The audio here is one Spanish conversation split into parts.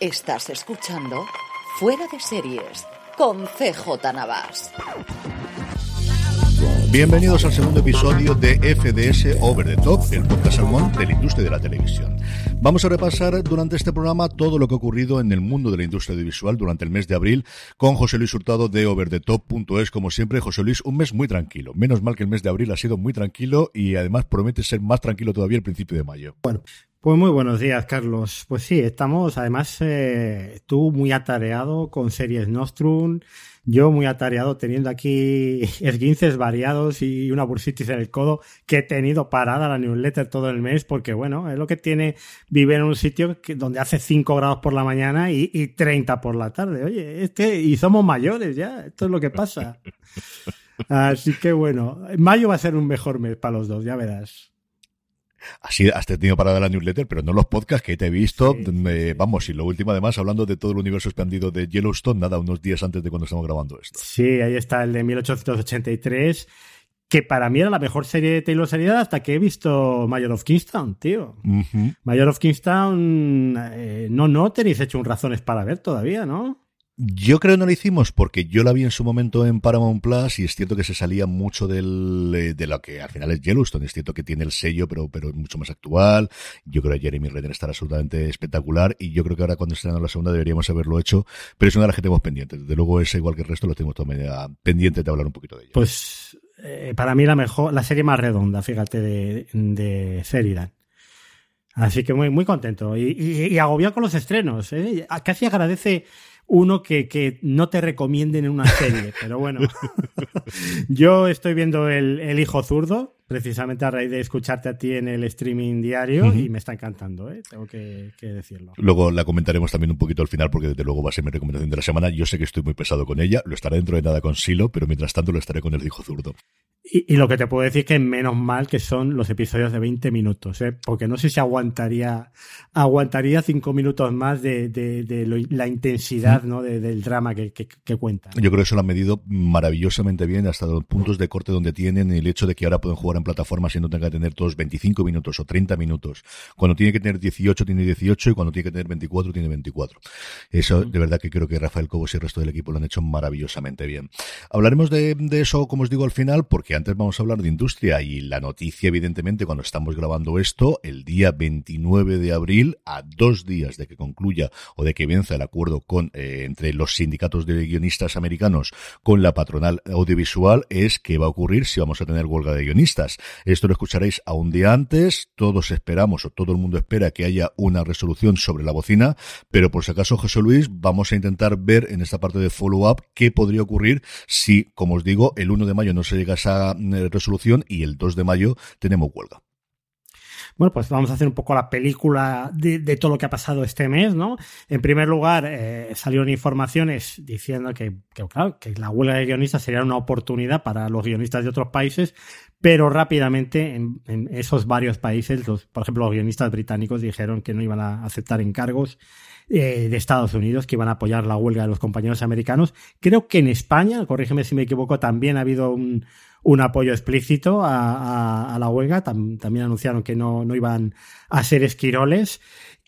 Estás escuchando Fuera de Series con CJ Navas. Bienvenidos al segundo episodio de FDS Over the Top, el podcast salmón de la industria de la televisión. Vamos a repasar durante este programa todo lo que ha ocurrido en el mundo de la industria audiovisual durante el mes de abril con José Luis Hurtado de overthetop.es. Como siempre, José Luis, un mes muy tranquilo. Menos mal que el mes de abril ha sido muy tranquilo y además promete ser más tranquilo todavía el principio de mayo. Bueno, pues muy buenos días, Carlos. Pues sí, estamos, además, eh, tú muy atareado con series Nostrum, yo muy atareado teniendo aquí esguinces variados y una bursitis en el codo que he tenido parada la newsletter todo el mes porque, bueno, es lo que tiene vivir en un sitio que, donde hace 5 grados por la mañana y, y 30 por la tarde. Oye, es que, y somos mayores ya, esto es lo que pasa. Así que bueno, mayo va a ser un mejor mes para los dos, ya verás. Así has tenido parada la newsletter, pero no los podcasts que te he visto. Sí, me- sí. Vamos, y lo último además, hablando de todo el universo expandido de Yellowstone, nada, unos días antes de cuando estamos grabando esto. Sí, ahí está el de 1883, que para mí era la mejor serie de Taylor Serial hasta que he visto Mayor of Kingstown, tío. Mayor of Kingstown, eh, no, no tenéis hecho un razones para ver todavía, ¿no? Yo creo que no lo hicimos porque yo la vi en su momento en Paramount Plus y es cierto que se salía mucho eh, de lo que al final es Yellowstone. Es cierto que tiene el sello, pero, pero es mucho más actual. Yo creo que Jeremy Renner estará absolutamente espectacular y yo creo que ahora cuando estrenando la segunda deberíamos haberlo hecho, pero es una de las que tenemos pendientes. Desde luego es igual que el resto, lo tenemos todavía pendiente de hablar un poquito de ello. Pues eh, para mí la mejor, la serie más redonda, fíjate, de, de. Así que muy, muy contento. Y, y, y agobiado con los estrenos. ¿eh? Casi agradece uno que, que no te recomienden en una serie, pero bueno. Yo estoy viendo el, el Hijo Zurdo, precisamente a raíz de escucharte a ti en el streaming diario, y me está encantando, ¿eh? tengo que, que decirlo. Luego la comentaremos también un poquito al final, porque desde luego va a ser mi recomendación de la semana. Yo sé que estoy muy pesado con ella, lo estaré dentro de nada con Silo, pero mientras tanto lo estaré con el hijo zurdo. Y, y lo que te puedo decir que menos mal que son los episodios de 20 minutos, ¿eh? porque no sé si aguantaría aguantaría cinco minutos más de, de- de lo- la intensidad ¿no? de- del drama que, que, que cuentan. Yo creo que eso lo han medido maravillosamente bien hasta los puntos de corte donde tienen y el hecho de que ahora pueden jugar en plataformas y no tengan que tener todos 25 minutos o 30 minutos. Cuando tiene que tener 18 tiene 18 y cuando tiene que tener 24 tiene 24. Eso de verdad que creo que Rafael Cobos y el resto del equipo lo han hecho maravillosamente bien. Hablaremos de, de eso, como os digo, al final, porque antes vamos a hablar de industria y la noticia, evidentemente, cuando estamos grabando esto, el día 29 de abril, a dos días de que concluya o de que venza el acuerdo con eh, entre los sindicatos de guionistas americanos con la patronal audiovisual, es qué va a ocurrir si vamos a tener huelga de guionistas. Esto lo escucharéis a un día antes, todos esperamos o todo el mundo espera que haya una resolución sobre la bocina, pero por si acaso, José Luis, vamos a intentar ver en esta parte de follow-up qué podría ocurrir si, como os digo, el 1 de mayo no se llega a esa eh, resolución y el 2 de mayo tenemos huelga. Bueno, pues vamos a hacer un poco la película de, todo lo que ha pasado este mes, ¿no? En primer lugar, eh, salieron informaciones diciendo que, claro, que la huelga de guionistas sería una oportunidad para los guionistas de otros países, pero rápidamente en, en esos varios países, los, por ejemplo, los guionistas británicos dijeron que no iban a aceptar encargos eh, de Estados Unidos, que iban a apoyar la huelga de los compañeros americanos. Creo que en España, corrígeme si me equivoco, también ha habido un, un apoyo explícito a, la huelga. Tam, también anunciaron que no, no, iban a ser esquiroles.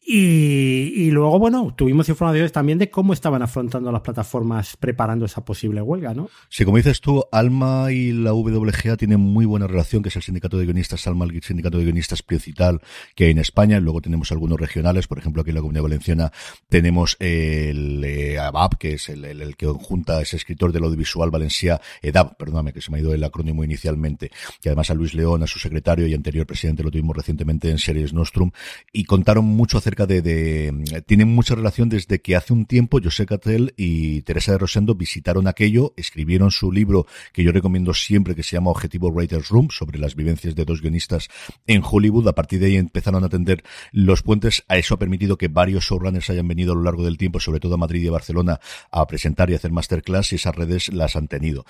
Y, luego, bueno, tuvimos informaciones también de cómo estaban afrontando las plataformas preparando esa posible huelga, ¿no? Sí, como dices tú, Alma y la WGA tienen muy buena relación, que es el sindicato de guionistas, Alma, el sindicato de guionistas principal que hay en España. Luego tenemos algunos regionales, por ejemplo, aquí en la Comunidad Valenciana tenemos el eh, ABAP, que es el, que junta, es escritor del audiovisual Valencia, EDAB, perdóname, que se me ha ido el acrónimo inicialmente, y además a Luis León, a su secretario y anterior presidente, lo tuvimos recientemente en Series Nostrum, y contaron mucho acerca de, tienen mucha relación desde que hace un tiempo José Catel y Teresa de Rosendo visitaron aquello, escribieron su libro que yo recomiendo siempre que se llama Objetivo Writers Room sobre las vivencias de dos guionistas en Hollywood. A partir de ahí empezaron a atender los puentes. A eso ha permitido que varios showrunners hayan venido a lo largo del tiempo, sobre todo a Madrid y a Barcelona, a presentar y hacer masterclass y esas redes las han tenido.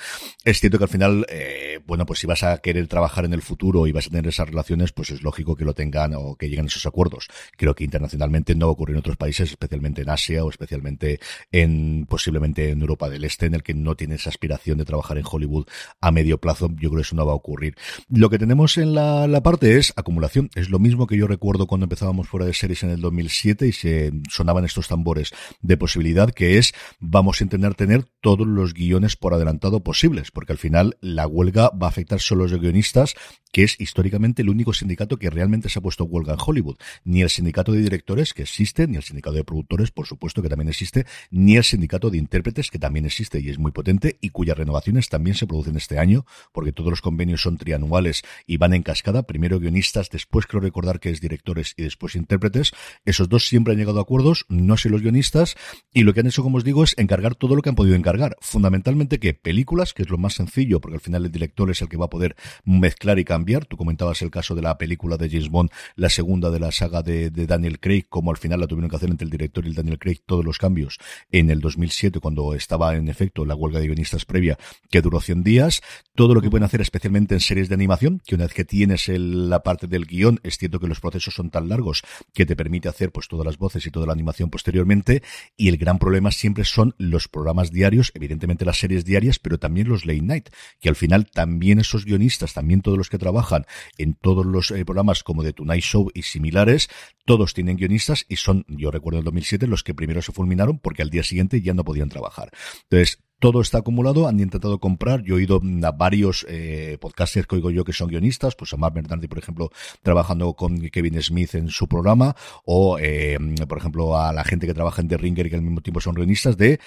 Es cierto que al final, eh, bueno, pues si vas a querer trabajar en el futuro y vas a tener esas relaciones, pues es lógico que lo tengan o que lleguen esos acuerdos. Creo que internacionalmente no ocurre en otros países, especialmente en Asia o especialmente en posiblemente en Europa del Este, en el que no tienes aspiración de trabajar en Hollywood a medio plazo. Yo creo que eso no va a ocurrir. Lo que tenemos en la, la parte es acumulación. Es lo mismo que yo recuerdo cuando empezábamos fuera de series en el 2007 y se sonaban estos tambores de posibilidad, que es vamos a intentar tener todos los guiones por adelantado posibles, porque al final la huelga va a afectar solo a los guionistas que es históricamente el único sindicato que realmente se ha puesto huelga en Hollywood. Ni el sindicato de directores, que existe, ni el sindicato de productores, por supuesto, que también existe, ni el sindicato de intérpretes, que también existe y es muy potente, y cuyas renovaciones también se producen este año, porque todos los convenios son trianuales y van en cascada, primero guionistas, después creo recordar que es directores y después intérpretes. Esos dos siempre han llegado a acuerdos, no sé los guionistas, y lo que han hecho, como os digo, es encargar todo lo que han podido encargar. Fundamentalmente que películas, que es lo más sencillo, porque al final el director es el que va a poder mezclar y cambiar Tú comentabas el caso de la película de James Bond, la segunda de la saga de, Daniel Craig, como al final la tuvieron que hacer entre el director y el Daniel Craig todos los cambios en el 2007, cuando estaba en efecto la huelga de guionistas previa, que duró 100 días. Todo lo que pueden hacer, especialmente en series de animación, que una vez que tienes la parte del guion, es cierto que los procesos son tan largos que te permite hacer pues todas las voces y toda la animación posteriormente. Y el gran problema siempre son los programas diarios, evidentemente las series diarias, pero también los late night, que al final también esos guionistas, también todos los que trabajan, trabajan en todos los eh, programas como The Tonight Show y similares, todos tienen guionistas y son, yo recuerdo en 2007, los que primero se fulminaron porque al día siguiente ya no podían trabajar. Entonces, todo está acumulado, han intentado comprar. Yo he oído a varios eh, podcasters que oigo yo que son guionistas, pues a Mark Bernardi, por ejemplo, trabajando con Kevin Smith en su programa, o eh, por ejemplo a la gente que trabaja en The Ringer que al mismo tiempo son guionistas, de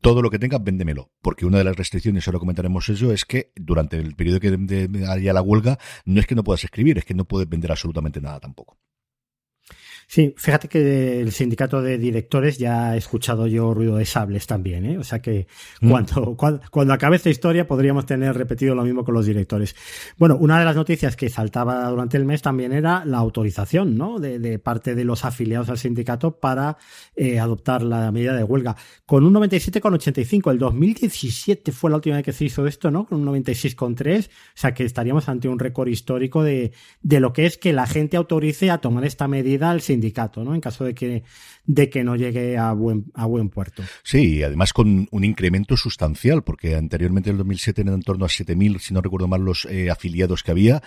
todo lo que tenga, véndemelo. Porque una de las restricciones, ahora comentaremos eso, es que durante el periodo que haya la huelga, no es que no puedas escribir, es que no puedes vender absolutamente nada tampoco. Sí, fíjate que el sindicato de directores ya he escuchado yo ruido de sables también, ¿eh? O sea que mm. cuando, cuando, acabe esta historia podríamos tener repetido lo mismo con los directores. Bueno, una de las noticias que saltaba durante el mes también era la autorización, ¿no? De, parte de los afiliados al sindicato para eh, adoptar la medida de huelga. Con un 97,85. El 2017 fue la última vez que se hizo esto, ¿no? Con un 96,3. O sea que estaríamos ante un récord histórico de, de lo que es que la gente autorice a tomar esta medida al sindicato sindicato. En caso de que, de que no llegue a buen, a buen puerto. Sí, además con un incremento sustancial, porque anteriormente en el 2007 eran en torno a 7.000, si no recuerdo mal, los eh, afiliados que había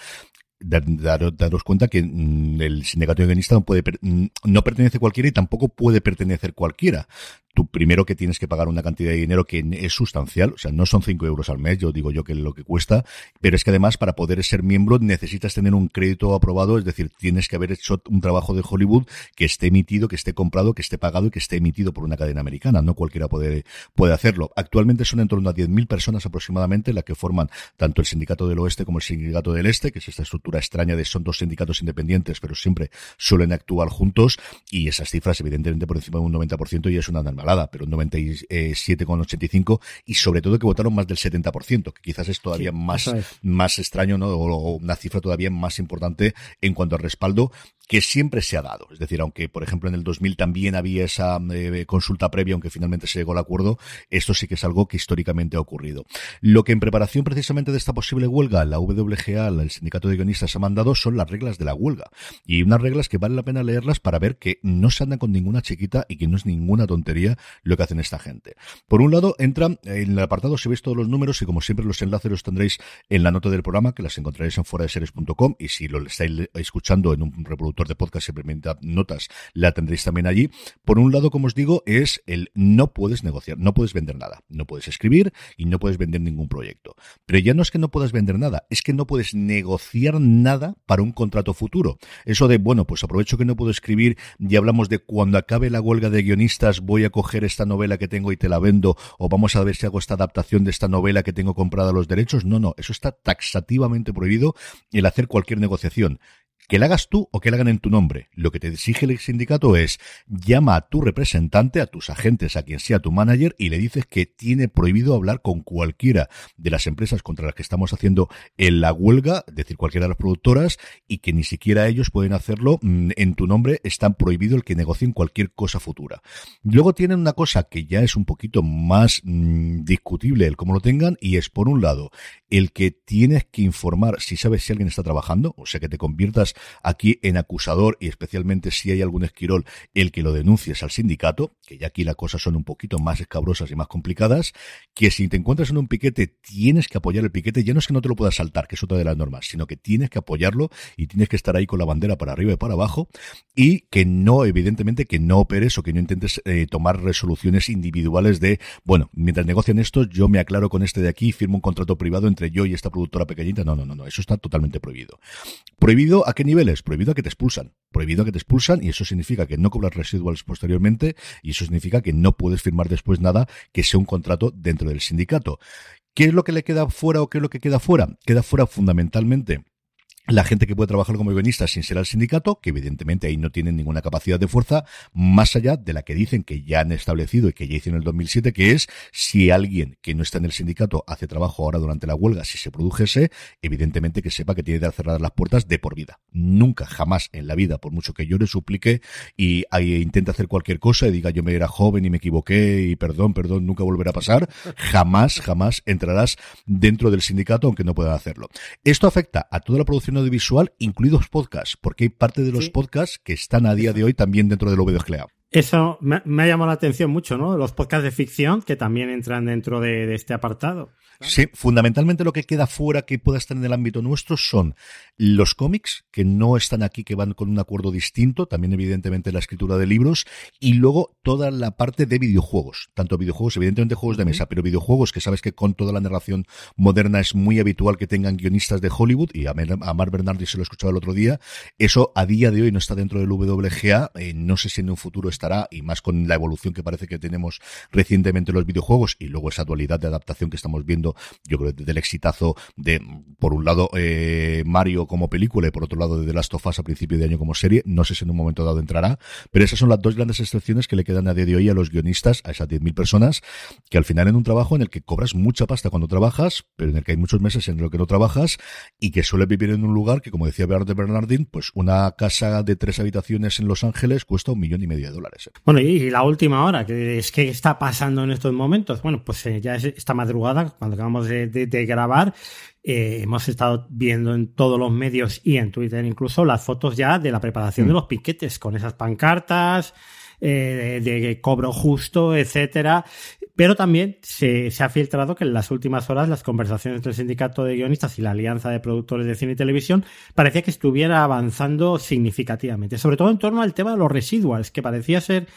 daros cuenta que mm, el sindicato de guionistas no mm, no pertenece cualquiera y tampoco puede pertenecer cualquiera tú primero que tienes que pagar una cantidad de dinero que es sustancial, o sea, no son 5 euros al mes, yo digo yo que es lo que cuesta, pero es que además para poder ser miembro necesitas tener un crédito aprobado, es decir, tienes que haber hecho un trabajo de Hollywood que esté emitido, que esté comprado, que esté pagado y que esté emitido por una cadena americana, no cualquiera puede, puede hacerlo. Actualmente son en torno a 10.000 personas aproximadamente las que forman tanto el sindicato del oeste como el sindicato del este, que es esta estructura extraña de son dos sindicatos independientes, pero siempre suelen actuar juntos y esas cifras evidentemente por encima de un 90% y es una pero un 97,85 y sobre todo que votaron más del 70%, que quizás es todavía más, más extraño, ¿no? O, una cifra todavía más importante en cuanto al respaldo que siempre se ha dado. Es decir, aunque, por ejemplo, en el 2000 también había esa eh, consulta previa, aunque finalmente se llegó al acuerdo, esto sí que es algo que históricamente ha ocurrido. Lo que en preparación precisamente de esta posible huelga, la WGA, el sindicato de guionistas, ha mandado son las reglas de la huelga. Y unas reglas que vale la pena leerlas para ver que no se andan con ninguna chiquita y que no es ninguna tontería lo que hacen esta gente. Por un lado, entra en el apartado, si veis todos los números y como siempre los enlaces los tendréis en la nota del programa, que las encontraréis en fuera de series.com y si lo estáis escuchando en un reproductor de podcast permita notas, la tendréis también allí. Por un lado, como os digo, es el no puedes negociar, no puedes vender nada, no puedes escribir y no puedes vender ningún proyecto. Pero ya no es que no puedas vender nada, es que no puedes negociar nada para un contrato futuro. Eso de, bueno, pues aprovecho que no puedo escribir y hablamos de cuando acabe la huelga de guionistas voy a coger esta novela que tengo y te la vendo o vamos a ver si hago esta adaptación de esta novela que tengo comprada los derechos. No, no, eso está taxativamente prohibido el hacer cualquier negociación que la hagas tú o que la hagan en tu nombre. Lo que te exige el sindicato es llama a tu representante, a tus agentes, a quien sea tu manager y le dices que tiene prohibido hablar con cualquiera de las empresas contra las que estamos haciendo en la huelga, es decir, cualquiera de las productoras y que ni siquiera ellos pueden hacerlo mm, en tu nombre, están prohibido el que negocien cualquier cosa futura. Luego tienen una cosa que ya es un poquito más mmm, discutible el cómo lo tengan y es por un lado el que tienes que informar si sabes si alguien está trabajando, o sea que te conviertas aquí en acusador y especialmente si hay algún esquirol, el que lo denuncies al sindicato, que ya aquí las cosas son un poquito más escabrosas y más complicadas, que si te encuentras en un piquete tienes que apoyar el piquete, ya no es que no te lo puedas saltar, que es otra de las normas, sino que tienes que apoyarlo y tienes que estar ahí con la bandera para arriba y para abajo y que no, evidentemente, que no operes o que no intentes eh, tomar resoluciones individuales de, bueno, mientras negocian esto, yo me aclaro con este de aquí, firmo un contrato privado entre yo y esta productora pequeñita. No, no, no, no, eso está totalmente prohibido. ¿Prohibido a qué niveles? Prohibido a que te expulsan. Prohibido a que te expulsan y eso significa que no cobras residuals posteriormente y eso significa que no puedes firmar después nada que sea un contrato dentro del sindicato. ¿Qué es lo que le queda fuera o qué es lo que queda fuera? Queda fuera fundamentalmente la gente que puede trabajar como guionista sin ser al sindicato, que evidentemente ahí no tienen ninguna capacidad de fuerza, más allá de la que dicen que ya han establecido y que ya hicieron en el 2007, que es si alguien que no está en el sindicato hace trabajo ahora durante la huelga, si se produjese, evidentemente que sepa que tiene que cerrar las puertas de por vida. Nunca, jamás en la vida, por mucho que yo le suplique y ahí intente hacer cualquier cosa y diga yo me era joven y me equivoqué y perdón, perdón, nunca volverá a pasar, jamás, jamás entrarás dentro del sindicato aunque no puedan hacerlo. Esto afecta a toda la producción audiovisual, incluidos podcasts, porque hay parte de los sí. podcasts que están a día de hoy también dentro del VDGLA. Eso me, me, ha llamado la atención mucho, ¿no? Los podcasts de ficción que también entran dentro de, de este apartado. Sí, fundamentalmente lo que queda fuera que pueda estar en el ámbito nuestro son los cómics, que no están aquí, que van con un acuerdo distinto, también evidentemente la escritura de libros, y luego toda la parte de videojuegos, tanto videojuegos, evidentemente juegos de mesa, pero videojuegos que sabes que con toda la narración moderna es muy habitual que tengan guionistas de Hollywood, y a, Mar Bernardi se lo escuchaba el otro día, eso a día de hoy no está dentro del WGA, eh, no sé si en un futuro estará, y más con la evolución que parece que tenemos recientemente en los videojuegos, y luego esa dualidad de adaptación que estamos viendo yo creo, del exitazo de, por un lado, eh, Mario como película y por otro lado, de The Last of Us a principio de año como serie. No sé si en un momento dado entrará, pero esas son las dos grandes excepciones que le quedan a día de hoy a los guionistas, a esas 10.000 personas, que al final en un trabajo en el que cobras mucha pasta cuando trabajas, pero en el que hay muchos meses en los que no trabajas y que suele vivir en un lugar que, como decía Bernard Bernardín, pues una casa de tres habitaciones en Los Ángeles cuesta un millón y medio de dólares. Bueno, y la última hora, que es que está pasando en estos momentos. Bueno, pues eh, ya es esta madrugada, cuando acabamos de, de, de grabar, eh, hemos estado viendo en todos los medios y en Twitter incluso las fotos ya de la preparación mm. de los piquetes con esas pancartas. Eh, de, de, cobro justo, etcétera. Pero también se, se, ha filtrado que en las últimas horas las conversaciones entre el sindicato de guionistas y la alianza de productores de cine y televisión parecía que estuviera avanzando significativamente, sobre todo en torno al tema de los residuals, que parecía ser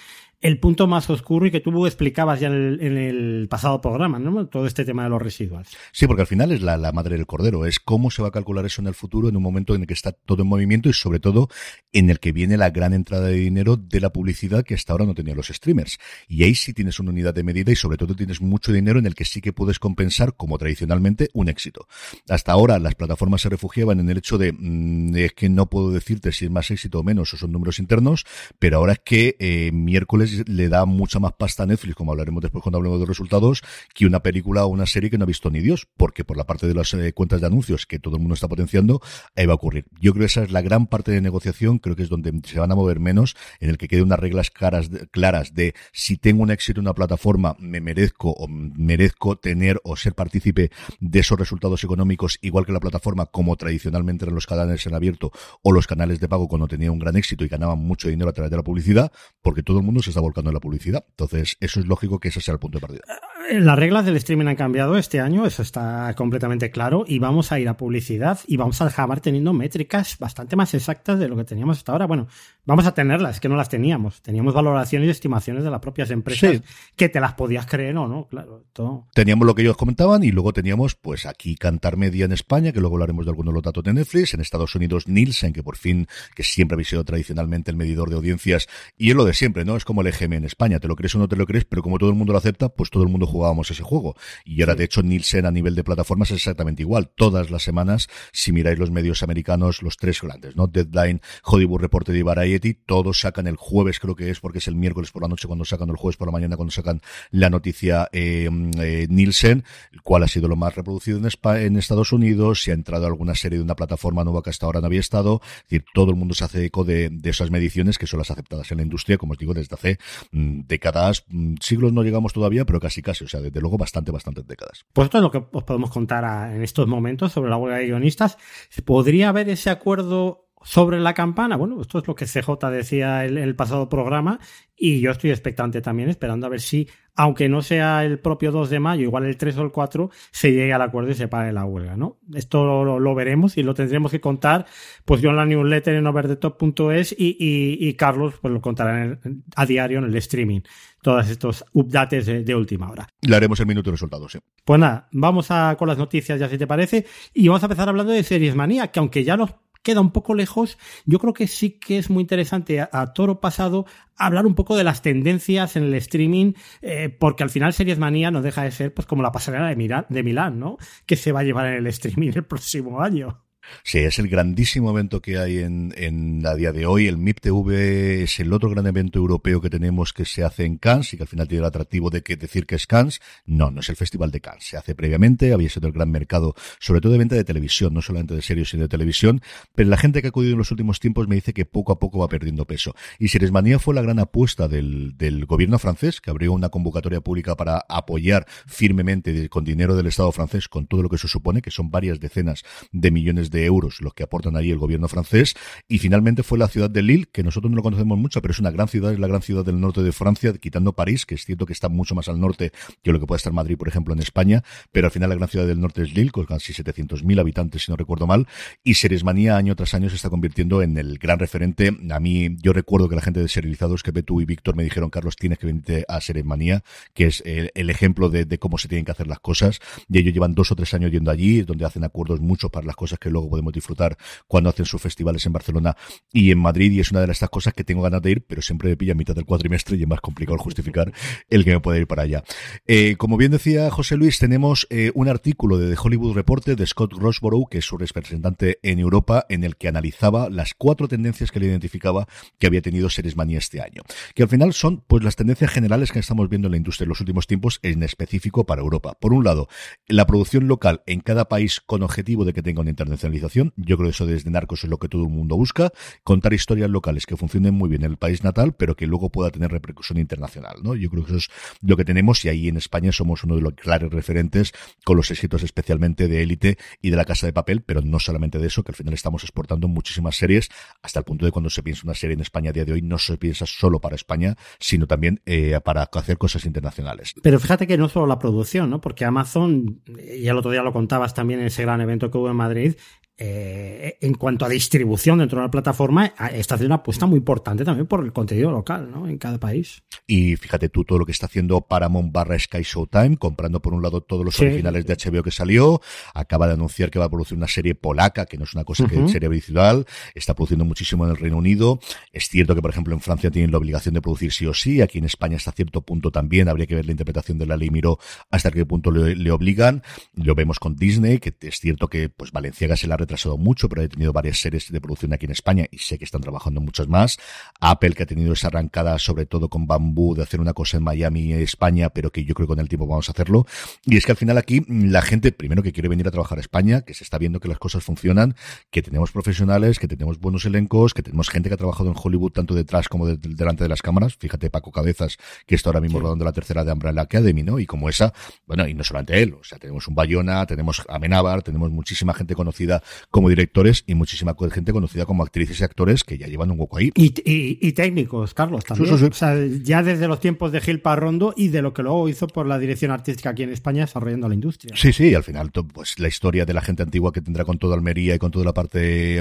el punto más oscuro y que tú explicabas ya en el, en el, pasado programa, ¿no? Todo este tema de los residuos. Sí, porque al final es la, madre del cordero, es cómo se va a calcular eso en el futuro en un momento en el que está todo en movimiento y sobre todo en el que viene la gran entrada de dinero de la publicidad que hasta ahora no tenían los streamers. Y ahí sí tienes una unidad de medida y sobre todo tienes mucho dinero en el que sí que puedes compensar, como tradicionalmente, un éxito. Hasta ahora las plataformas se refugiaban en el hecho de, mmm, es que no puedo decirte si es más éxito o menos o son números internos, pero ahora es que eh, miércoles le da mucha más pasta a Netflix, como hablaremos después cuando hablemos de resultados, que una película o una serie que no ha visto ni Dios, porque por la parte de las eh, cuentas de anuncios que todo el mundo está potenciando, ahí va a ocurrir. Yo creo que esa es la gran parte de negociación, creo que es donde se van a mover menos, en el que quede unas reglas caras, claras de si tengo un éxito en una plataforma, me merezco o merezco tener o ser partícipe de esos resultados económicos, igual que la plataforma, como tradicionalmente eran los canales en abierto o los canales de pago cuando tenía un gran éxito y ganaban mucho dinero a través de la publicidad, porque todo el mundo se está volcando en la publicidad. Entonces, eso es lógico que ese sea el punto de partida. Eh, las reglas del streaming han cambiado este año, eso está completamente claro, y vamos a ir a publicidad y vamos a acabar teniendo métricas bastante más exactas de lo que teníamos hasta ahora. Bueno, vamos a tenerlas, es que no las teníamos. Teníamos valoraciones y estimaciones de las propias empresas que te las podías creer o no, claro. Todo. Teníamos lo que ellos comentaban y luego teníamos, pues aquí Cantar Media en España, que luego hablaremos de algunos de los datos de Netflix, en Estados Unidos Nielsen, que por fin, que siempre habéis sido tradicionalmente el medidor de audiencias, y es lo de siempre, ¿no? Es como el EGM en España, te lo crees o no te lo crees, pero como todo el mundo lo acepta, pues todo el mundo jugábamos ese juego. Y ahora, de hecho, Nielsen a nivel de plataformas es exactamente igual. Todas las semanas, si miráis los medios americanos, los tres grandes, ¿no? Deadline, Hollywood Reporter y Variety, todos sacan el jueves, creo que es, porque es el miércoles por la noche cuando sacan, el jueves por la mañana cuando sacan la noticia eh, eh, Nielsen, el cual ha sido lo más reproducido en, en Estados Unidos, si ha entrado alguna serie de una plataforma nueva que hasta ahora no había estado, es decir, todo el mundo se hace eco de, esas mediciones que son las aceptadas en la industria, como os digo, desde hace mm, décadas, mm, siglos no llegamos todavía, pero casi casi, o sea, desde luego bastante, bastantes décadas. Pues esto es lo que os podemos contar en estos momentos sobre la huelga de guionistas. ¿Podría haber ese acuerdo sobre la campana? Bueno, esto es lo que CJ decía en el pasado programa y yo estoy expectante también, esperando a ver si, aunque no sea el propio 2 de mayo, igual el 3 o el 4, se llegue al acuerdo y se pague la huelga, ¿no? Esto lo, veremos y lo tendremos que contar, pues yo en la newsletter en overdetop.es y, y, y, Carlos pues lo contará a diario en el streaming, todos estos updates de, última hora. Le haremos el minuto de resultados, sí. Pues nada, vamos a, con las noticias ya si te parece, y vamos a empezar hablando de Series Manía, que aunque ya nos queda un poco lejos. Yo creo que sí que es muy interesante a, toro pasado hablar un poco de las tendencias en el streaming, eh, porque al final Series Manía no deja de ser pues como la pasarela de, de Milán, ¿no? Que se va a llevar en el streaming el próximo año. Sí, es el grandísimo evento que hay en, en a día de hoy. El MIP TV es el otro gran evento europeo que tenemos que se hace en Cannes y que al final tiene el atractivo de que decir que es Cannes. No, no es el Festival de Cannes. Se hace previamente, había sido el gran mercado, sobre todo de venta de televisión, no solamente de series, sino de televisión. Pero la gente que ha acudido en los últimos tiempos me dice que poco a poco va perdiendo peso. Y Manía fue la gran apuesta del, del gobierno francés, que abrió una convocatoria pública para apoyar firmemente con dinero del Estado francés, con todo lo que eso supone, que son varias decenas de millones de euros los que aportan ahí el gobierno francés. Y finalmente fue la ciudad de Lille, que nosotros no lo conocemos mucho, pero es una gran ciudad, es la gran ciudad del norte de Francia, quitando París, que es cierto que está mucho más al norte que lo que puede estar Madrid, por ejemplo, en España. Pero al final la gran ciudad del norte es Lille, con casi 700.000 habitantes, si no recuerdo mal. Y Seresmanía año tras año se está convirtiendo en el gran referente. A mí, yo recuerdo que la gente de Serializados, que tú y Víctor me dijeron, Carlos, tienes que venirte a Seresmanía, que es el, ejemplo de, de, cómo se tienen que hacer las cosas. Y ellos llevan dos o tres años yendo allí, donde hacen acuerdos muchos para las cosas que luego podemos disfrutar cuando hacen sus festivales en Barcelona y en Madrid y es una de estas cosas que tengo ganas de ir, pero siempre me pilla a mitad del cuatrimestre y es más complicado justificar el que me pueda ir para allá. Eh, como bien decía José Luis, tenemos eh, un artículo de The Hollywood Reporter de Scott Rosborough, que es su representante en Europa, en el que analizaba las cuatro tendencias que le identificaba que había tenido Series Manía este año. Que al final son pues las tendencias generales que estamos viendo en la industria en los últimos tiempos, en específico para Europa. Por un lado, la producción local en cada país con objetivo de que tenga una internacionalización. Yo creo que eso desde Narcos es lo que todo el mundo busca. Contar historias locales que funcionen muy bien en el país natal, pero que luego pueda tener repercusión internacional, ¿no? Yo creo que eso es lo que tenemos y ahí en España somos uno de los claros referentes con los éxitos especialmente de Élite y de La Casa de Papel, pero no solamente de eso, que al final estamos exportando muchísimas series hasta el punto de cuando se piensa una serie en España a día de hoy no se piensa solo para España, sino también eh, para hacer cosas internacionales. Pero fíjate que no solo la producción, ¿no? Porque Amazon, y el otro día lo contabas también en ese gran evento que hubo en Madrid, eh, en cuanto a distribución dentro de la plataforma, está haciendo una apuesta muy importante también por el contenido local, ¿no? En cada país. Y fíjate tú todo lo que está haciendo Paramount barra Sky Showtime, comprando por un lado todos los originales de HBO que salió, acaba de anunciar que va a producir una serie polaca, que no es una cosa que sería visual, está produciendo muchísimo en el Reino Unido. Es cierto que, por ejemplo, en Francia tienen la obligación de producir sí o sí, aquí en España hasta cierto punto también, habría que ver la interpretación de la ley Miró hasta qué punto le, obligan. Lo vemos con Disney, que es cierto que pues Valenciaga se la retrasado mucho, pero he tenido varias series de producción aquí en España y sé que están trabajando muchas más. Apple, que ha tenido esa arrancada, sobre todo con Bambú, de hacer una cosa en Miami, España, pero que yo creo que con el tiempo vamos a hacerlo. Y es que al final aquí la gente, primero que quiere venir a trabajar a España, que se está viendo que las cosas funcionan, que tenemos profesionales, que tenemos buenos elencos, que tenemos gente que ha trabajado en Hollywood tanto detrás como delante de las cámaras. Fíjate, Paco Cabezas, que está ahora mismo rodando la tercera de Umbrella Academy, ¿no? Y como esa, bueno, y no solamente él, o sea, tenemos un Bayona, tenemos a Menábar, tenemos muchísima gente conocida como directores y muchísima gente conocida como actrices y actores que ya llevan un hueco ahí. Y, técnicos, Carlos, también. O sea, ya desde los tiempos de Gil Parrondo y de lo que luego hizo por la dirección artística aquí en España desarrollando la industria. Sí, sí, al final, pues la historia de la gente antigua que tendrá con toda Almería y con toda la parte eh,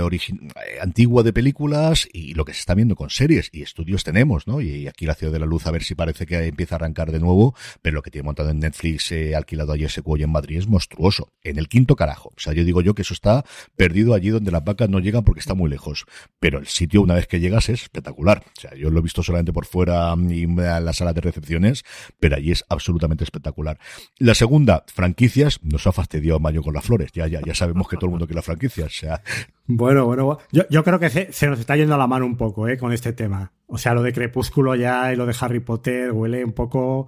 antigua de películas y lo que se está viendo con series y estudios tenemos, ¿no? Y aquí la Ciudad de la Luz a ver si parece que empieza a arrancar de nuevo, pero lo que tiene montado en Netflix eh, alquilado ayer ese cuello en Madrid es monstruoso. En el quinto carajo. O sea, yo digo yo que eso está perdido allí donde las vacas no llegan porque está muy lejos. Pero el sitio, una vez que llegas, es espectacular. O sea, yo lo he visto solamente por fuera y en la sala de recepciones, pero allí es absolutamente espectacular. La segunda, franquicias, nos ha fastidiado Mayo con las flores. Ya, ya, ya sabemos que todo el mundo quiere las franquicias. O sea. Bueno, bueno, yo, yo creo que se, se, nos está yendo a la mano un poco, ¿eh? Con este tema. O sea, lo de Crepúsculo ya y lo de Harry Potter huele un poco.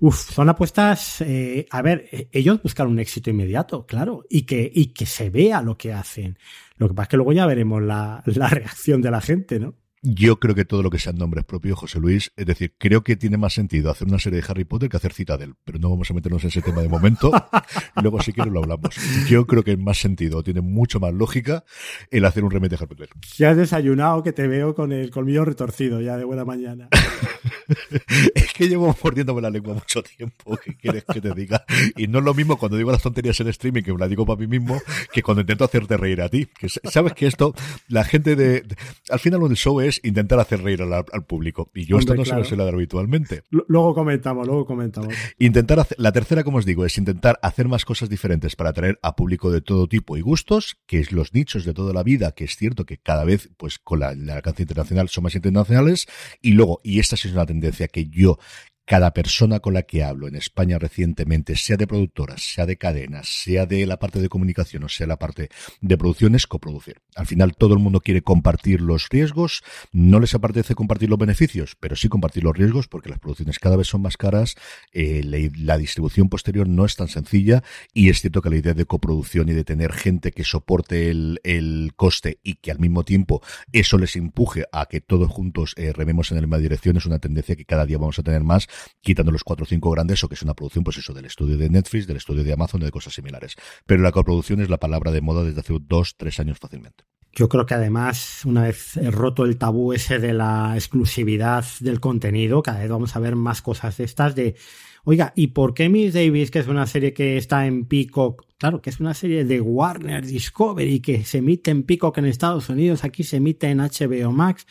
Uf, son apuestas. Eh, a ver, eh, ellos buscan un éxito inmediato, claro, y que, y que se vea lo que hacen. Lo que pasa es que luego ya veremos la, la reacción de la gente, ¿no? Yo creo que todo lo que sean nombres propios, José Luis, es decir, creo que tiene más sentido hacer una serie de Harry Potter que hacer Citadel, pero no vamos a meternos en ese tema de momento. Luego, si quieres, lo hablamos. Yo creo que es más sentido, tiene mucho más lógica el hacer un remake de Harry Potter. Ya has desayunado que te veo con el colmillo retorcido ya de buena mañana. es que llevo mordiéndome la lengua mucho tiempo, ¿qué quieres que te diga? Y no es lo mismo cuando digo las tonterías en streaming, que me las digo para mí mismo, que cuando intento hacerte reír a ti. Que sabes que esto, la gente de, al final el show es intentar hacer reír al, público. Y yo esto no se lo suelo dar habitualmente. luego comentamos, luego comentamos. Intentar hacer, la tercera, como os digo, es intentar hacer más cosas diferentes para atraer a público de todo tipo y gustos, que es los nichos de toda la vida, que es cierto que cada vez, pues con la, la alcance internacional son más internacionales, y luego, y esta sí es una tendencia que yo cada persona con la que hablo en España recientemente, sea de productoras, sea de cadenas, sea de la parte de comunicación o sea la parte de producción, es coproducir. Al final todo el mundo quiere compartir los riesgos, no les apetece compartir los beneficios, pero sí compartir los riesgos porque las producciones cada vez son más caras, eh, la, distribución posterior no es tan sencilla y es cierto que la idea de coproducción y de tener gente que soporte el, coste y que al mismo tiempo eso les empuje a que todos juntos eh, rememos en la misma dirección es una tendencia que cada día vamos a tener más quitando los cuatro o cinco grandes, o que es una producción, pues eso, del estudio de Netflix, del estudio de Amazon de cosas similares. Pero la coproducción es la palabra de moda desde hace dos, tres años fácilmente. Yo creo que además, una vez roto el tabú ese de la exclusividad del contenido, cada vez vamos a ver más cosas de estas de, oiga, ¿y por qué Miss Davis, que es una serie que está en Peacock, claro, que es una serie de Warner Discovery, que se emite en Peacock en Estados Unidos, aquí se emite en HBO Max,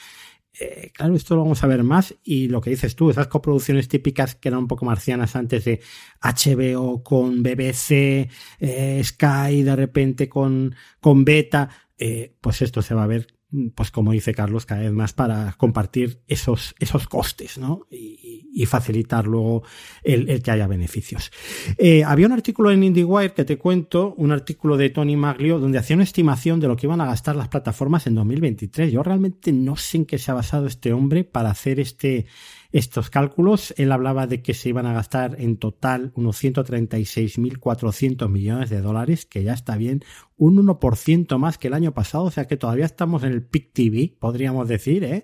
eh, claro, esto lo vamos a ver más y lo que dices tú, esas coproducciones típicas que eran un poco marcianas antes de HBO con BBC, eh, Sky, de repente con, con Beta, eh, pues esto se va a ver pues como dice Carlos, cada vez más para compartir esos, esos costes, ¿no? Y, facilitar luego el, que haya beneficios. Eh, había un artículo en IndieWire que te cuento, un artículo de Tony Maglio, donde hacía una estimación de lo que iban a gastar las plataformas en 2023. Yo realmente no sé en qué se ha basado este hombre para hacer este, estos cálculos. Él hablaba de que se iban a gastar en total unos 136.400 millones de dólares, que ya está bien, un 1% más que el año pasado, o sea que todavía estamos en el peak TV, podríamos decir, ¿eh?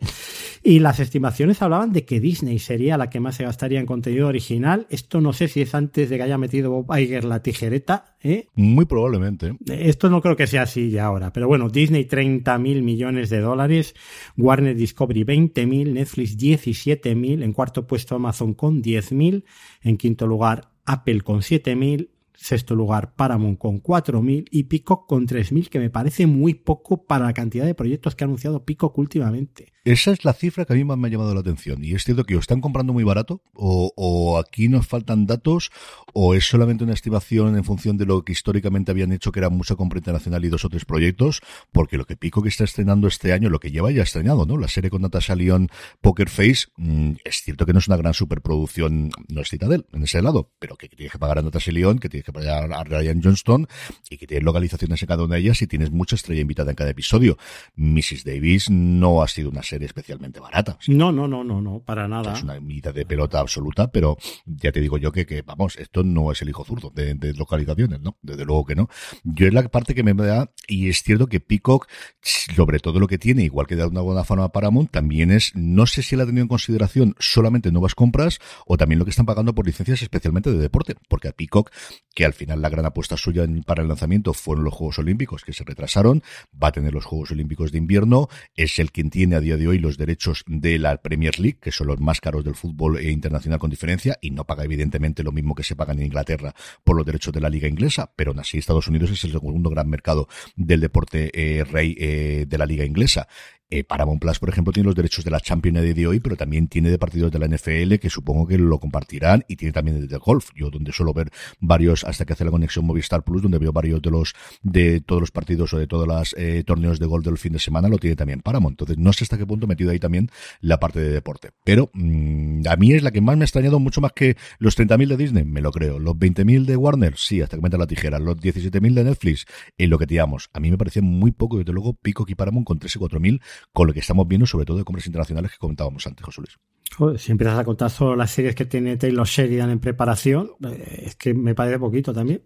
Y las estimaciones hablaban de que Disney sería la que más se gastaría en contenido original. Esto no sé si es antes de que haya metido Bob Iger la tijereta, ¿eh? Muy probablemente. Esto no creo que sea así ya ahora, pero bueno, Disney 30.000 millones de dólares, Warner Discovery 20.000, Netflix 17.000, en cuarto puesto Amazon con 10.000, en quinto lugar Apple con 7.000, sexto lugar Paramount con 4.000 y Peacock con 3.000, que me parece muy poco para la cantidad de proyectos que ha anunciado Peacock últimamente. Esa es la cifra que a mí más me ha llamado la atención. Y es cierto que o están comprando muy barato, o, aquí nos faltan datos, o es solamente una estimación en función de lo que históricamente habían hecho, que era mucha compra internacional y dos o tres proyectos, porque lo que Pico que está estrenando este año, lo que lleva ya estrenado, ¿no? La serie con Natasha Lyon, Poker Face, mm, es cierto que no es una gran superproducción, no es Citadel en ese lado, pero que tienes que pagar a Natasha Lyon, que tienes que pagar a Ryan Johnston, y que tienes localizaciones en cada una de ellas y tienes mucha estrella invitada en cada episodio. Mrs. Davis no ha sido una especialmente barata. No, no, no, no, no, para nada. Es una mitad de pelota absoluta, pero ya te digo yo que, que vamos, esto no es el hijo zurdo de, de, localizaciones, ¿no? Desde luego que no. Yo es la parte que me da, y es cierto que Peacock, sobre todo lo que tiene, igual que de una buena forma Paramount, también es, no sé si él ha tenido en consideración solamente nuevas compras o también lo que están pagando por licencias especialmente de deporte, porque a Peacock que al final la gran apuesta suya para el lanzamiento fueron los Juegos Olímpicos, que se retrasaron, va a tener los Juegos Olímpicos de invierno, es el quien tiene a día de hoy los derechos de la Premier League, que son los más caros del fútbol internacional con diferencia, y no paga evidentemente lo mismo que se paga en Inglaterra por los derechos de la Liga Inglesa, pero aún así Estados Unidos es el segundo gran mercado del deporte eh, rey eh, de la Liga Inglesa. Eh, Paramount Plus, por ejemplo, tiene los derechos de la Champions de hoy, pero también tiene de partidos de la NFL que supongo que lo compartirán y tiene también de golf. Yo donde suelo ver varios, hasta que hace la conexión Movistar Plus, donde veo varios de los de todos los partidos o de todos los eh, torneos de golf del fin de semana, lo tiene también Paramount. Entonces no sé hasta qué punto metido ahí también la parte de deporte. Pero mm, a mí es la que más me ha extrañado mucho más que los 30.000 de Disney, me lo creo. Los 20.000 de Warner, sí, hasta que meta la tijera. Los 17.000 de Netflix, en lo que tiramos. A mí me parecía muy poco, desde luego, pico aquí Paramount con 3 y 4.000, con lo que estamos viendo sobre todo de compras internacionales que comentábamos antes, José Luis. si empiezas a contar solo las series que tiene Taylor Sheridan en preparación, eh, es que me parece poquito también.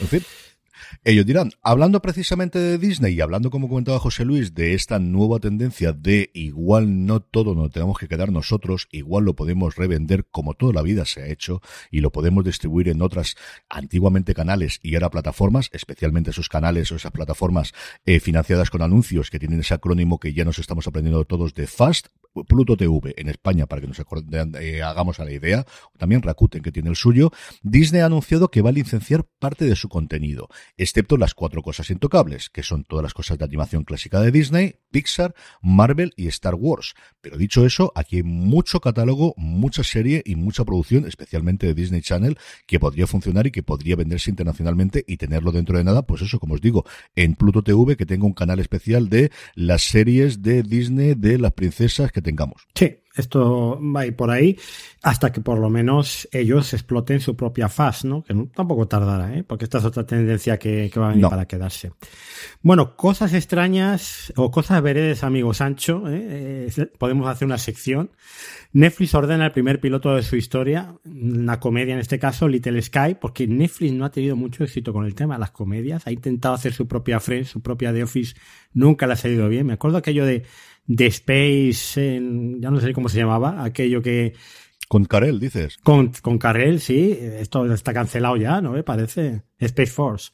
En fin. Ellos dirán, hablando precisamente de Disney y hablando, como comentaba José Luis, de esta nueva tendencia de igual no todo nos tenemos que quedar nosotros, igual lo podemos revender como toda la vida se ha hecho y lo podemos distribuir en otras antiguamente canales y ahora plataformas, especialmente esos canales o esas plataformas eh, financiadas con anuncios que tienen ese acrónimo que ya nos estamos aprendiendo todos de FAST, Pluto TV en España, para que nos eh, hagamos a la idea, también Rakuten, que tiene el suyo, Disney ha anunciado que va a licenciar parte de su contenido, excepto las cuatro cosas intocables, que son todas las cosas de animación clásica de Disney, Pixar, Marvel y Star Wars. Pero dicho eso, aquí hay mucho catálogo, mucha serie y mucha producción, especialmente de Disney Channel, que podría funcionar y que podría venderse internacionalmente y tenerlo dentro de nada, pues eso, como os digo, en Pluto TV, que tenga un canal especial de las series de Disney de las princesas que tengamos. Sí, esto va a ir por ahí hasta que por lo menos ellos exploten su propia faz, ¿no? Que tampoco tardará, ¿eh? Porque esta es otra tendencia que, va a venir para quedarse. Bueno, cosas extrañas o cosas veredes, amigo Sancho, ¿eh? Eh, podemos hacer una sección. Netflix ordena el primer piloto de su historia, una comedia en este caso, Little Sky, porque Netflix no ha tenido mucho éxito con el tema de las comedias. Ha intentado hacer su propia Friends, su propia The Office, nunca le ha salido bien. Me acuerdo aquello de de Space, ya no sé cómo se llamaba, aquello que... Con Carell, dices. Con, con Carell, sí, esto está cancelado ya, ¿no? Me parece. Space Force.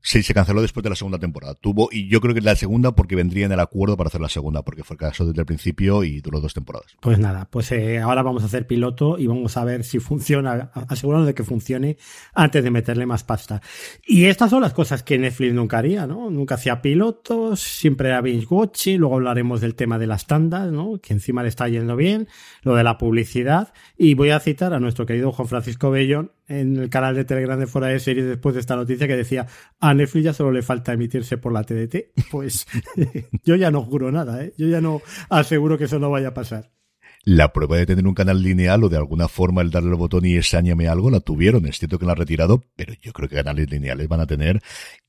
Sí, se canceló después de la segunda temporada. Tuvo, y yo creo que la segunda porque vendría en el acuerdo para hacer la segunda, porque fue el caso desde el principio y duró dos temporadas. Pues nada, pues eh, ahora vamos a hacer piloto y vamos a ver si funciona, asegurarnos de que funcione antes de meterle más pasta. Y estas son las cosas que Netflix nunca haría, ¿no? Nunca hacía pilotos, siempre era binge watching, luego hablaremos del tema de las tandas, ¿no? Que encima le está yendo bien, lo de la publicidad, y voy a citar a nuestro querido Juan Francisco Bellón, en el canal de Telegram de Fuera de Series después de esta noticia que decía a Netflix ya solo le falta emitirse por la TDT. Pues yo ya no juro nada, ¿eh? yo ya no aseguro que eso no vaya a pasar. La prueba de tener un canal lineal o de alguna forma el darle el botón y ensáñame algo la tuvieron. Es cierto que la han retirado, pero yo creo que canales lineales van a tener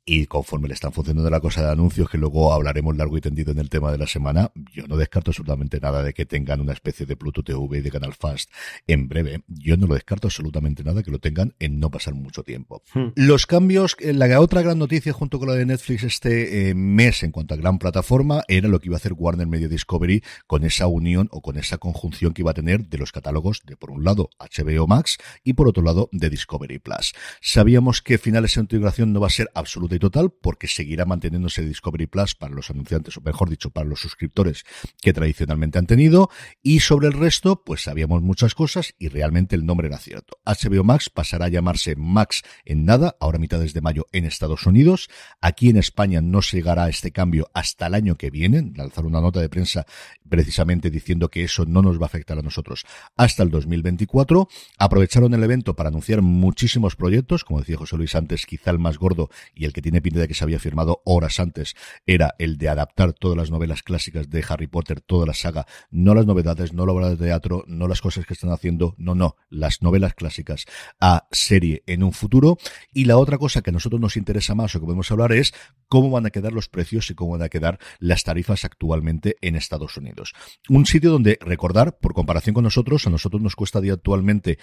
y conforme le están funcionando la cosa de anuncios, que luego hablaremos largo y tendido en el tema de la semana, yo no descarto absolutamente nada de que tengan una especie de Pluto TV y de Canal Fast en breve. Yo no lo descarto absolutamente nada que lo tengan en no pasar mucho tiempo. Hmm. Los cambios, eh, la otra gran noticia junto con la de Netflix este eh, mes en cuanto a gran plataforma era lo que iba a hacer Warner Media Discovery con esa unión o con esa conjunción que iba a tener de los catálogos de por un lado HBO Max y por otro lado de Discovery Plus. Sabíamos que finales de integración no va a ser absoluta total, porque seguirá manteniéndose Discovery Plus para los anunciantes, o mejor dicho, para los suscriptores que tradicionalmente han tenido. Y sobre el resto, pues sabíamos muchas cosas y realmente el nombre era cierto. HBO Max pasará a llamarse Max en nada, ahora mitades de mayo en Estados Unidos. Aquí en España no se llegará a este cambio hasta el año que viene. Lanzar una nota de prensa precisamente diciendo que eso no nos va a afectar a nosotros hasta el 2024. Aprovecharon el evento para anunciar muchísimos proyectos, como decía José Luis antes, quizá el más gordo y el que tiene pinta de que se había firmado horas antes, era el de adaptar todas las novelas clásicas de Harry Potter, toda la saga, no las novedades, no la obra de teatro, no las cosas que están haciendo, no, no, las novelas clásicas a serie en un futuro. Y la otra cosa que a nosotros nos interesa más o que podemos hablar es cómo van a quedar los precios y cómo van a quedar las tarifas actualmente en Estados Unidos. Un sitio donde, recordad por comparación con nosotros, a nosotros nos cuesta día actualmente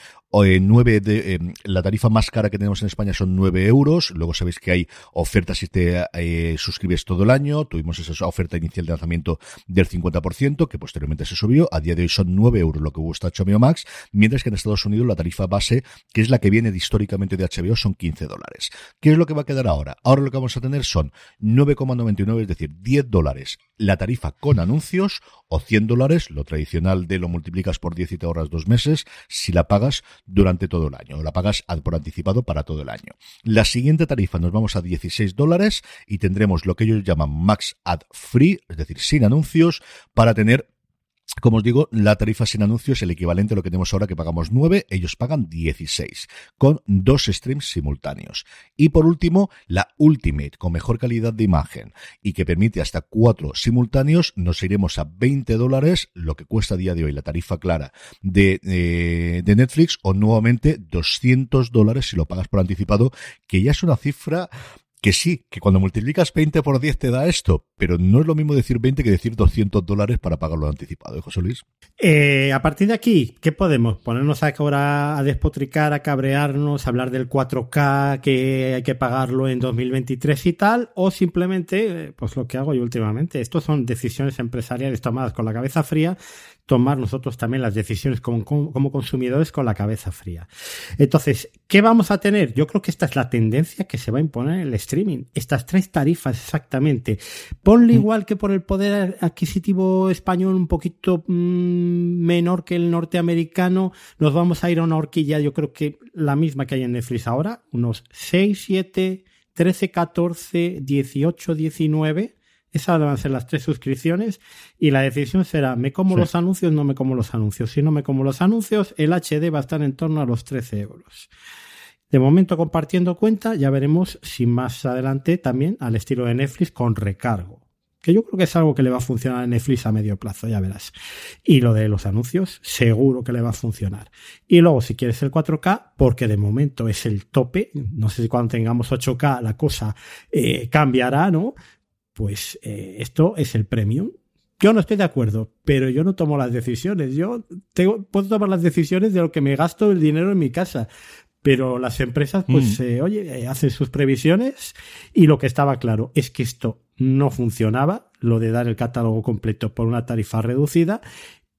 eh, 9 de, eh, la tarifa más cara que tenemos en España son 9 euros. Luego sabéis que hay ofertas si te eh, suscribes todo el año. Tuvimos esa oferta inicial de lanzamiento del 50%, que posteriormente se subió. A día de hoy son 9 euros lo que cuesta HBO Max, mientras que en Estados Unidos la tarifa base, que es la que viene históricamente de HBO, son 15 dólares. ¿Qué es lo que va a quedar ahora? Ahora lo que vamos a tener son 9,99, es decir, 10 dólares la tarifa con anuncios o 100 dólares, lo tradicional de lo multiplicas por 10 y te dos meses, si la pagas durante todo el año, o la pagas por anticipado para todo el año. La siguiente tarifa nos vamos a 16 dólares y tendremos lo que ellos llaman Max Ad Free, es decir, sin anuncios, para tener como os digo, la tarifa sin anuncios es el equivalente a lo que tenemos ahora que pagamos 9, ellos pagan 16, con dos streams simultáneos. Y por último, la Ultimate, con mejor calidad de imagen y que permite hasta cuatro simultáneos, nos iremos a 20 dólares, lo que cuesta a día de hoy la tarifa clara de, eh, de Netflix, o nuevamente 200 dólares si lo pagas por anticipado, que ya es una cifra que sí, que cuando multiplicas 20 por 10 te da esto, pero no es lo mismo decir 20 que decir 200 dólares para pagarlo anticipado, ¿eh, José Luis? Eh, a partir de aquí, ¿qué podemos? ¿Ponernos ahora a despotricar, a cabrearnos, a hablar del 4K, que hay que pagarlo en 2023 y tal? ¿O simplemente, eh, pues lo que hago yo últimamente? Estos son decisiones empresariales tomadas con la cabeza fría tomar nosotros también las decisiones como, como, consumidores con la cabeza fría. Entonces, ¿qué vamos a tener? Yo creo que esta es la tendencia que se va a imponer en el streaming. Estas tres tarifas exactamente. Ponle mm. igual que por el poder adquisitivo español un poquito mmm, menor que el norteamericano, nos vamos a ir a una horquilla, yo creo que la misma que hay en Netflix ahora, unos 6, 7, 13, 14, 18, 19 esas van a ser las tres suscripciones y la decisión será, ¿me como sí. los anuncios? No me como los anuncios. Si no me como los anuncios, el HD va a estar en torno a los 13 euros. De momento compartiendo cuenta, ya veremos si más adelante también al estilo de Netflix con recargo. Que yo creo que es algo que le va a funcionar a Netflix a medio plazo, ya verás. Y lo de los anuncios, seguro que le va a funcionar. Y luego, si quieres el 4K, porque de momento es el tope, no sé si cuando tengamos 8K la cosa eh, cambiará, ¿no? Pues eh, esto es el premium. Yo no estoy de acuerdo, pero yo no tomo las decisiones. Yo tengo, puedo tomar las decisiones de lo que me gasto el dinero en mi casa. Pero las empresas, pues, mm. eh, oye, eh, hacen sus previsiones y lo que estaba claro es que esto no funcionaba, lo de dar el catálogo completo por una tarifa reducida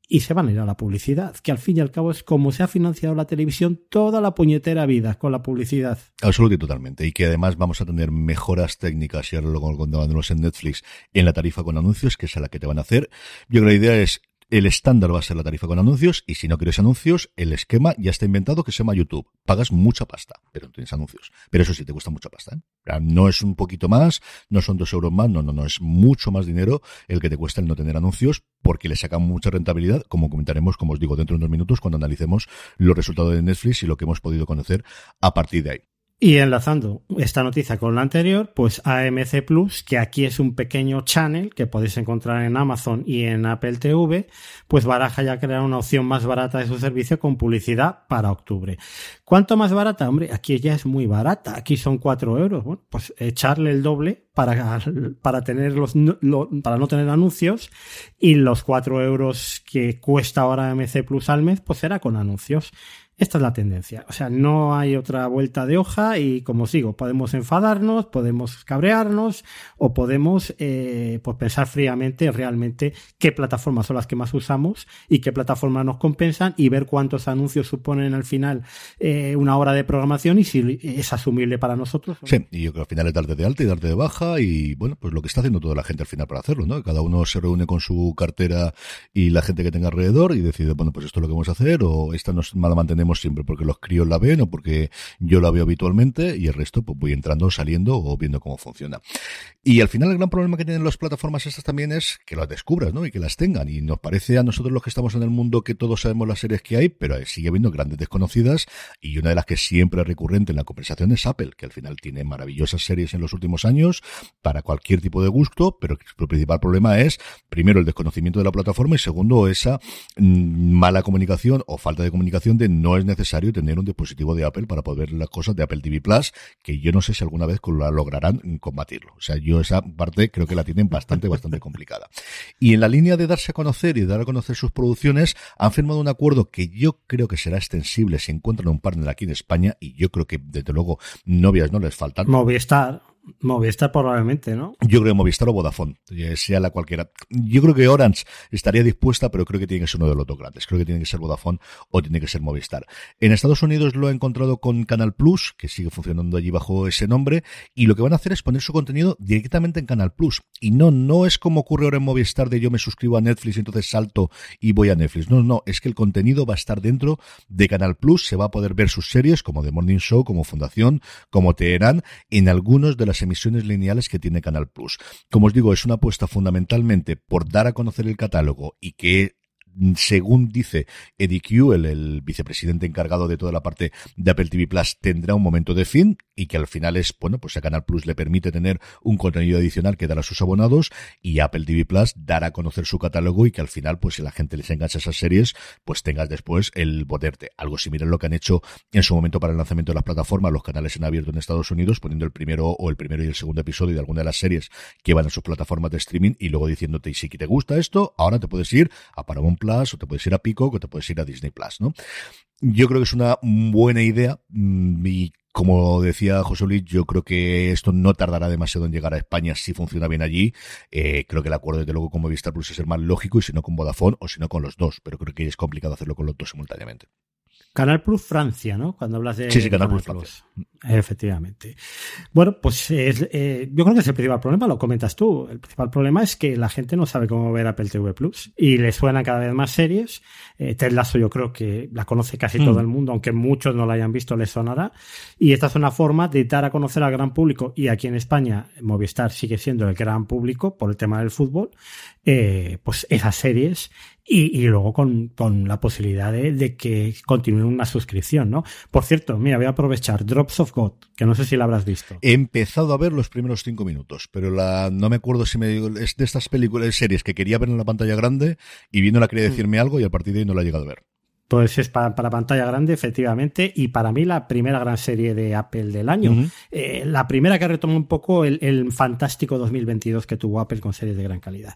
y se van a ir a la publicidad, que al fin y al cabo es como se ha financiado la televisión toda la puñetera vida con la publicidad. Absolutamente totalmente. Y que además vamos a tener mejoras técnicas, y ahora lo contábamos en Netflix, en la tarifa con anuncios, que es la que te van a hacer. Yo creo que la idea es el estándar va a ser la tarifa con anuncios y si no quieres anuncios, el esquema ya está inventado que se llama YouTube. Pagas mucha pasta, pero no tienes anuncios. Pero eso sí, te cuesta mucha pasta. ¿eh? No es un poquito más, no son dos euros más, no, no, no, es mucho más dinero el que te cuesta el no tener anuncios porque le sacan mucha rentabilidad, como comentaremos, como os digo, dentro de unos minutos cuando analicemos los resultados de Netflix y lo que hemos podido conocer a partir de ahí. Y enlazando esta noticia con la anterior, pues AMC Plus, que aquí es un pequeño channel que podéis encontrar en Amazon y en Apple TV, pues baraja ya crear una opción más barata de su servicio con publicidad para octubre. ¿Cuánto más barata? Hombre, aquí ya es muy barata, aquí son 4 euros. Bueno, pues echarle el doble para, para, tener los, lo, para no tener anuncios y los 4 euros que cuesta ahora AMC Plus al mes, pues será con anuncios. Esta es la tendencia. O sea, no hay otra vuelta de hoja y como sigo, podemos enfadarnos, podemos cabrearnos o podemos eh, pues pensar fríamente realmente qué plataformas son las que más usamos y qué plataformas nos compensan y ver cuántos anuncios suponen al final eh, una hora de programación y si es asumible para nosotros. Sí, y yo creo que al final es darte de alta y darte de baja y bueno, pues lo que está haciendo toda la gente al final para hacerlo, ¿no? Cada uno se reúne con su cartera y la gente que tenga alrededor y decide, bueno, pues esto es lo que vamos a hacer o esta nos la mantenemos siempre porque los críos la ven o porque yo la veo habitualmente y el resto pues voy entrando, saliendo o viendo cómo funciona. Y al final el gran problema que tienen las plataformas estas también es que las descubras, ¿no? Y que las tengan. Y nos parece a nosotros los que estamos en el mundo que todos sabemos las series que hay, pero sigue habiendo grandes desconocidas y una de las que siempre es recurrente en la conversación es Apple, que al final tiene maravillosas series en los últimos años para cualquier tipo de gusto, pero el principal problema es, primero, el desconocimiento de la plataforma y segundo, esa mala comunicación o falta de comunicación de no es necesario tener un dispositivo de Apple para poder ver las cosas de Apple TV Plus, que yo no sé si alguna vez lograrán combatirlo. O sea, yo esa parte creo que la tienen bastante, bastante complicada. Y en la línea de darse a conocer y dar a conocer sus producciones, han firmado un acuerdo que yo creo que será extensible si encuentran un partner aquí en España, y yo creo que desde luego novias no les faltan. Movistar. Movistar probablemente, ¿no? Yo creo que Movistar o Vodafone, eh, sea la cualquiera. Yo creo que Orange estaría dispuesta, pero creo que tiene que ser uno de los dos grandes. Creo que tiene que ser Vodafone o tiene que ser Movistar. En Estados Unidos lo he encontrado con Canal Plus, que sigue funcionando allí bajo ese nombre, y lo que van a hacer es poner su contenido directamente en Canal Plus. Y no, no es como ocurre ahora en Movistar de yo me suscribo a Netflix entonces salto y voy a Netflix. No, no, es que el contenido va a estar dentro de Canal Plus, se va a poder ver sus series como The Morning Show, como Fundación, como Teherán, en algunos de las emisiones lineales que tiene Canal Plus. Como os digo, es una apuesta fundamentalmente por dar a conocer el catálogo y que según dice Eddie Q, el, vicepresidente encargado de toda la parte de Apple TV Plus, tendrá un momento de fin y que al final es, bueno, pues a Canal Plus le permite tener un contenido adicional que dar a sus abonados y Apple TV Plus dar a conocer su catálogo y que al final, pues si la gente les engancha esas series, pues tengas después el poderte. Algo similar a lo que han hecho en su momento para el lanzamiento de las plataformas, los canales en abierto en Estados Unidos, poniendo el primero o el primero y el segundo episodio de alguna de las series que van a sus plataformas de streaming y luego diciéndote, y si te gusta esto, ahora te puedes ir a Paramount Plus, o te puedes ir a Pico, o te puedes ir a Disney Plus, ¿no? Yo creo que es una buena idea mm, y como decía José Luis, yo creo que esto no tardará demasiado en llegar a España si funciona bien allí. Eh, creo que el acuerdo, desde luego, con Movistar Plus es el más lógico y si no con Vodafone o si no con los dos, pero creo que es complicado hacerlo con los dos simultáneamente. Canal Plus Francia, ¿no? Cuando hablas de. Sí, sí, Canal, Plus, Francia. Efectivamente. Bueno, pues eh, yo creo que es el principal problema, lo comentas tú. El principal problema es que la gente no sabe cómo ver Apple TV Plus y le suenan cada vez más series. Eh, Ted Lasso yo creo que la conoce casi todo mm. el mundo, aunque muchos no la hayan visto, le sonará. Y esta es una forma de dar a conocer al gran público. Y aquí en España, Movistar sigue siendo el gran público por el tema del fútbol. Eh, pues esas series y, y luego con, con, la posibilidad de, de, que continúe una suscripción, ¿no? Por cierto, mira, voy a aprovechar Drops of God, que no sé si la habrás visto. He empezado a ver los primeros cinco minutos, pero la, no me acuerdo si me digo, es de estas películas, series que quería ver en la pantalla grande y viéndola quería mm. decirme algo y a partir de ahí no la he llegado a ver. Pues es para, para, pantalla grande, efectivamente, y para mí la primera gran serie de Apple del año. Uh -huh. eh, la primera que retomó un poco el, el fantástico 2022 que tuvo Apple con series de gran calidad.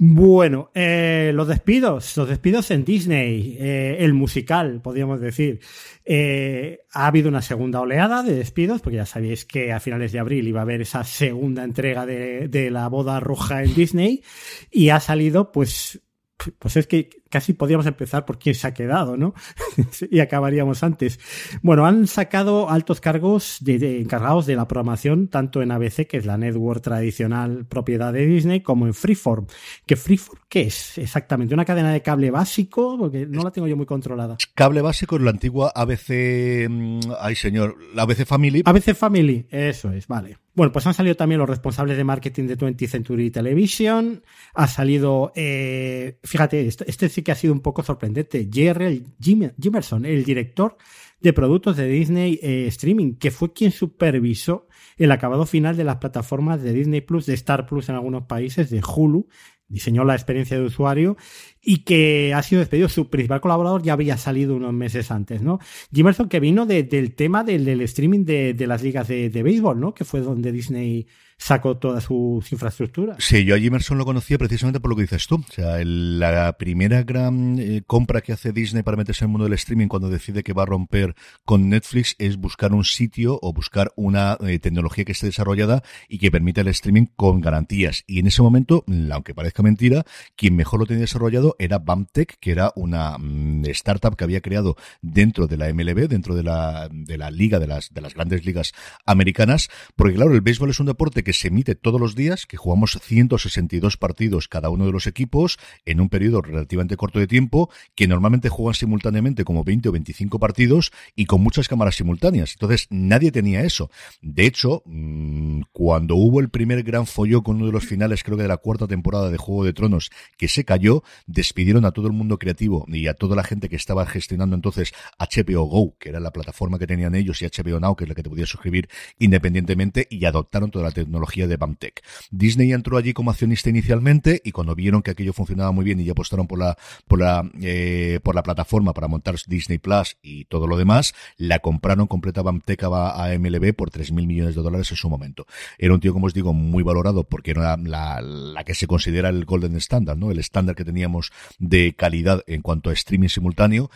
Bueno, eh, los despidos, los despidos en Disney, eh, el musical, podríamos decir. Eh, ha habido una segunda oleada de despidos, porque ya sabéis que a finales de abril iba a haber esa segunda entrega de, de la boda roja en Disney, y ha salido, pues, pues es que casi podríamos empezar por quién se ha quedado, ¿no? y acabaríamos antes. Bueno, han sacado altos cargos de, de, encargados de la programación, tanto en ABC, que es la network tradicional propiedad de Disney, como en Freeform. ¿Que Freeform qué es exactamente? ¿Una cadena de cable básico? Porque no la tengo yo muy controlada. Cable básico es la antigua ABC, mm, ay señor, la ABC Family. ABC Family, eso es, vale. Bueno, pues han salido también los responsables de marketing de 20th Century Television. Ha salido, eh, fíjate, este, este que ha sido un poco sorprendente. Jerry Jimerson, el director de productos de Disney eh, Streaming, que fue quien supervisó el acabado final de las plataformas de Disney Plus, de Star Plus en algunos países, de Hulu, diseñó la experiencia de usuario y que ha sido despedido. Su principal colaborador ya había salido unos meses antes, ¿no? Jimerson que vino de, del tema del, streaming de, de, las ligas de, de béisbol, ¿no? Que fue donde Disney sacó todas sus infraestructuras. Sí, yo a Jimerson lo conocía precisamente por lo que dices tú. O sea, el, la primera gran eh, compra que hace Disney para meterse en el mundo del streaming cuando decide que va a romper con Netflix es buscar un sitio o buscar una eh, tecnología que esté desarrollada y que permita el streaming con garantías. Y en ese momento, aunque parezca mentira, quien mejor lo tenía desarrollado era BAMTech, que era una mm, startup que había creado dentro de la MLB, dentro de la, de la liga de las, de las grandes ligas americanas. Porque claro, el béisbol es un deporte que se emite todos los días, que jugamos 162 partidos cada uno de los equipos en un periodo relativamente corto de tiempo, que normalmente juegan simultáneamente como 20 o 25 partidos y con muchas cámaras simultáneas. Entonces, nadie tenía eso. De hecho, mm, cuando hubo el primer gran folló con uno de los finales, creo que de la cuarta temporada de Juego de Tronos, que se cayó, despidieron a todo el mundo creativo y a toda la gente que estaba gestionando entonces HBO Go, que era la plataforma que tenían ellos, y HBO Now, que es la que te podías suscribir independientemente, y adoptaron toda la tecnología de BAMTech. Disney entró allí como accionista inicialmente y cuando vieron que aquello funcionaba muy bien y ya apostaron por la, por la, eh, por la plataforma para montar Disney Plus y todo lo demás, la compraron completa BAMTech a, MLB por 3.000 millones de dólares en su momento. Era un tío, como os digo, muy valorado porque era la, la que se considera el golden standard, ¿no? El estándar que teníamos de calidad en cuanto a streaming simultáneo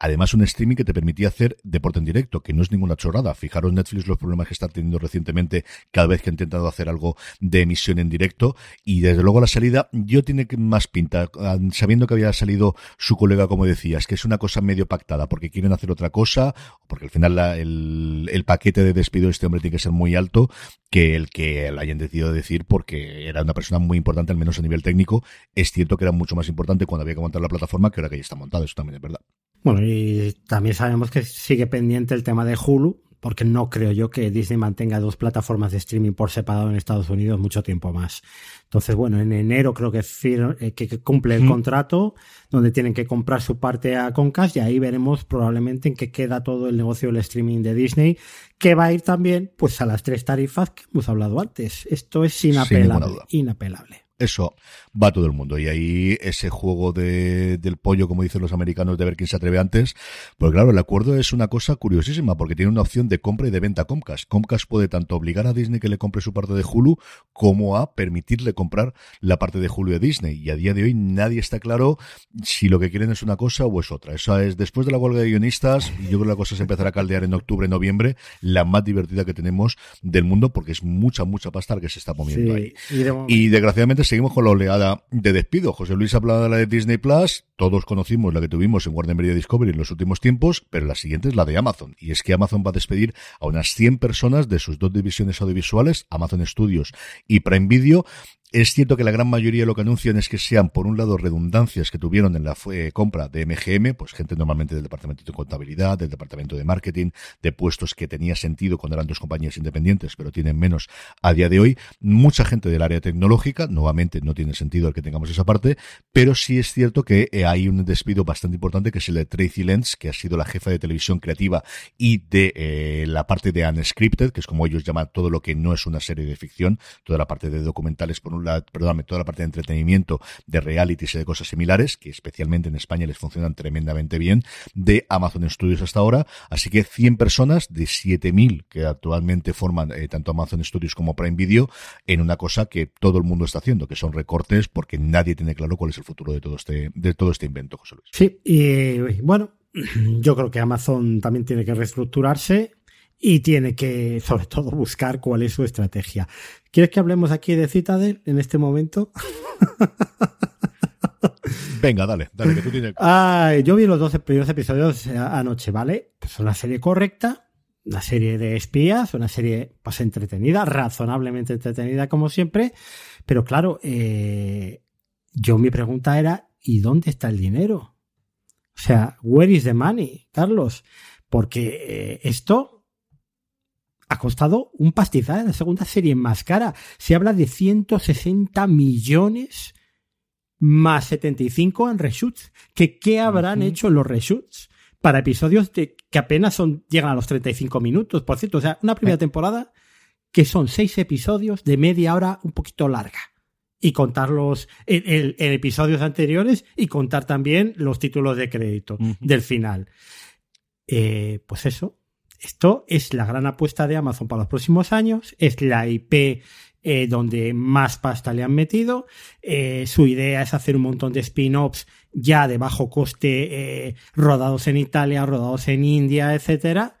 Además, un streaming que te permitía hacer deporte en directo, que no es ninguna chorrada. Fijaros Netflix los problemas que está teniendo recientemente cada vez que ha intentado hacer algo de emisión en directo. Y desde luego la salida, yo tiene más pinta, ah, sabiendo que había salido su colega, como decías, que es una cosa medio pactada, porque quieren hacer otra cosa, porque al final el, paquete de despido de este hombre tiene que ser muy alto, que el que la hayan decidido decir, porque era una persona muy importante, al menos a nivel técnico. Es cierto que era mucho más importante cuando había que montar la plataforma que ahora que ya está montada, eso también es verdad. Bueno, y también sabemos que sigue pendiente el tema de Hulu, porque no creo yo que Disney mantenga dos plataformas de streaming por separado en Estados Unidos mucho tiempo más. Entonces, bueno, en enero creo que, eh, que cumple el contrato, donde tienen que comprar su parte a Concast y ahí veremos probablemente en qué queda todo el negocio del streaming de Disney, que va a ir también pues a las tres tarifas que hemos hablado antes. Esto es inapelable. inapelable. Eso va todo el mundo. Y ahí ese juego de, del pollo, como dicen los americanos, de ver quién se atreve antes. Pues claro, el acuerdo es una cosa curiosísima porque tiene una opción de compra y de venta a Comcast. Comcast puede tanto obligar a Disney que le compre su parte de Hulu como a permitirle comprar la parte de Hulu de Disney. Y a día de hoy nadie está claro si lo que quieren es una cosa o es otra. Esa es después de la huelga de guionistas, y yo creo que la cosa se empezará a caldear en octubre, noviembre, la más divertida que tenemos del mundo porque es mucha, mucha pasta que se está moviendo ahí. y desgraciadamente seguimos con la oleada de despido. José Luis hablaba de la de Disney Plus, todos conocimos la que tuvimos en Warner Media Discovery en los últimos tiempos, pero la siguiente es la de Amazon. Y es que Amazon va a despedir a unas 100 personas de sus dos divisiones audiovisuales, Amazon Studios y Prime Video, es cierto que la gran mayoría de lo que anuncian es que sean, por un lado, redundancias que tuvieron en la eh, compra de MGM, pues gente normalmente del departamento de contabilidad, del departamento de marketing, de puestos que tenía sentido cuando eran dos compañías independientes, pero tienen menos a día de hoy. Mucha gente del área tecnológica, nuevamente no tiene sentido el que tengamos esa parte, pero sí es cierto que eh, hay un despido bastante importante que es el de Tracy Lenz, que ha sido la jefa de televisión creativa y de eh, la parte de Unscripted, que es como ellos llaman todo lo que no es una serie de ficción, toda la parte de documentales por un la, perdóname, toda la parte de entretenimiento, de realities y de cosas similares, que especialmente en España les funcionan tremendamente bien, de Amazon Studios hasta ahora. Así que 100 personas de 7.000 que actualmente forman eh, tanto Amazon Studios como Prime Video en una cosa que todo el mundo está haciendo, que son recortes porque nadie tiene claro cuál es el futuro de todo este, de todo este invento, José Luis. Sí, y bueno, yo creo que Amazon también tiene que reestructurarse y tiene que, sobre todo, buscar cuál es su estrategia. ¿Quieres que hablemos aquí de Citadel en este momento? Venga, dale, dale, que tú tienes. yo vi los 12 primeros episodios anoche, ¿vale? Es una serie correcta, una serie de espías, una serie pues entretenida, razonablemente entretenida como siempre, pero claro, eh, yo mi pregunta era, ¿y dónde está el dinero? O sea, where is the money, Carlos? Porque eh, esto ha costado un pastizal, la segunda serie más cara. Se habla de 160 millones más 75 en reshoots. ¿Qué, qué habrán hecho los reshoots para episodios de, que apenas son, llegan a los 35 minutos? Por cierto, o sea, una primera temporada que son seis episodios de media hora un poquito larga. Y contar los en, episodios anteriores y contar también los títulos de crédito del final. Eh, pues eso, esto es la gran apuesta de Amazon para los próximos años, es la IP eh, donde más pasta le han metido. Eh, su idea es hacer un montón de spin-offs ya de bajo coste, eh, rodados en Italia, rodados en India, etcétera.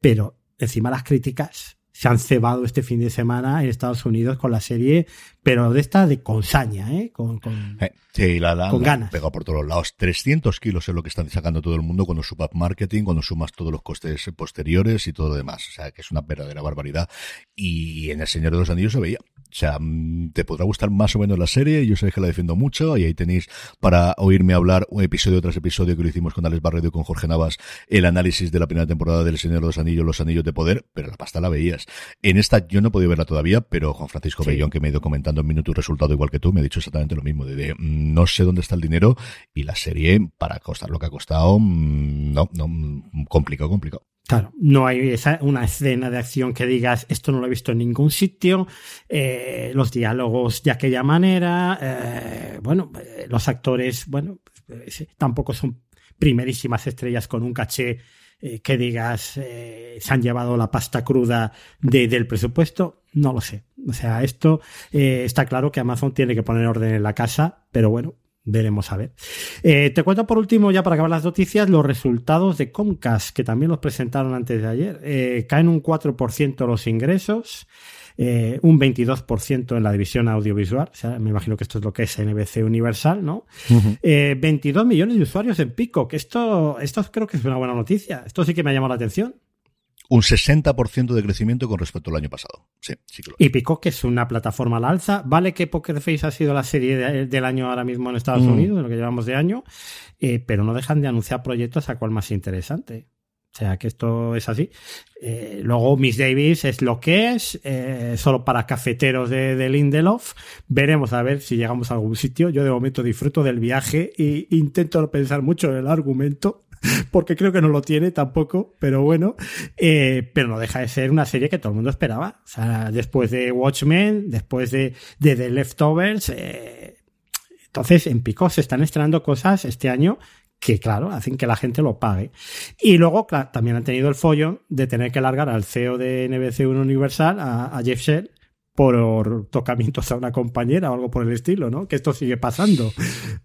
Pero encima las críticas se han cebado este fin de semana en Estados Unidos con la serie, pero de esta de con saña, ¿eh? Con, con, Eh, sí, la, la, con la ganas. pega por todos los lados. 300 kilos es lo que están sacando todo el mundo cuando sumas marketing, cuando sumas todos los costes posteriores y todo lo demás. O sea, que es una verdadera barbaridad. Y en El Señor de los Anillos se veía. O sea, mm, te podrá gustar más o menos la serie, yo sé que la defiendo mucho, y ahí tenéis para oírme hablar un episodio tras episodio que lo hicimos con Alex Barredo y con Jorge Navas, el análisis de la primera temporada del Señor de los Anillos, los Anillos de Poder, pero la pasta la veías. En esta yo no he podido verla todavía, pero Juan Francisco Sí. Bellón, que me ha ido comentando en minuto y resultado igual que tú, me ha dicho exactamente lo mismo, de, de, mm, no sé dónde está el dinero, y la serie, para costar lo que ha costado, mm, no, no, complicado, complicado. Claro, no hay esa, una escena de acción que digas esto no lo he visto en ningún sitio, eh, los diálogos de aquella manera, eh, bueno, eh, los actores, bueno, eh, tampoco son primerísimas estrellas con un caché eh, que digas se han llevado la pasta cruda de- del presupuesto, no lo sé. O sea, esto está claro que Amazon tiene que poner orden en la casa, pero bueno, veremos a ver. Eh, te cuento por último, ya para acabar las noticias, los resultados de Comcast, que también los presentaron antes de ayer. Eh, caen un 4% los ingresos, eh, un 22% en la división audiovisual. O sea, me imagino que esto es lo que es NBC Universal, ¿no? Eh, 22 millones de usuarios en Pico, que esto, esto creo que es una buena noticia. Esto sí que me ha llamado la atención. Un 60% de crecimiento con respecto al año pasado. Sí, sí que lo Y Pico, que es una plataforma al alza. Vale que Poker Face ha sido la serie de- del año ahora mismo en Estados Mm. Unidos, en lo que llevamos de año, eh, pero no dejan de anunciar proyectos a cual más interesante. O sea, que esto es así. Eh, luego Miss Davis es lo que es, eh, solo para cafeteros de, de Lindelof. Veremos a ver si llegamos a algún sitio. Yo de momento disfruto del viaje e intento no pensar mucho en el argumento. Porque creo que no lo tiene tampoco, pero bueno, eh, pero no deja de ser una serie que todo el mundo esperaba. O sea, después de Watchmen, después de, de The Leftovers, eh, entonces en Pico se están estrenando cosas este año que, claro, hacen que la gente lo pague. Y luego, claro, también han tenido el follón de tener que largar al CEO de NBC1 Universal, a, a Jeff Shell, por tocamientos a una compañera o algo por el estilo, ¿no? Que esto sigue pasando.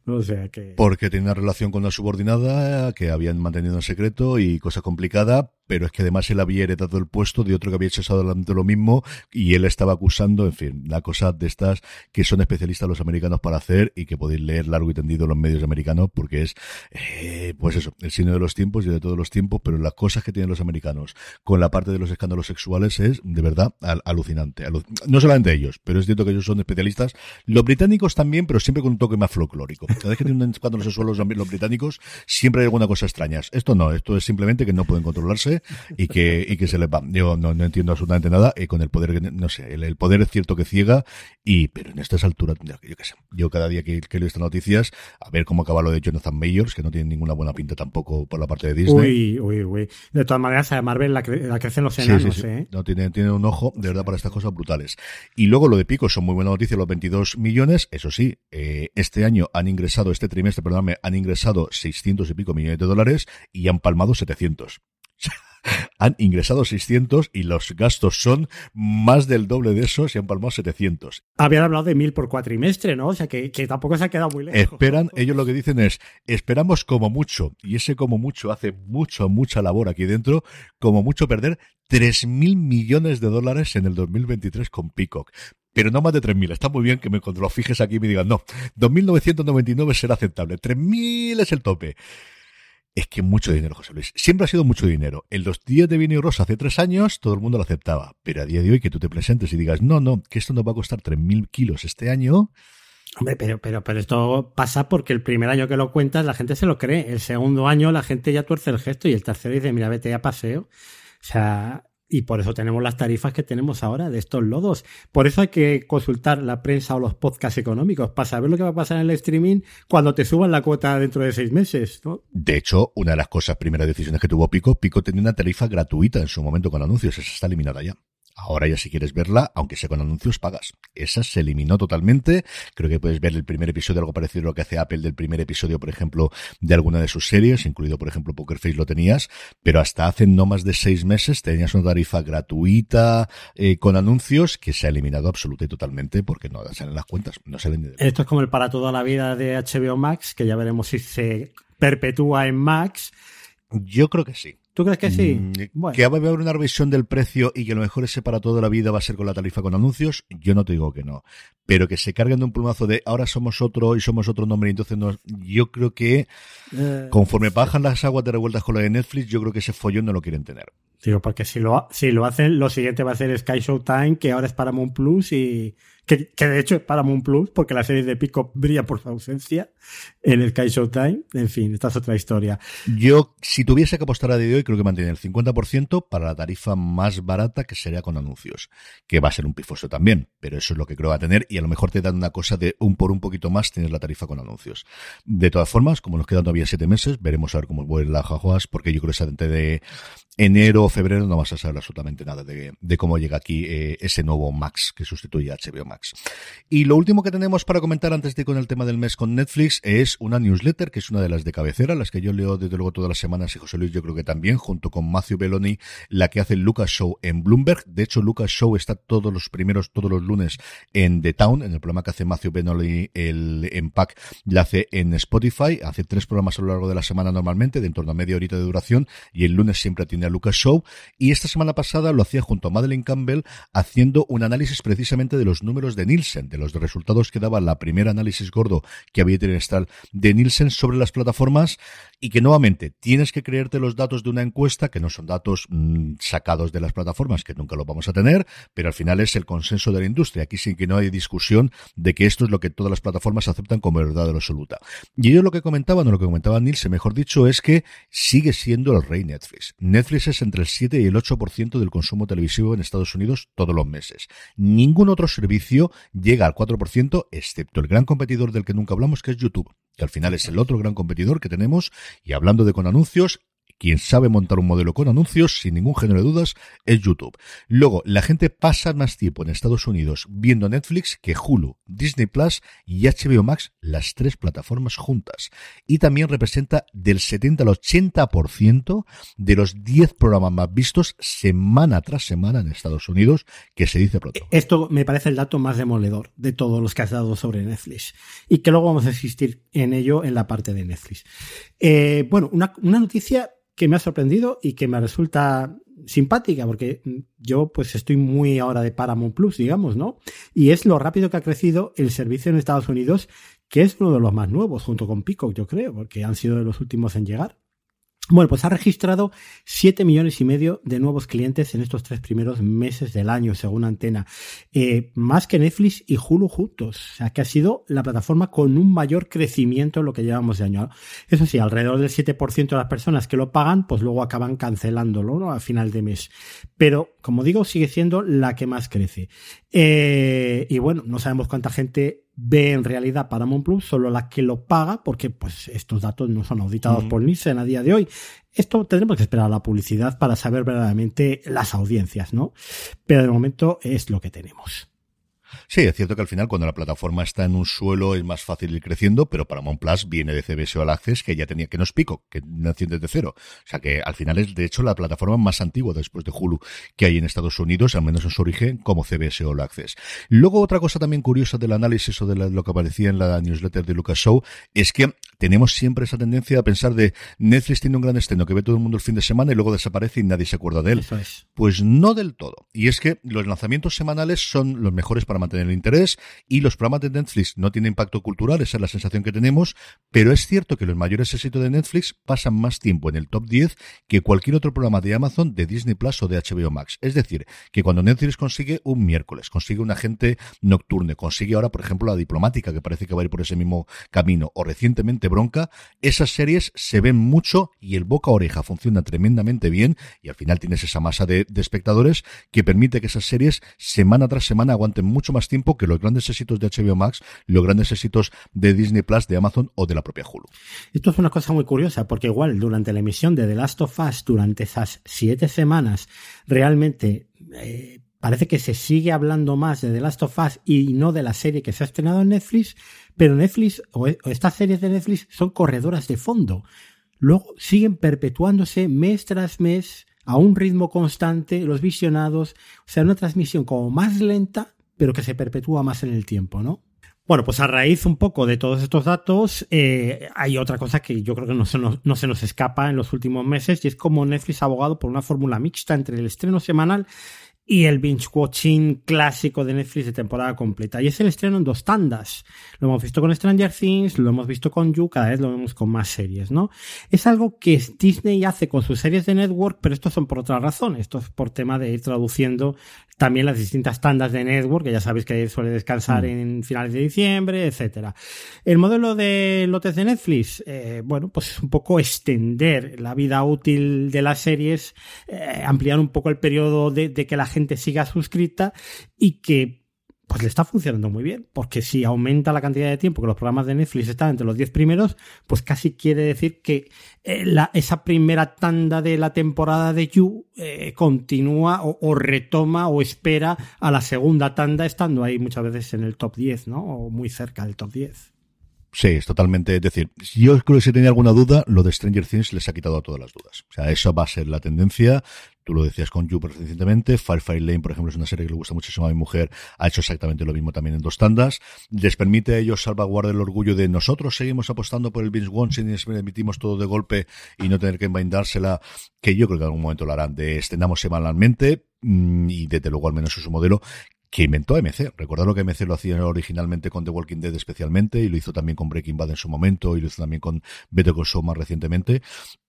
O sea que... Porque tiene una relación con la subordinada que habían mantenido en secreto y cosa complicada, pero es que además él había heredado el puesto de otro que había hecho lo mismo y él estaba acusando, en fin, la cosa de estas que son especialistas los americanos para hacer y que podéis leer largo y tendido en los medios americanos porque es, eh, pues eso, el signo de los tiempos y de todos los tiempos, pero las cosas que tienen los americanos con la parte de los escándalos sexuales es de verdad al- alucinante. Alu- no solamente ellos, pero es cierto que ellos son especialistas. Los británicos también, pero siempre con un toque más folclórico. Cada vez que tienen un escándalo sexual los, los británicos, siempre hay alguna cosa extraña. Esto no, esto es simplemente que no pueden controlarse y que, y que se les va. Yo no, no entiendo absolutamente nada y con el poder, no sé, el, el poder es cierto que ciega y, pero en estas alturas, yo, qué sé, yo cada día que, que leo estas noticias, a ver cómo acaba lo de Jonathan Mayors, que no tiene ninguna buena pinta tampoco por la parte de Disney. Uy, uy, uy. De todas maneras, a Marvel la, cre- la crecen los Sí, enanos, sí, sí. ¿eh? No, tiene, tiene un ojo, de verdad, para estas cosas brutales. Y luego lo de Pico son muy buenas noticias, los 22 millones. Eso sí, eh, este año han ingresado, este trimestre, perdóname, han ingresado 600 y pico millones de dólares y han palmado 700. han ingresado 600 y los gastos son más del doble de eso y han palmado 700. Habían hablado de mil por cuatrimestre, ¿no? O sea, que, que tampoco se ha quedado muy lejos. Esperan, ellos lo que dicen es, esperamos como mucho, y ese como mucho hace mucho, mucha labor aquí dentro, como mucho perder 3.000 millones de dólares en el 2023 con Peacock. Pero no más de 3.000. Está muy bien que me, lo fijes aquí me digan, no, 2.999 será aceptable. 3.000 es el tope. Es que mucho dinero, José Luis. Siempre ha sido mucho dinero. En los días de Vino Rosa hace tres años todo el mundo lo aceptaba. Pero a día de hoy que tú te presentes y digas, no, no, que esto nos va a costar 3.000 kilos este año, Hombre, pero, pero, pero esto pasa porque el primer año que lo cuentas la gente se lo cree. El segundo año la gente ya tuerce el gesto y el tercero dice, mira, vete a paseo. O sea, y por eso tenemos las tarifas que tenemos ahora de estos lodos. Por eso hay que consultar la prensa o los podcasts económicos para saber lo que va a pasar en el streaming cuando te suban la cuota dentro de seis meses. De hecho, una de las cosas, primeras decisiones que tuvo Pico, Pico tenía una tarifa gratuita en su momento con anuncios, esa está eliminada ya. Ahora ya si quieres verla, aunque sea con anuncios, pagas. Esa se eliminó totalmente. Creo que puedes ver el primer episodio, algo parecido a lo que hace Apple del primer episodio, por ejemplo, de alguna de sus series, incluido, por ejemplo, Poker Face lo tenías, pero hasta hace no más de seis meses tenías una tarifa gratuita eh, con anuncios que se ha eliminado absoluta y totalmente porque no salen las cuentas, no salen ni de Esto es como el para toda la vida de HBO Max, que ya veremos si se perpetúa en Max. Yo creo que sí. ¿Tú crees que sí? Mm, bueno. Que va a haber una revisión del precio y que lo mejor ese para toda la vida va a ser con la tarifa con anuncios, yo no te digo que no. Pero que se carguen de un plumazo de ahora somos otro y somos otro nombre, entonces no, yo creo que eh, conforme bajan las aguas de revueltas con la de Netflix, yo creo que ese follón no lo quieren tener. Digo, porque si lo, si lo hacen, lo siguiente va a ser Sky Showtime, que ahora es Paramount Plus y que, que de hecho es Paramount Plus, porque la serie de Pico brilla por su ausencia en Sky Showtime. En fin, esta es otra historia. Yo, si tuviese que apostar a día de hoy, creo que mantiene el 50% para la tarifa más barata, que sería con anuncios, que va a ser un pifoso también, pero eso es lo que creo va a tener y a lo mejor te dan una cosa de un por un poquito más, tienes la tarifa con anuncios. De todas formas, como nos quedan todavía siete meses, veremos a ver cómo vuelve la jajuas, porque yo creo que esa de enero febrero no vas a saber absolutamente nada de, cómo llega aquí eh, ese nuevo Max que sustituye a HBO Max. Y lo último que tenemos para comentar antes de con el tema del mes con Netflix es una newsletter que es una de las de cabecera, las que yo leo desde luego todas las semanas y José Luis yo creo que también, junto con Matthew Belloni, la que hace Lucas Show en Bloomberg. De hecho, Lucas Show está todos los primeros, todos los lunes en The Town, en el programa que hace Matthew Belloni, el Empack, la hace en Spotify, hace tres programas a lo largo de la semana normalmente, de en torno a media horita de duración, y el lunes siempre tiene a Lucas Show. Y esta semana pasada lo hacía junto a Madeleine Campbell haciendo un análisis precisamente de los números de Nielsen, de los resultados que daba la primera análisis gordo que había trimestral de Nielsen sobre las plataformas y que nuevamente tienes que creerte los datos de una encuesta que no son datos mm, sacados de las plataformas que nunca lo vamos a tener, pero al final es el consenso de la industria. Aquí sí que no hay discusión de que esto es lo que todas las plataformas aceptan como verdad absoluta. Y ellos lo que comentaban, o lo que comentaba Nielsen, mejor dicho, es que sigue siendo el rey Netflix. Netflix es entre el 7 y el 8% del consumo televisivo en Estados Unidos todos los meses. Ningún otro servicio llega al 4%, excepto el gran competidor del que nunca hablamos, que es YouTube, que al final es el otro gran competidor que tenemos. Y hablando de con anuncios, quien sabe montar un modelo con anuncios, sin ningún género de dudas, es YouTube. Luego, la gente pasa más tiempo en Estados Unidos viendo Netflix que Hulu, Disney Plus y HBO Max, las tres plataformas juntas. Y también representa del 70 al 80% de los 10 programas más vistos semana tras semana en Estados Unidos, que se dice pronto. Esto me parece el dato más demoledor de todos los que has dado sobre Netflix. Y que luego vamos a insistir en ello en la parte de Netflix. Eh, bueno, una noticia que me ha sorprendido y que me resulta simpática, porque yo pues estoy muy ahora de Paramount Plus, digamos, ¿no? Y es lo rápido que ha crecido el servicio en Estados Unidos, que es uno de los más nuevos, junto con Peacock, yo creo, porque han sido de los últimos en llegar. Bueno, pues ha registrado 7 millones y medio de nuevos clientes en estos tres primeros meses del año, según Antena. Eh, más que Netflix y Hulu juntos. O sea, que ha sido la plataforma con un mayor crecimiento en lo que llevamos de año. Eso sí, alrededor del 7% de las personas que lo pagan, pues luego acaban cancelándolo ¿no? a final de mes. Pero, como digo, sigue siendo la que más crece. Eh, y bueno, no sabemos cuánta gente ve en realidad Paramount Plus, solo la que lo paga, porque pues estos datos no son auditados por Nielsen a día de hoy. Esto tendremos que esperar a la publicidad para saber verdaderamente las audiencias, ¿no? Pero de momento es lo que tenemos. Sí, es cierto que al final cuando la plataforma está en un suelo es más fácil ir creciendo, pero para Plus viene de CBS All Access que ya tenía que no es pico, que nació desde cero. O sea que al final es de hecho la plataforma más antigua después de Hulu que hay en Estados Unidos, al menos en su origen, como CBS All Access. Luego otra cosa también curiosa del análisis o de lo que aparecía en la newsletter de Lucas Show es que tenemos siempre esa tendencia a pensar de Netflix tiene un gran estreno que ve todo el mundo el fin de semana y luego desaparece y nadie se acuerda de él. Pues no del todo. Y es que los lanzamientos semanales son los mejores para mantener el interés y los programas de Netflix no tienen impacto cultural, esa es la sensación que tenemos, pero es cierto que los mayores éxitos de Netflix pasan más tiempo en el top 10 que cualquier otro programa de Amazon, de Disney Plus o de HBO Max. Es decir, que cuando Netflix consigue un miércoles, consigue un agente nocturno, consigue ahora, por ejemplo, la diplomática, que parece que va a ir por ese mismo camino, o recientemente Bronca, esas series se ven mucho y el boca a oreja funciona tremendamente bien y al final tienes esa masa de, espectadores que permite que esas series semana tras semana aguanten mucho más tiempo que los grandes éxitos de HBO Max, los grandes éxitos de Disney Plus, de Amazon o de la propia Hulu. Esto es una cosa muy curiosa, porque igual durante la emisión de The Last of Us, durante esas siete semanas, realmente eh, parece que se sigue hablando más de The Last of Us y no de la serie que se ha estrenado en Netflix, pero Netflix o estas series de Netflix son corredoras de fondo. Luego siguen perpetuándose mes tras mes a un ritmo constante, los visionados, o sea, una transmisión como más lenta, pero que se perpetúa más en el tiempo, ¿no? Bueno, pues a raíz un poco de todos estos datos, eh, hay otra cosa que yo creo que no se, nos, no se nos escapa en los últimos meses y es como Netflix ha abogado por una fórmula mixta entre el estreno semanal y el binge watching clásico de Netflix de temporada completa. Y es el estreno en dos tandas. Lo hemos visto con Stranger Things, lo hemos visto con You, cada vez lo vemos con más series, ¿no? Es algo que Disney hace con sus series de network, pero estos son por otra razón. Esto es por tema de ir traduciendo también las distintas tandas de network, que ya sabéis que suele descansar mm. en finales de diciembre, etcétera. El modelo de lotes de Netflix, eh, bueno, pues es un poco extender la vida útil de las series, eh, ampliar un poco el periodo de que la gente siga suscrita y que pues le está funcionando muy bien, porque si aumenta la cantidad de tiempo que los programas de Netflix están entre los 10 primeros, pues casi quiere decir que eh, esa primera tanda de la temporada de You eh, continúa o, o, retoma o espera a la segunda tanda estando ahí muchas veces en el top 10, ¿no? O muy cerca del top 10. Sí, es totalmente. Es decir, yo creo que si tenía alguna duda, lo de Stranger Things les ha quitado todas las dudas. O sea, eso va a ser la tendencia. Tú lo decías con You recientemente. Firefly Lane, por ejemplo, es una serie que le gusta muchísimo a mi mujer. Ha hecho exactamente lo mismo también en dos tandas. Les permite a ellos salvaguardar el orgullo de nosotros seguimos apostando por el binge watching y les todo de golpe y no tener que envaindársela, que yo creo que en algún momento lo harán, de estrenamos semanalmente mm, y desde luego al menos es su modelo que inventó MC. Recordad lo que MC lo hacía originalmente con The Walking Dead especialmente, y lo hizo también con Breaking Bad en su momento, y lo hizo también con Better Call Saul más recientemente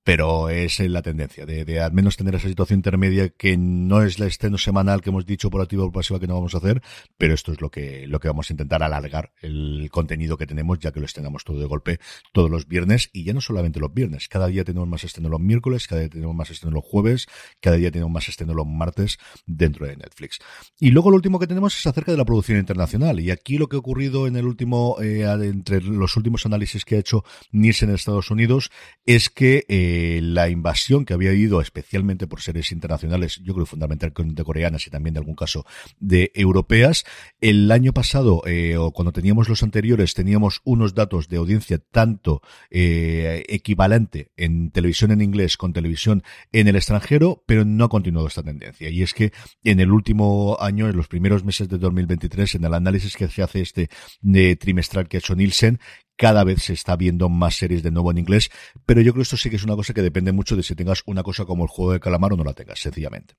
pero es la tendencia de, de, al menos tener esa situación intermedia que no es la estreno semanal que hemos dicho por activa o pasiva que no vamos a hacer, pero esto es lo que, lo que vamos a intentar alargar el contenido que tenemos ya que lo estrenamos todo de golpe todos los viernes y ya no solamente los viernes, cada día tenemos más estreno los miércoles, cada día tenemos más estreno los jueves, cada día tenemos más estreno los martes dentro de Netflix. Y luego lo último que tenemos es acerca de la producción internacional y aquí lo que ha ocurrido en el último, eh, entre los últimos análisis que ha hecho Nielsen en Estados Unidos es que eh, eh, la invasión que había habido especialmente por series internacionales, yo creo fundamentalmente coreanas y también de algún caso de europeas. El año pasado, eh, o cuando teníamos los anteriores, teníamos unos datos de audiencia tanto eh, equivalente en televisión en inglés con televisión en el extranjero, pero no ha continuado esta tendencia. Y es que en el último año, en los primeros meses de 2023, en el análisis que se hace este de trimestral que ha hecho Nielsen, cada vez se está viendo más series de nuevo en inglés, pero yo creo que esto sí que es una cosa que depende mucho de si tengas una cosa como el juego de calamar o no la tengas, sencillamente.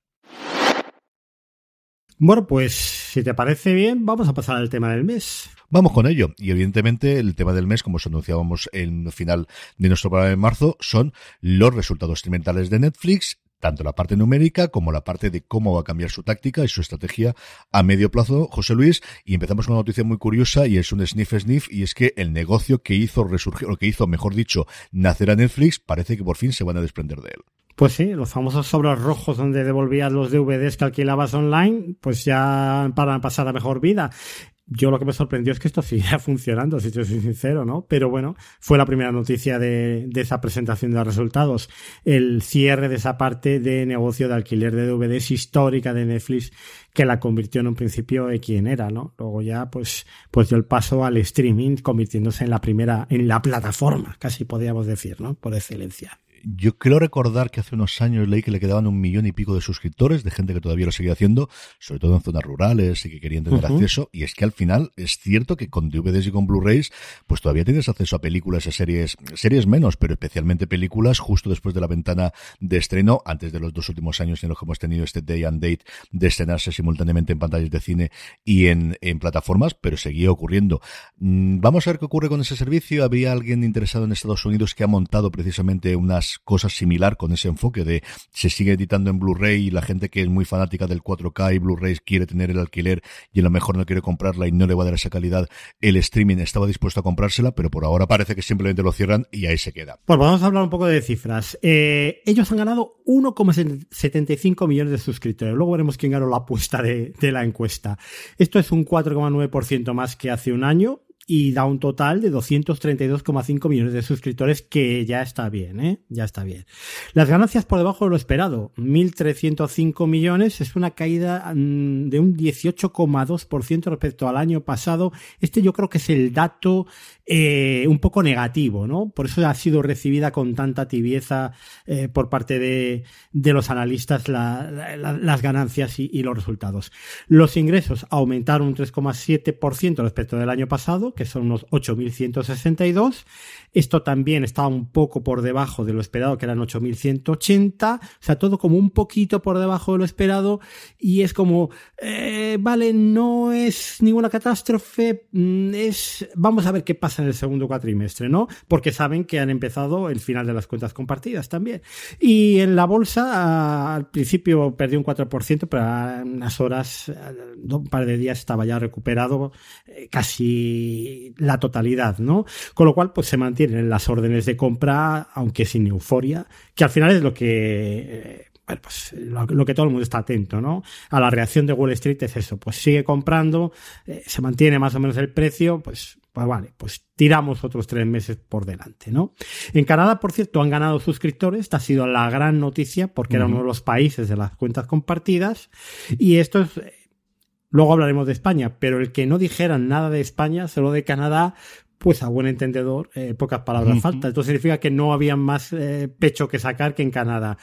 Bueno, pues si te parece bien, vamos a pasar al tema del mes. Vamos con ello. Y evidentemente el tema del mes, como os anunciábamos en el final de nuestro programa de marzo, son los resultados trimestrales de Netflix tanto la parte numérica como la parte de cómo va a cambiar su táctica y su estrategia a medio plazo, José Luis. Y empezamos con una noticia muy curiosa y es un sniff sniff y es que el negocio que hizo resurgir, o que hizo, mejor dicho, nacer a Netflix, parece que por fin se van a desprender de él. Pues sí, los famosos sobres rojos donde devolvías los DVDs que alquilabas online, pues ya para pasar a mejor vida. Yo lo que me sorprendió es que esto sigue funcionando, si yo soy sincero, ¿no? Pero bueno, fue la primera noticia de, de, esa presentación de resultados. El cierre de esa parte de negocio de alquiler de DVDs histórica de Netflix que la convirtió en un principio de quien era, ¿no? Luego ya, pues, pues dio el paso al streaming, convirtiéndose en la primera, en la plataforma, casi podríamos decir, ¿no? Por excelencia yo creo recordar que hace unos años leí que le quedaban un millón y pico de suscriptores, de gente que todavía lo seguía haciendo, sobre todo en zonas rurales y que querían tener acceso. Y es que al final es cierto que con DVDs y con Blu-rays, pues todavía tienes acceso a películas, a series, series menos, pero especialmente películas justo después de la ventana de estreno, antes de los dos últimos años en los que hemos tenido este day and date de estrenarse simultáneamente en pantallas de cine y en, en plataformas, pero seguía ocurriendo. Mm, vamos a ver qué ocurre con ese servicio. Había alguien interesado en Estados Unidos que ha montado precisamente unas cosas similar con ese enfoque de se sigue editando en Blu-ray y la gente que es muy fanática del 4K y Blu-ray quiere tener el alquiler y a lo mejor no quiere comprarla y no le va a dar esa calidad, el streaming estaba dispuesto a comprársela, pero por ahora parece que simplemente lo cierran y ahí se queda. Pues vamos a hablar un poco de cifras. Eh, ellos han ganado 1,75 millones de suscriptores. Luego veremos quién ganó la apuesta de, de la encuesta. Esto es un 4,9% más que hace un año y da un total de 232,5 millones de suscriptores, que ya está bien, ¿eh? Ya está bien. Las ganancias por debajo de lo esperado, 1.305 millones, es una caída mm, de un 18,2% respecto al año pasado. Este yo creo que es el dato eh, un poco negativo, ¿no? Por eso ha sido recibida con tanta tibieza eh, por parte de, los analistas la, la, las ganancias y, los resultados. Los ingresos aumentaron un 3,7% respecto del año pasado, que son unos 8.162. Esto también está un poco por debajo de lo esperado, que eran 8.180. O sea, todo como un poquito por debajo de lo esperado. Y es como, eh, vale, no es ninguna catástrofe. Mm, es, vamos a ver qué pasa en el segundo cuatrimestre, ¿no? Porque saben que han empezado el final de las cuentas compartidas también. Y en la bolsa, al principio perdió un 4%, pero en unas horas, un par de días estaba ya recuperado eh, casi la totalidad, ¿no? Con lo cual, pues se mantienen las órdenes de compra, aunque sin euforia, que al final es lo que eh, pues lo, que todo el mundo está atento, ¿no? A la reacción de Wall Street es eso, pues sigue comprando, eh, se mantiene más o menos el precio, pues, pues vale, pues tiramos otros tres meses por delante, ¿no? En Canadá, por cierto, han ganado suscriptores, esta ha sido la gran noticia porque era uno de los países de las cuentas compartidas y esto es Luego hablaremos de España, pero el que no dijeran nada de España, solo de Canadá, pues a buen entendedor, eh, pocas palabras falta. Esto significa que no había más eh, pecho que sacar que en Canadá.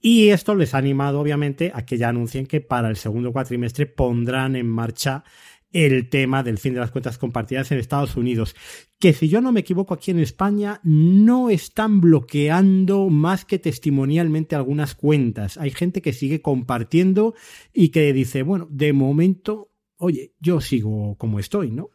Y esto les ha animado, obviamente, a que ya anuncien que para el segundo cuatrimestre pondrán en marcha el tema del fin de las cuentas compartidas en Estados Unidos, que si yo no me equivoco aquí en España no están bloqueando más que testimonialmente algunas cuentas. Hay gente que sigue compartiendo y que dice, bueno, de momento, oye, yo sigo como estoy, ¿no?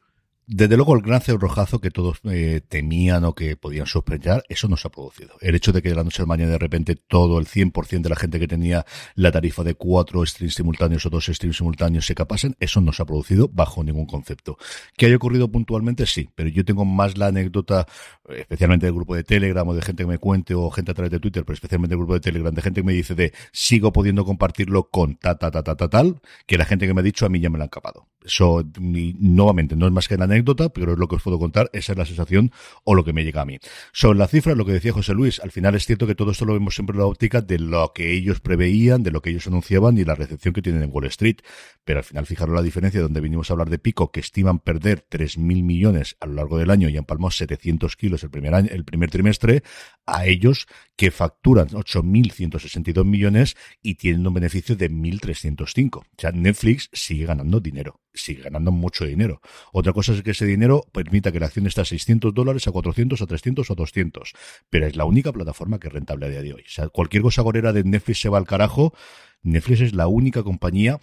Desde luego el gran rojazo que todos eh, temían o que podían sospechar, eso no se ha producido. El hecho de que de la noche al mañana de repente todo el 100% de la gente que tenía la tarifa de cuatro streams simultáneos o dos streams simultáneos se capasen, eso no se ha producido bajo ningún concepto. ¿Que haya ocurrido puntualmente? Sí, pero yo tengo más la anécdota, especialmente del grupo de Telegram o de gente que me cuente o gente a través de Twitter, pero especialmente del grupo de Telegram, de gente que me dice de sigo pudiendo compartirlo con ta ta ta ta ta tal, que la gente que me ha dicho a mí ya me lo han capado. Eso, nuevamente, no es más que una anécdota, pero es lo que os puedo contar, esa es la sensación o lo que me llega a mí. Sobre la cifra, lo que decía José Luis, al final es cierto que todo esto lo vemos siempre en la óptica de lo que ellos preveían, de lo que ellos anunciaban y la recepción que tienen en Wall Street. Pero al final, fijaros la diferencia donde vinimos a hablar de Pico, que estiman perder 3.000 millones a lo largo del año y han palmado 700 kilos el primer el primer trimestre, a ellos que facturan 8.162 millones y tienen un beneficio de 1.305. O sea, Netflix sigue ganando dinero sigue ganando mucho dinero. Otra cosa es que ese dinero permita que la acción esté a 600 dólares, a 400, a 300 o 200. Pero es la única plataforma que es rentable a día de hoy. O sea, cualquier cosa gorera de Netflix se va al carajo. Netflix es la única compañía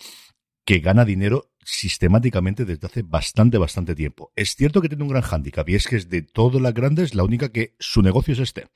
que gana dinero sistemáticamente desde hace bastante, bastante tiempo. Es cierto que tiene un gran hándicap y es que es de todas las grandes la única que su negocio es este.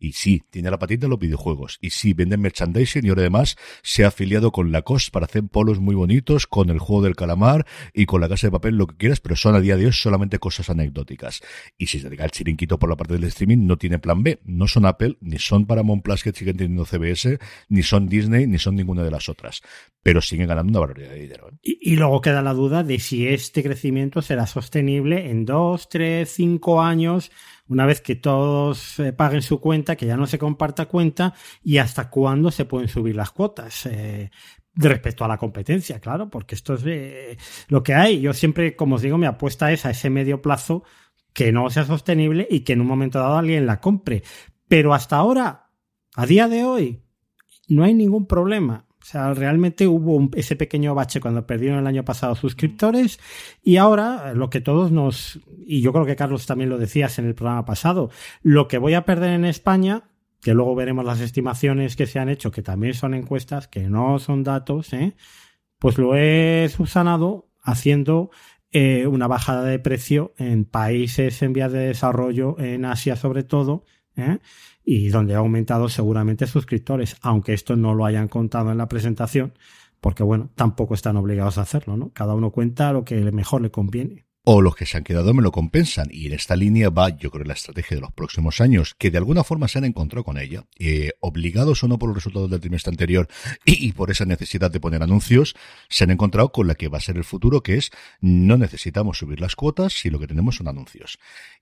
Y sí, tiene la patita de los videojuegos. Y sí, vende merchandising y ahora además se ha afiliado con Lacoste para hacer polos muy bonitos, con el juego del calamar y con la casa de papel, lo que quieras, pero son a día de hoy solamente cosas anecdóticas. Y si se dedica el chirinquito por la parte del streaming, no tiene plan B. No son Apple, ni son Paramount Plus que siguen teniendo CBS, ni son Disney, ni son ninguna de las otras. Pero siguen ganando una barbaridad de dinero. ¿eh? Y luego queda la duda de si este crecimiento será sostenible en dos, tres, cinco años, una vez que todos eh, paguen su cuenta, que ya no se comparta cuenta, y hasta cuándo se pueden subir las cuotas. Eh, respecto a la competencia, claro, porque esto es eh, lo que hay. Yo siempre, como os digo, mi apuesta es a ese medio plazo que no sea sostenible y que en un momento dado alguien la compre. Pero hasta ahora, a día de hoy, no hay ningún problema. Sea, realmente hubo ese pequeño bache cuando perdieron el año pasado suscriptores y ahora lo que todos nos, y yo creo que Carlos también lo decías en el programa pasado, lo que voy a perder en España, que luego veremos las estimaciones que se han hecho, que también son encuestas, que no son datos, ¿eh? pues lo he subsanado haciendo eh, una bajada de precio en países en vías de desarrollo, en Asia sobre todo, ¿eh? Y donde ha aumentado seguramente suscriptores, aunque esto no lo hayan contado en la presentación, porque bueno, tampoco están obligados a hacerlo, ¿no? Cada uno cuenta lo que mejor le conviene o los que se han quedado me lo compensan. Y en esta línea va, yo creo, la estrategia de los próximos años, que de alguna forma se han encontrado con ella, eh, obligados o no por los resultados del trimestre anterior y, por esa necesidad de poner anuncios, se han encontrado con la que va a ser el futuro, que es no necesitamos subir las cuotas si lo que tenemos son anuncios.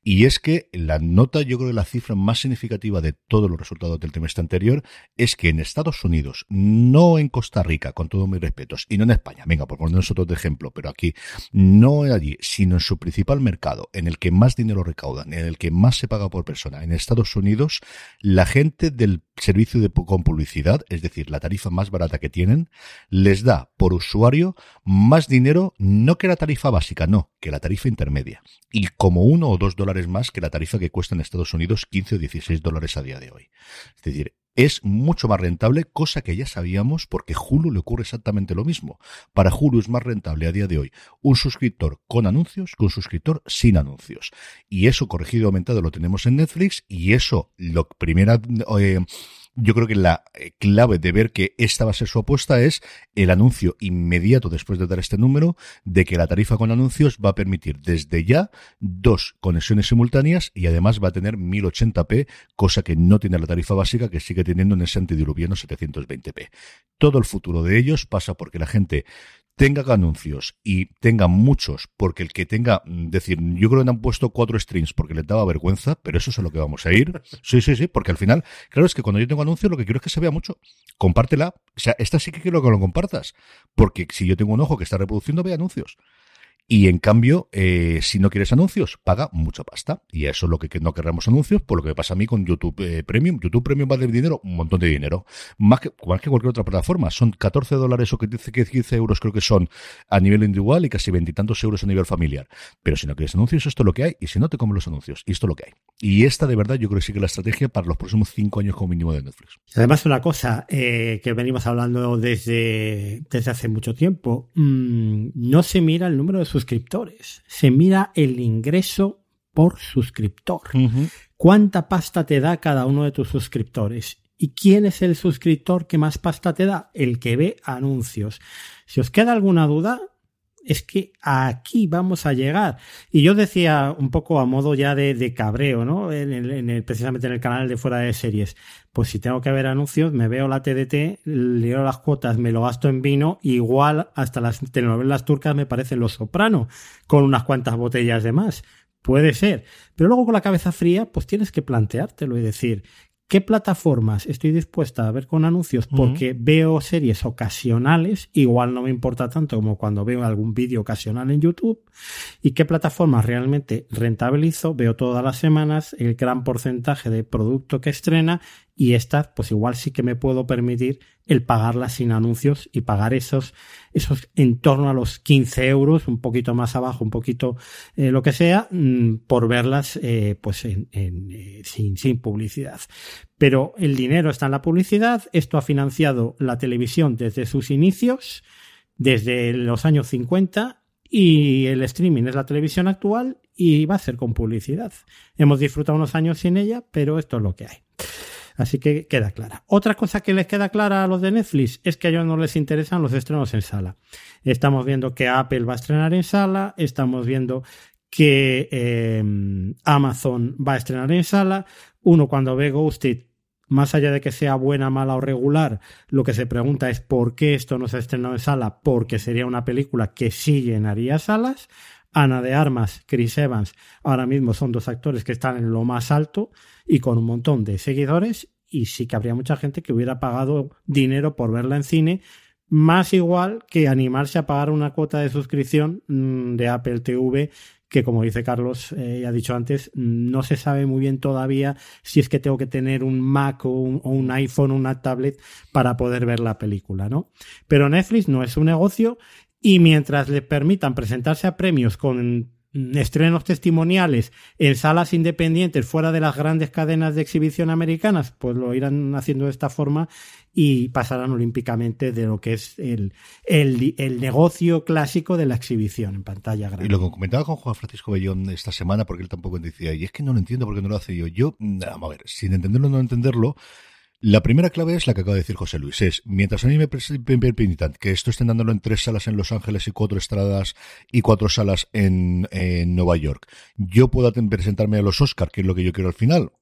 Y es que la nota, yo creo que la cifra más significativa de todos los resultados del trimestre anterior es que en Estados Unidos, no en Costa Rica, con todos mis respetos, y no en España, venga, por ponernos otro de ejemplo, pero aquí, no allí, sino en su principal mercado, en el que más dinero recaudan, en el que más se paga por persona, en Estados Unidos, la gente del servicio de con publicidad, es decir, la tarifa más barata que tienen, les da por usuario más dinero, no que la tarifa básica, no, que la tarifa intermedia. Y como uno o dos dólares más que la tarifa que cuesta en Estados Unidos 15 o 16 dólares a día de hoy. Es decir, es mucho más rentable, cosa que ya sabíamos porque Hulu le ocurre exactamente lo mismo. Para Hulu es más rentable a día de hoy un suscriptor con anuncios que un suscriptor sin anuncios. Y eso corregido y aumentado lo tenemos en Netflix y eso, lo primera... Eh, yo creo que la eh, clave de ver que esta va a ser su apuesta es el anuncio inmediato después de dar este número de que la tarifa con anuncios va a permitir desde ya dos conexiones simultáneas y además va a tener 1080p, cosa que no tiene la tarifa básica que sigue teniendo en ese antidiluviano 720p. Todo el futuro de ellos pasa porque la gente tenga anuncios y tenga muchos, porque el que tenga, mm, decir, yo creo que han puesto cuatro streams porque les daba vergüenza, pero eso es a lo que vamos a ir. Sí, sí, sí, porque al final, claro, es que cuando yo tengo anuncios lo que quiero es que se vea mucho. Compártela. O sea, esta sí que quiero que lo compartas, porque si yo tengo un ojo que está reproduciendo, ve anuncios. Y en cambio, eh, si no quieres anuncios, paga mucha pasta. Y eso es lo que no querramos anuncios, por lo que pasa a mí con YouTube eh, Premium. YouTube Premium vale dinero, un montón de dinero. Más que, más que cualquier otra plataforma. Son 14 dólares o que dice que 15 euros creo que son a nivel individual y casi veintitantos euros a nivel familiar. Pero si no quieres anuncios, esto es lo que hay. Y si no, te comen los anuncios. Y esto es lo que hay. Y esta de verdad yo creo que sí es la estrategia para los próximos cinco años como mínimo de Netflix. Además, una cosa eh, que venimos hablando desde, desde hace mucho tiempo. Mmm, no se mira el número de suscriptores se mira el ingreso por suscriptor. ¿Cuánta pasta te da cada uno de tus suscriptores? ¿Y quién es el suscriptor que más pasta te da? El que ve anuncios. Si os queda alguna duda, es que aquí vamos a llegar. Y yo decía un poco a modo ya de, de cabreo, ¿no? En el, en el, precisamente en el canal de fuera de series. Pues si tengo que ver anuncios, me veo la TDT, leo las cuotas, me lo gasto en vino, igual hasta las telenovelas turcas me parecen Los Soprano, con unas cuantas botellas de más. Puede ser. Pero luego con la cabeza fría, pues tienes que planteártelo y decir, ¿Qué plataformas estoy dispuesta a ver con anuncios? Porque uh -huh. veo series ocasionales, igual no me importa tanto como cuando veo algún vídeo ocasional en YouTube. ¿Y qué plataformas realmente rentabilizo? Veo todas las semanas el gran porcentaje de producto que estrena y estas, pues igual sí que me puedo permitir el pagarlas sin anuncios y pagar esos, esos en torno a los 15 euros, un poquito más abajo, un poquito eh, lo que sea, mmm, por verlas eh, pues en, en, eh, sin, sin publicidad. Pero el dinero está en la publicidad, esto ha financiado la televisión desde sus inicios, desde los años 50, y el streaming es la televisión actual y va a ser con publicidad. Hemos disfrutado unos años sin ella, pero esto es lo que hay. Así que queda clara. Otra cosa que les queda clara a los de Netflix es que a ellos no les interesan los estrenos en sala. Estamos viendo que Apple va a estrenar en sala, estamos viendo que eh, Amazon va a estrenar en sala. Uno cuando ve Ghosted, más allá de que sea buena, mala o regular, lo que se pregunta es por qué esto no se ha estrenado en sala, porque sería una película que sí llenaría salas. Ana de Armas, Chris Evans, ahora mismo son dos actores que están en lo más alto y con un montón de seguidores y sí que habría mucha gente que hubiera pagado dinero por verla en cine, más igual que animarse a pagar una cuota de suscripción mmm, de Apple TV que como dice Carlos, eh, ya ha dicho antes, no se sabe muy bien todavía si es que tengo que tener un Mac o un, o un iPhone o una tablet para poder ver la película, ¿no? Pero Netflix no es un negocio y mientras le permitan presentarse a premios con estrenos testimoniales en salas independientes fuera de las grandes cadenas de exhibición americanas, pues lo irán haciendo de esta forma y pasarán olímpicamente de lo que es el, el, el negocio clásico de la exhibición en pantalla grande. Y lo que comentaba con Juan Francisco Bellón esta semana, porque él tampoco decía, y es que no lo entiendo porque no lo hace yo. Yo, vamos a ver, sin entenderlo o no entenderlo, la primera clave es la que acaba de decir José Luis, es, mientras a mí me permitan que esto estén dándolo en tres salas en Los Ángeles y cuatro estradas y cuatro salas en, en Nueva York, yo pueda presentarme a los Oscar, que es lo que yo quiero al final,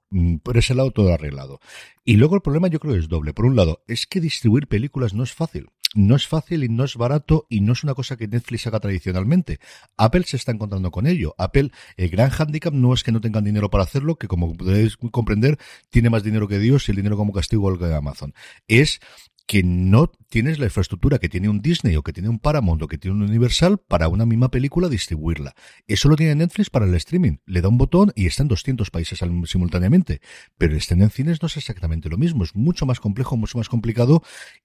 por ese lado todo arreglado. Y luego el problema yo creo que es doble. Por un lado, es que distribuir películas no es fácil no es fácil y no es barato y no es una cosa que Netflix haga tradicionalmente. Apple se está encontrando con ello. Apple, el gran handicap no es que no tengan dinero para hacerlo, que como podéis comprender, tiene más dinero que Dios y el dinero como castigo el que Amazon. Es que no tienes la infraestructura que tiene un Disney o que tiene un Paramount o que tiene un Universal para una misma película distribuirla. Eso lo tiene Netflix para el streaming. Le da un botón y está en 200 países simultáneamente. Pero el en cines no es exactamente lo mismo. Es mucho más complejo, mucho más complicado.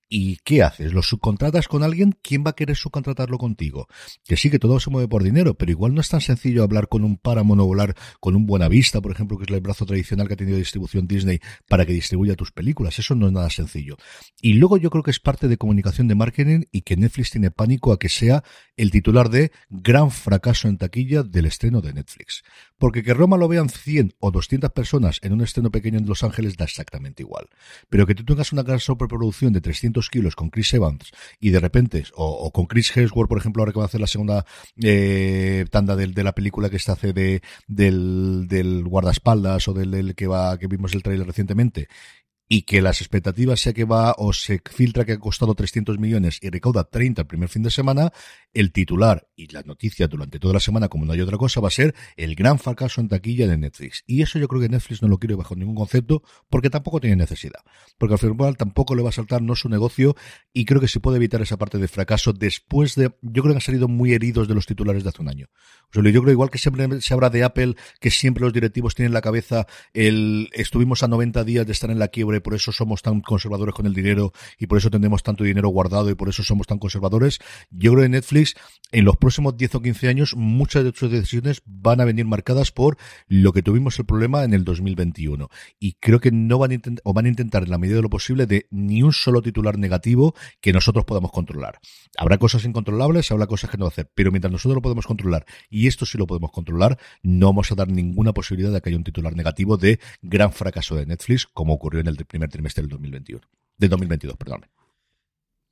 ¿Y qué haces? ¿Lo subcontratas con alguien? ¿Quién va a querer subcontratarlo contigo? Que sí, que todo se mueve por dinero, pero igual no es tan sencillo hablar con un Paramount o hablar con un Buenavista, por ejemplo, que es el brazo tradicional que ha tenido distribución Disney para que distribuya tus películas. Eso no es nada sencillo. Y luego yo creo que es parte de comunicación de marketing y que Netflix tiene pánico a que sea el titular de gran fracaso en taquilla del estreno de Netflix. Porque que Roma lo vean 100 o 200 personas en un estreno pequeño en Los Ángeles da exactamente igual. Pero que tú tengas una gran superproducción de 300 kilos con Chris Evans y de repente, o, con Chris Hemsworth, por ejemplo, ahora que va a hacer la segunda eh, tanda de, de, la película que está hace de, del, del guardaespaldas o del, del que va que vimos el trailer recientemente y que las expectativas sea que va o se filtra que ha costado 300 millones y recauda 30 el primer fin de semana, el titular y la noticia durante toda la semana, como no hay otra cosa, va a ser el gran fracaso en taquilla de Netflix. Y eso yo creo que Netflix no lo quiere bajo ningún concepto porque tampoco tiene necesidad. Porque al final tampoco le va a saltar no su negocio y creo que se puede evitar esa parte de fracaso después de, yo creo que han salido muy heridos de los titulares de hace un año. Yo creo igual que siempre se habla de Apple, que siempre los directivos tienen en la cabeza el, estuvimos a 90 días de estar en la quiebra por eso somos tan conservadores con el dinero y por eso tenemos tanto dinero guardado y por eso somos tan conservadores. Yo creo que Netflix en los próximos 10 o 15 años muchas de sus decisiones van a venir marcadas por lo que tuvimos el problema en el 2021 y creo que no van a intentar o van a intentar en la medida de lo posible de ni un solo titular negativo que nosotros podamos controlar. Habrá cosas incontrolables, habrá cosas que no hacer, pero mientras nosotros lo podemos controlar y esto sí lo podemos controlar, no vamos a dar ninguna posibilidad de que haya un titular negativo de gran fracaso de Netflix como ocurrió en el primer trimestre del 2021. De 2022, perdón.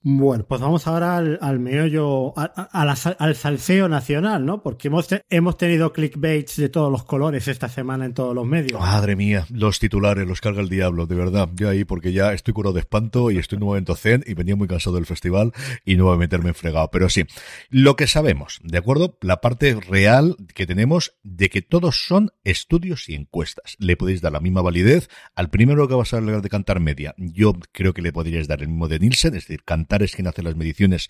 Bueno, pues vamos ahora al, al meollo, al salseo nacional, ¿no? Porque hemos, hemos tenido clickbaits de todos los colores esta semana en todos los medios. Madre mía, los titulares los carga el diablo, de verdad. Yo ahí, porque ya estoy curado de espanto y estoy en un zen y venía muy cansado del festival y no voy a meterme en fregado. Pero sí, lo que sabemos, ¿de acuerdo? La parte real que tenemos de que todos son estudios y encuestas. Le podéis dar la misma validez al primero que vas a hablar de cantar media. Yo creo que le podríais dar el mismo de Nielsen, es decir, cantar es quien hace las mediciones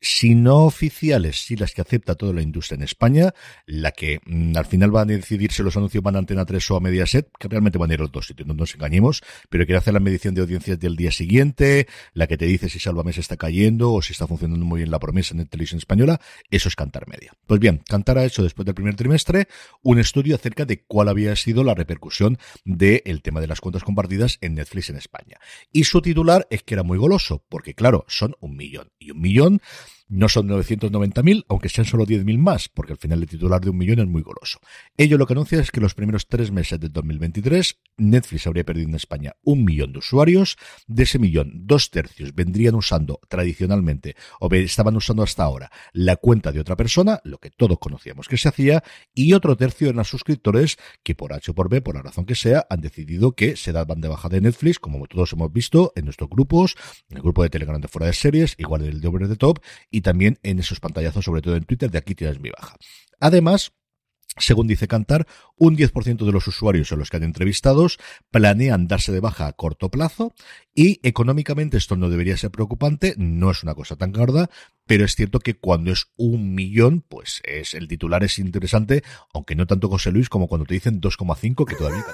si no oficiales, si las que acepta toda la industria en España, la que mm, al final van a decidir si los anuncios van a Antena 3 o a Mediaset, que realmente van a ir los dos sitios, no nos engañemos, pero quiere hacer la medición de audiencias del día siguiente, la que te dice si Salvamés está cayendo o si está funcionando muy bien la promesa en televisión española, eso es Cantar Media. Pues bien, Cantar ha hecho después del primer trimestre un estudio acerca de cuál había sido la repercusión del tema de las cuentas compartidas en Netflix en España. Y su titular es que era muy goloso, porque claro, son un millón. Y un millón no son 990.000, aunque sean solo 10.000 más, porque al final el titular de un millón es muy goloso. Ello lo que anuncia es que los primeros tres meses de 2023, Netflix habría perdido en España un millón de usuarios. De ese millón, dos tercios vendrían usando tradicionalmente, o estaban usando hasta ahora, la cuenta de otra persona, lo que todos conocíamos que se hacía, y otro tercio eran suscriptores que por H o por B, por la razón que sea, han decidido que se daban de baja de Netflix, como todos hemos visto en nuestros grupos, en el grupo de Telegram de fuera de series, igual el de Over the Top, también en esos pantallazos, sobre todo en Twitter, de aquí tienes mi baja. Además, según dice Cantar, un 10% de los usuarios a los que han entrevistados planean darse de baja a corto plazo y económicamente esto no debería ser preocupante, no es una cosa tan gorda, pero es cierto que cuando es un millón, pues es el titular es interesante, aunque no tanto José Luis como cuando te dicen 2,5 que todavía.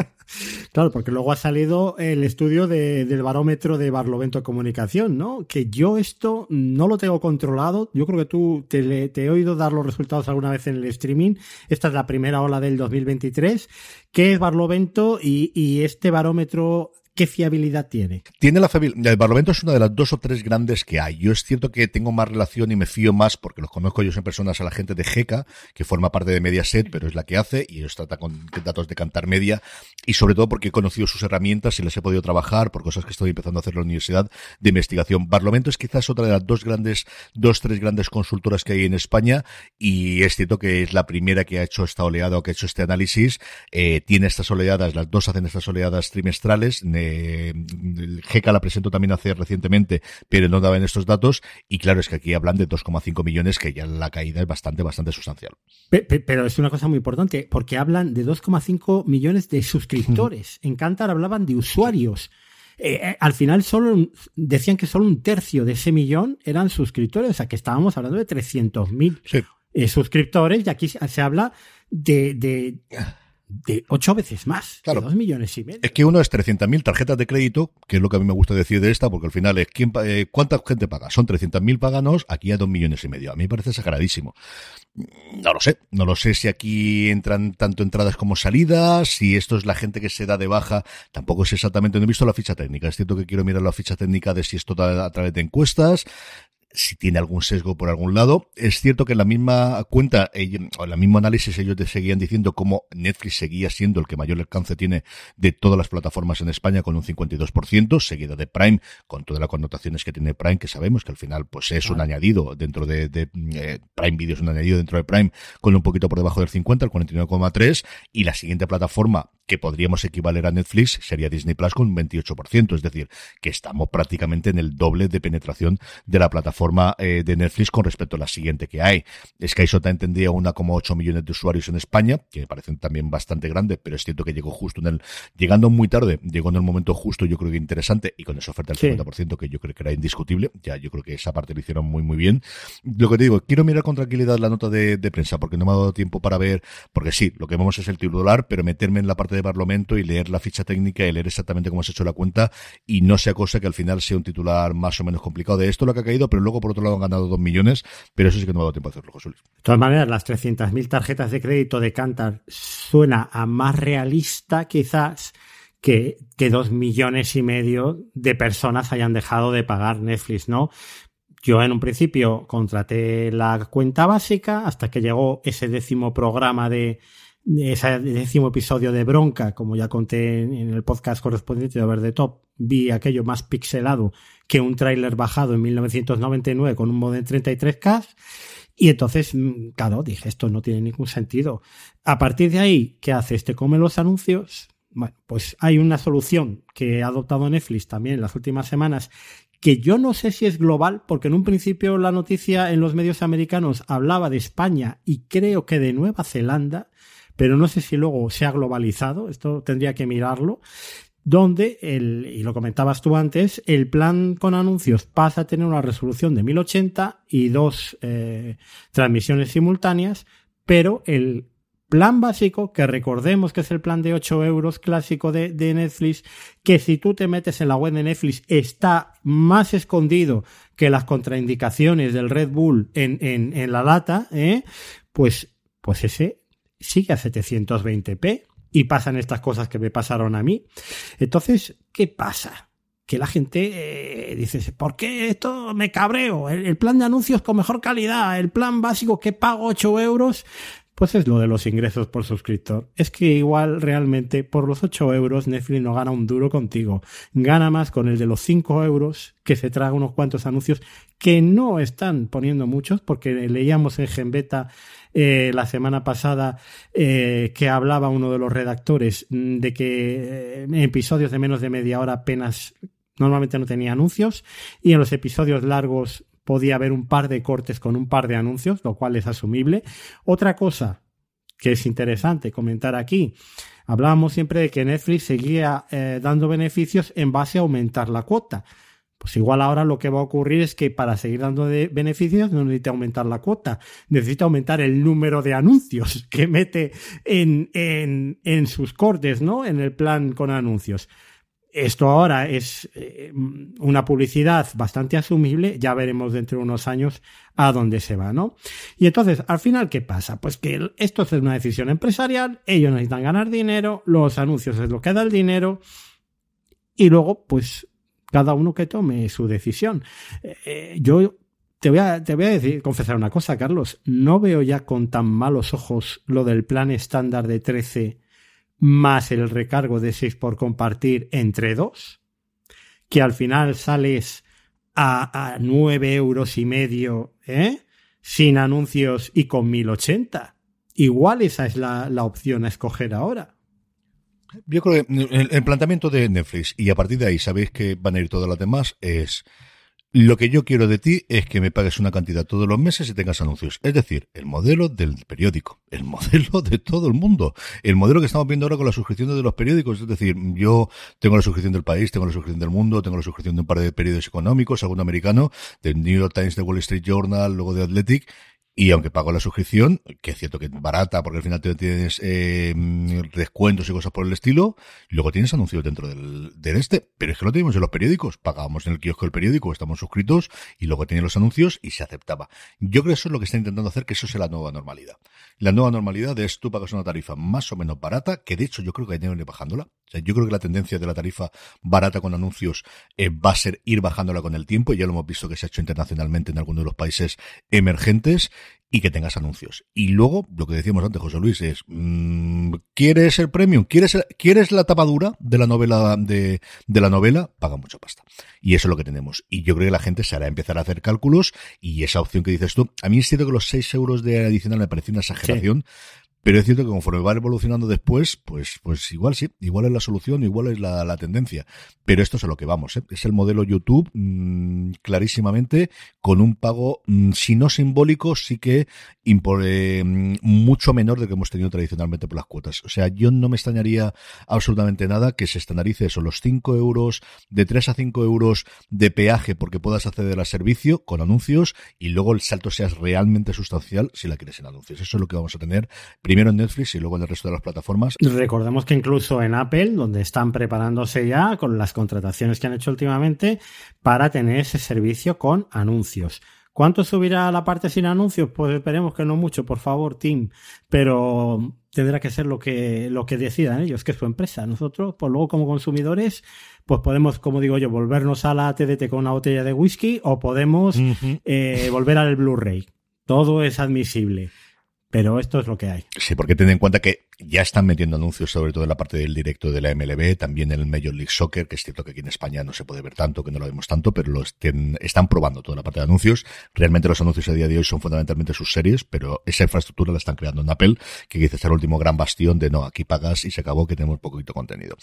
claro, porque luego ha salido el estudio del barómetro de Barlovento Comunicación, ¿no? Que yo esto no lo tengo controlado. Yo creo que tú te, he oído dar los resultados alguna vez en el streaming. Esta es la primera ola del 2023. ¿Qué es Barlovento y este barómetro ¿qué fiabilidad tiene? Tiene la fiabilidad. El Parlamento es una de las dos o tres grandes que hay. Yo es cierto que tengo más relación y me fío más porque los conozco yo en personas a la gente de GECA, que forma parte de Mediaset, pero es la que hace y ellos trata con datos de cantar media y sobre todo porque he conocido sus herramientas y les he podido trabajar por cosas que estoy empezando a hacer en la universidad de investigación. Parlamento es quizás otra de las dos grandes, dos, tres grandes consultoras que hay en España y es cierto que es la primera que ha hecho esta oleada o que ha hecho este análisis. Eh, tiene estas oleadas, las dos hacen estas oleadas trimestrales eh, GECA la presentó también hace recientemente, pero no daban estos datos. Y claro, es que aquí hablan de 2,5 millones, que ya la caída es bastante, bastante sustancial. Pero es una cosa muy importante, porque hablan de 2,5 millones de suscriptores. En Cantar hablaban de usuarios. eh, eh, al final solo decían que solo un tercio de ese millón eran suscriptores, o sea que estábamos hablando de 300.000 Sí. eh, suscriptores y aquí se se habla de, de, de ocho veces más, Claro. de dos millones y medio. Es que uno es 300.000 tarjetas de crédito, que es lo que a mí me gusta decir de esta, porque al final es ¿quién, eh, ¿cuánta gente paga? Son 300.000 paganos, aquí hay dos millones y medio. A mí me parece exageradísimo. No lo sé, no lo sé si aquí entran tanto entradas como salidas, si esto es la gente que se da de baja, tampoco sé exactamente, no he visto la ficha técnica, es cierto que quiero mirar la ficha técnica de si esto a, a través de encuestas, si tiene algún sesgo por algún lado. Es cierto que en la misma cuenta, o en el mismo análisis, ellos te seguían diciendo cómo Netflix seguía siendo el que mayor alcance tiene de todas las plataformas en España con un 52%, seguida de Prime, con todas las connotaciones que tiene Prime, que sabemos que al final pues es un añadido dentro de, de, eh, Prime Video, es un añadido dentro de Prime con un poquito por debajo del 50, el 49,3, y la siguiente plataforma que podríamos equivaler a Netflix sería Disney Plus con un 28%, es decir, que estamos prácticamente en el doble de penetración de la plataforma eh, de Netflix con respecto a la siguiente que hay. Sky Showtime tendría 1,8 millones de usuarios en España, que me parecen también bastante grande, pero es cierto que llegó justo en el, llegando muy tarde, llegó en el momento justo, yo creo que interesante, y con esa oferta del Sí. 50% que yo creo que era indiscutible, ya yo creo que esa parte lo hicieron muy muy bien. Lo que te digo, quiero mirar con tranquilidad la nota de, de prensa, porque no me ha dado tiempo para ver, porque sí, lo que vemos es el titular, pero meterme en la parte de Parlamento y leer la ficha técnica y leer exactamente cómo se ha hecho la cuenta y no sea cosa que al final sea un titular más o menos complicado de esto lo que ha caído, pero luego por otro lado han ganado dos millones, pero eso sí que no ha dado tiempo a hacerlo, José Luis. De todas maneras, las 300.000 tarjetas de crédito de Cantar suena a más realista quizás que, que dos millones y medio de personas hayan dejado de pagar Netflix, ¿no? Yo en un principio contraté la cuenta básica hasta que llegó ese décimo programa de ese décimo episodio de Bronca, como ya conté en el podcast correspondiente de Over the Top, vi aquello más pixelado que un tráiler bajado en 1999 con un modem 33K y entonces, mm, claro, dije, esto no tiene ningún sentido. A partir de ahí, ¿qué hace? Este come los anuncios. Bueno, pues hay una solución que ha adoptado Netflix también en las últimas semanas, que yo no sé si es global, porque en un principio la noticia en los medios americanos hablaba de España y creo que de Nueva Zelanda, pero no sé si luego se ha globalizado, esto tendría que mirarlo donde, el, y lo comentabas tú antes, el plan con anuncios pasa a tener una resolución de 1080 y dos eh, transmisiones simultáneas, pero el plan básico, que recordemos que es el plan de 8 euros clásico de, Netflix, que si tú te metes en la web de Netflix está más escondido que las contraindicaciones del Red Bull en la lata, ¿eh? pues, pues ese sigue a 720p y pasan estas cosas que me pasaron a mí. Entonces, ¿qué pasa? Que la gente eh, dice, ¿por qué esto me cabreo? El, plan de anuncios con mejor calidad, el plan básico que pago 8 euros, pues es lo de los ingresos por suscriptor. Es que igual realmente por los 8 euros Netflix no gana un duro contigo. Gana más con el de los 5 euros que se traga unos cuantos anuncios que no están poniendo muchos porque leíamos en Genbeta eh, la semana pasada eh, que hablaba uno de los redactores de que eh, en episodios de menos de media hora apenas normalmente no tenía anuncios y en los episodios largos podía haber un par de cortes con un par de anuncios, lo cual es asumible. Otra cosa que es interesante comentar aquí, hablábamos siempre de que Netflix seguía eh, dando beneficios en base a aumentar la cuota. Pues igual ahora lo que va a ocurrir es que para seguir dando de beneficios no necesita aumentar la cuota, necesita aumentar el número de anuncios que mete en, en, en sus cortes, ¿no? En el plan con anuncios. Esto ahora es eh, una publicidad bastante asumible, ya veremos dentro de unos años a dónde se va, ¿no? Y entonces, al final, ¿qué pasa? Pues que esto es una decisión empresarial, ellos necesitan ganar dinero, los anuncios es lo que da el dinero, y luego, pues, cada uno que tome su decisión. Eh, yo te voy, a, te voy a decir, confesar una cosa, Carlos, no veo ya con tan malos ojos lo del plan estándar de 13 más el recargo de 6 por compartir entre dos, que al final sales a, a 9 euros y medio, ¿eh? sin anuncios y con 1080. Igual esa es la, la opción a escoger ahora. Yo creo que el, planteamiento de Netflix, y a partir de ahí sabéis que van a ir todas las demás, es Lo que yo quiero de ti es que me pagues una cantidad todos los meses y tengas anuncios. Es decir, el modelo del periódico, el modelo de todo el mundo, el modelo que estamos viendo ahora con la suscripción de los periódicos. Es decir, yo tengo la suscripción del país, tengo la suscripción del mundo, tengo la suscripción de un par de periódicos económicos, alguno americano, del New York Times, de Wall Street Journal, luego de Athletic, y aunque pago la suscripción, que es cierto que es barata, porque al final tienes eh, descuentos y cosas por el estilo, luego tienes anuncios dentro del, del este. Pero es que lo tenemos en los periódicos. Pagábamos en el kiosco del periódico, estamos suscritos, y luego tenían los anuncios y se aceptaba. Yo creo que eso es lo que está intentando hacer, que eso sea la nueva normalidad. La nueva normalidad es tú pagas una tarifa más o menos barata, que de hecho yo creo que hay que ir bajándola. O sea, yo creo que la tendencia de la tarifa barata con anuncios eh, va a ser ir bajándola con el tiempo. Ya lo hemos visto que se ha hecho internacionalmente en algunos de los países emergentes y que tengas anuncios. Y luego, lo que decíamos antes, José Luis, es, mmm, ¿quieres el premium? ¿Quieres, ¿Quieres la tapadura de la novela, de, de la novela? Paga mucha pasta. Y eso es lo que tenemos. Y yo creo que la gente se hará empezar a hacer cálculos y esa opción que dices tú, a mí es cierto que los 6 euros de adicional me parece una exageración, sí. Pero es cierto que conforme va evolucionando después, pues, pues igual sí, igual es la solución, igual es la, tendencia. Pero esto es a lo que vamos, ¿eh? es el modelo YouTube mmm, clarísimamente con un pago, mmm, si no simbólico, sí que eh, mucho menor de que hemos tenido tradicionalmente por las cuotas. O sea, yo no me extrañaría absolutamente nada que se estandarice eso, los 5 euros, de 3 a 5 euros de peaje porque puedas acceder al servicio con anuncios y luego el salto sea realmente sustancial si la quieres en anuncios. Eso es lo que vamos a tener en Netflix y luego en el resto de las plataformas. Recordemos que incluso en Apple, donde están preparándose ya con las contrataciones que han hecho últimamente para tener ese servicio con anuncios. ¿Cuánto subirá la parte sin anuncios? Pues esperemos que no mucho, por favor, Tim. Pero tendrá que ser lo que, lo que decidan ellos, que es su empresa. Nosotros, pues luego como consumidores, pues podemos, como digo yo, volvernos a la TDT con una botella de whisky o podemos uh -huh. eh, volver al Blu-ray. Todo es admisible. Pero esto es lo que hay. Sí, porque ten en cuenta que ya están metiendo anuncios, sobre todo en la parte del directo de la MLB, también en el Major League Soccer, que es cierto que aquí en España no se puede ver tanto, que no lo vemos tanto, pero lo están probando toda la parte de anuncios. Realmente los anuncios a día de hoy son fundamentalmente sus series, pero esa infraestructura la están creando en Apple, que quizás es el último gran bastión de no, aquí pagas y se acabó que tenemos poquito contenido.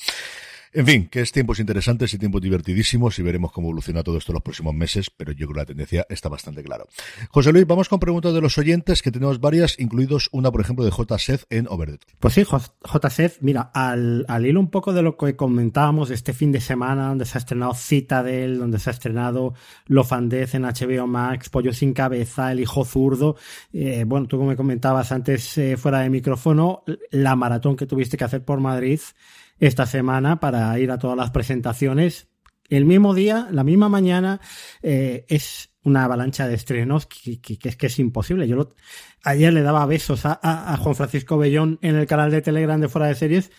En fin, que es tiempos interesantes y tiempos divertidísimos y veremos cómo evoluciona todo esto en los próximos meses, pero yo creo que la tendencia está bastante clara. José Luis, vamos con preguntas de los oyentes, que tenemos varias, incluidos una, por ejemplo, de J. Seth en Overdue. Pues sí, J. Seth, mira, al, al hilo un poco de lo que comentábamos este fin de semana, donde se ha estrenado Citadel, donde se ha estrenado Lofandez en HBO Max, Pollo sin cabeza, El hijo zurdo, eh, bueno, tú como me comentabas antes eh, fuera de micrófono, la maratón que tuviste que hacer por Madrid, esta semana para ir a todas las presentaciones. El mismo día, la misma mañana, eh, es una avalancha de estrenos que, es que es imposible. Yo lo, ayer le daba besos a, a, a, Juan Francisco Bellón en el canal de Telegram de Fuera de Series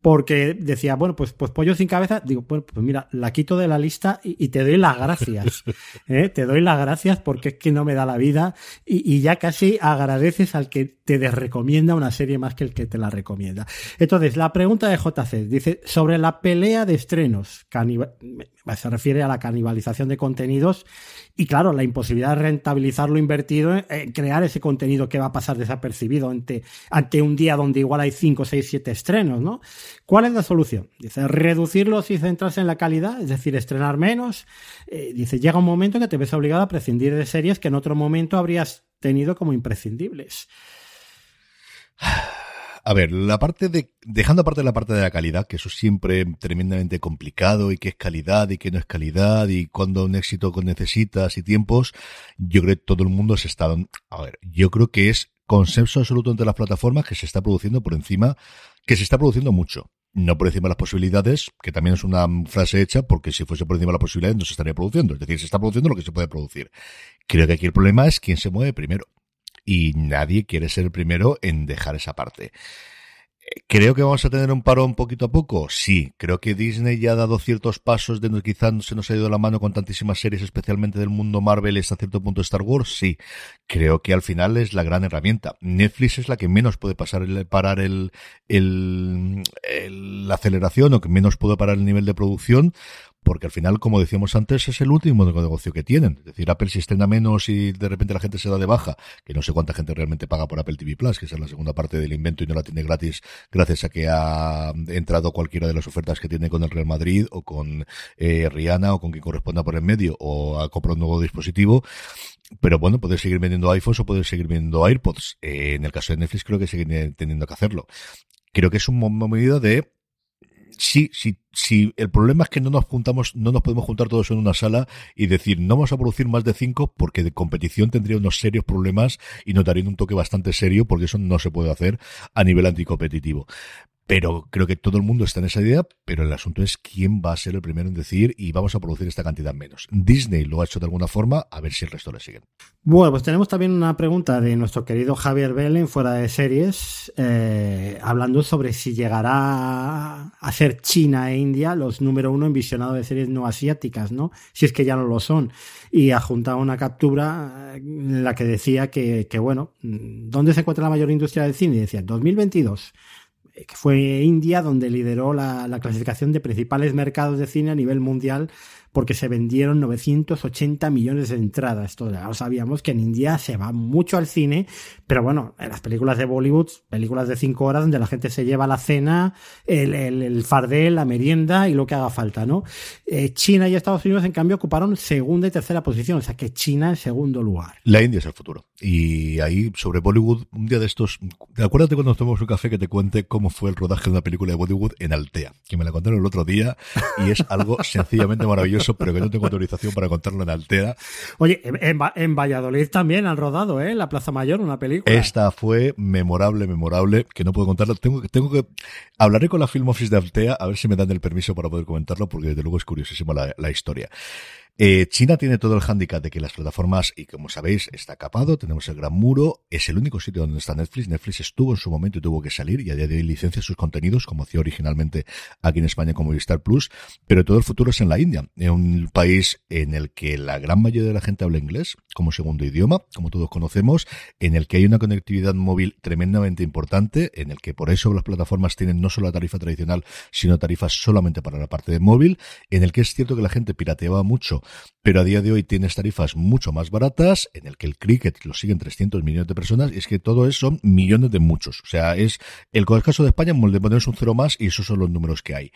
porque decía, bueno, pues, pues pollo sin cabeza. Digo, bueno, pues mira, la quito de la lista y, y te doy las gracias. ¿eh? Te doy las gracias porque es que no me da la vida y, y, ya casi agradeces al que te desrecomienda una serie más que el que te la recomienda. Entonces, la pregunta de JC dice, sobre la pelea de estrenos, se refiere a la canibalización de contenidos y claro, la imposibilidad de rentabilizar lo invertido en crear ese contenido que va a pasar desapercibido ante, ante un día donde igual hay 5, 6, 7 estrenos, ¿no? ¿Cuál es la solución? Dice, reducirlos y centrarse en la calidad, es decir, estrenar menos. Eh, dice, llega un momento que te ves obligado a prescindir de series que en otro momento habrías tenido como imprescindibles. A ver, la parte de, dejando aparte la parte de la calidad, que eso es siempre tremendamente complicado y qué es calidad y qué no es calidad y cuando un éxito necesitas y tiempos, yo creo que todo el mundo se está, a ver, yo creo que es consenso absoluto entre las plataformas que se está produciendo por encima, que se está produciendo mucho. No por encima de las posibilidades, que también es una frase hecha, porque si fuese por encima de las posibilidades no se estaría produciendo. Es decir, se está produciendo lo que se puede producir. Creo que aquí el problema es quién se mueve primero y nadie quiere ser el primero en dejar esa parte. Creo que vamos a tener un parón poquito a poco. Sí, creo que Disney ya ha dado ciertos pasos de quizás se nos ha ido la mano con tantísimas series, especialmente del mundo Marvel y hasta cierto punto Star Wars. Sí, creo que al final es la gran herramienta. Netflix es la que menos puede pasar el, parar el, el, el la aceleración o que menos puede parar el nivel de producción porque al final, como decíamos antes, es el último negocio que tienen. Es decir, Apple si estrena menos y de repente la gente se da de baja, que no sé cuánta gente realmente paga por Apple TV Plus, que es la segunda parte del invento y no la tiene gratis gracias a que ha entrado cualquiera de las ofertas que tiene con el Real Madrid o con eh, Rihanna o con quien corresponda por el medio o ha comprado un nuevo dispositivo. Pero bueno, puedes seguir vendiendo iPhones o puedes seguir vendiendo AirPods. Eh, en el caso de Netflix creo que siguen teniendo que hacerlo. Creo que es una medida de sí, sí, sí, el problema es que no nos juntamos, no nos podemos juntar todos en una sala y decir, no vamos a producir más de cinco porque de competición tendría unos serios problemas y notarían un toque bastante serio porque eso no se puede hacer a nivel anticompetitivo. Pero creo que todo el mundo está en esa idea, pero el asunto es quién va a ser el primero en decir y vamos a producir esta cantidad menos. Disney lo ha hecho de alguna forma, a ver si el resto le siguen. Bueno, pues tenemos también una pregunta de nuestro querido Javier Belen, fuera de series, eh, hablando sobre si llegará a ser China e India los número uno en visionado de series no asiáticas, ¿no? Si es que ya no lo son. Y ha juntado una captura en la que decía que, que bueno, ¿dónde se encuentra la mayor industria del cine? Y decía, 2022 que fue India, donde lideró la, la, clasificación de principales mercados de cine a nivel mundial porque se vendieron 980 millones de entradas. Esto ya lo sabíamos que en India se va mucho al cine, pero bueno, en las películas de Bollywood, películas de 5 horas donde la gente se lleva la cena, el, el, el fardel, la merienda y lo que haga falta, ¿no? Eh, China y Estados Unidos, en cambio, ocuparon segunda y tercera posición, o sea que China en segundo lugar. La India es el futuro. Y ahí, sobre Bollywood, un día de estos, acuérdate cuando nos tomamos un café que te cuente cómo fue el rodaje de una película de Bollywood en Altea, que me la contaron el otro día y es algo sencillamente maravilloso, pero que no tengo autorización para contarlo en Altea. Oye, en, en Valladolid también han rodado, ¿eh? La Plaza Mayor, una película. Esta fue memorable, memorable, que no puedo contarlo. Tengo, tengo que, hablaré con la Film Office de Altea a ver si me dan el permiso para poder comentarlo, porque desde luego es curiosísima la, la historia. Eh, China tiene todo el hándicap de que las plataformas, y como sabéis, está capado, tenemos el gran muro, es el único sitio donde está Netflix. Netflix estuvo en su momento y tuvo que salir y a día de hoy licencia sus contenidos, como hacía originalmente aquí en España como Movistar Plus, pero todo el futuro es en la India, en un país en el que la gran mayoría de la gente habla inglés como segundo idioma, como todos conocemos, en el que hay una conectividad móvil tremendamente importante, en el que por eso las plataformas tienen no solo la tarifa tradicional, sino tarifas solamente para la parte de móvil, en el que es cierto que la gente pirateaba mucho pero a día de hoy tienes tarifas mucho más baratas, en el que el cricket lo siguen 300 millones de personas, y es que todo eso son millones de muchos. O sea, es el, caso de España, le ponemos un cero más y esos son los números que hay.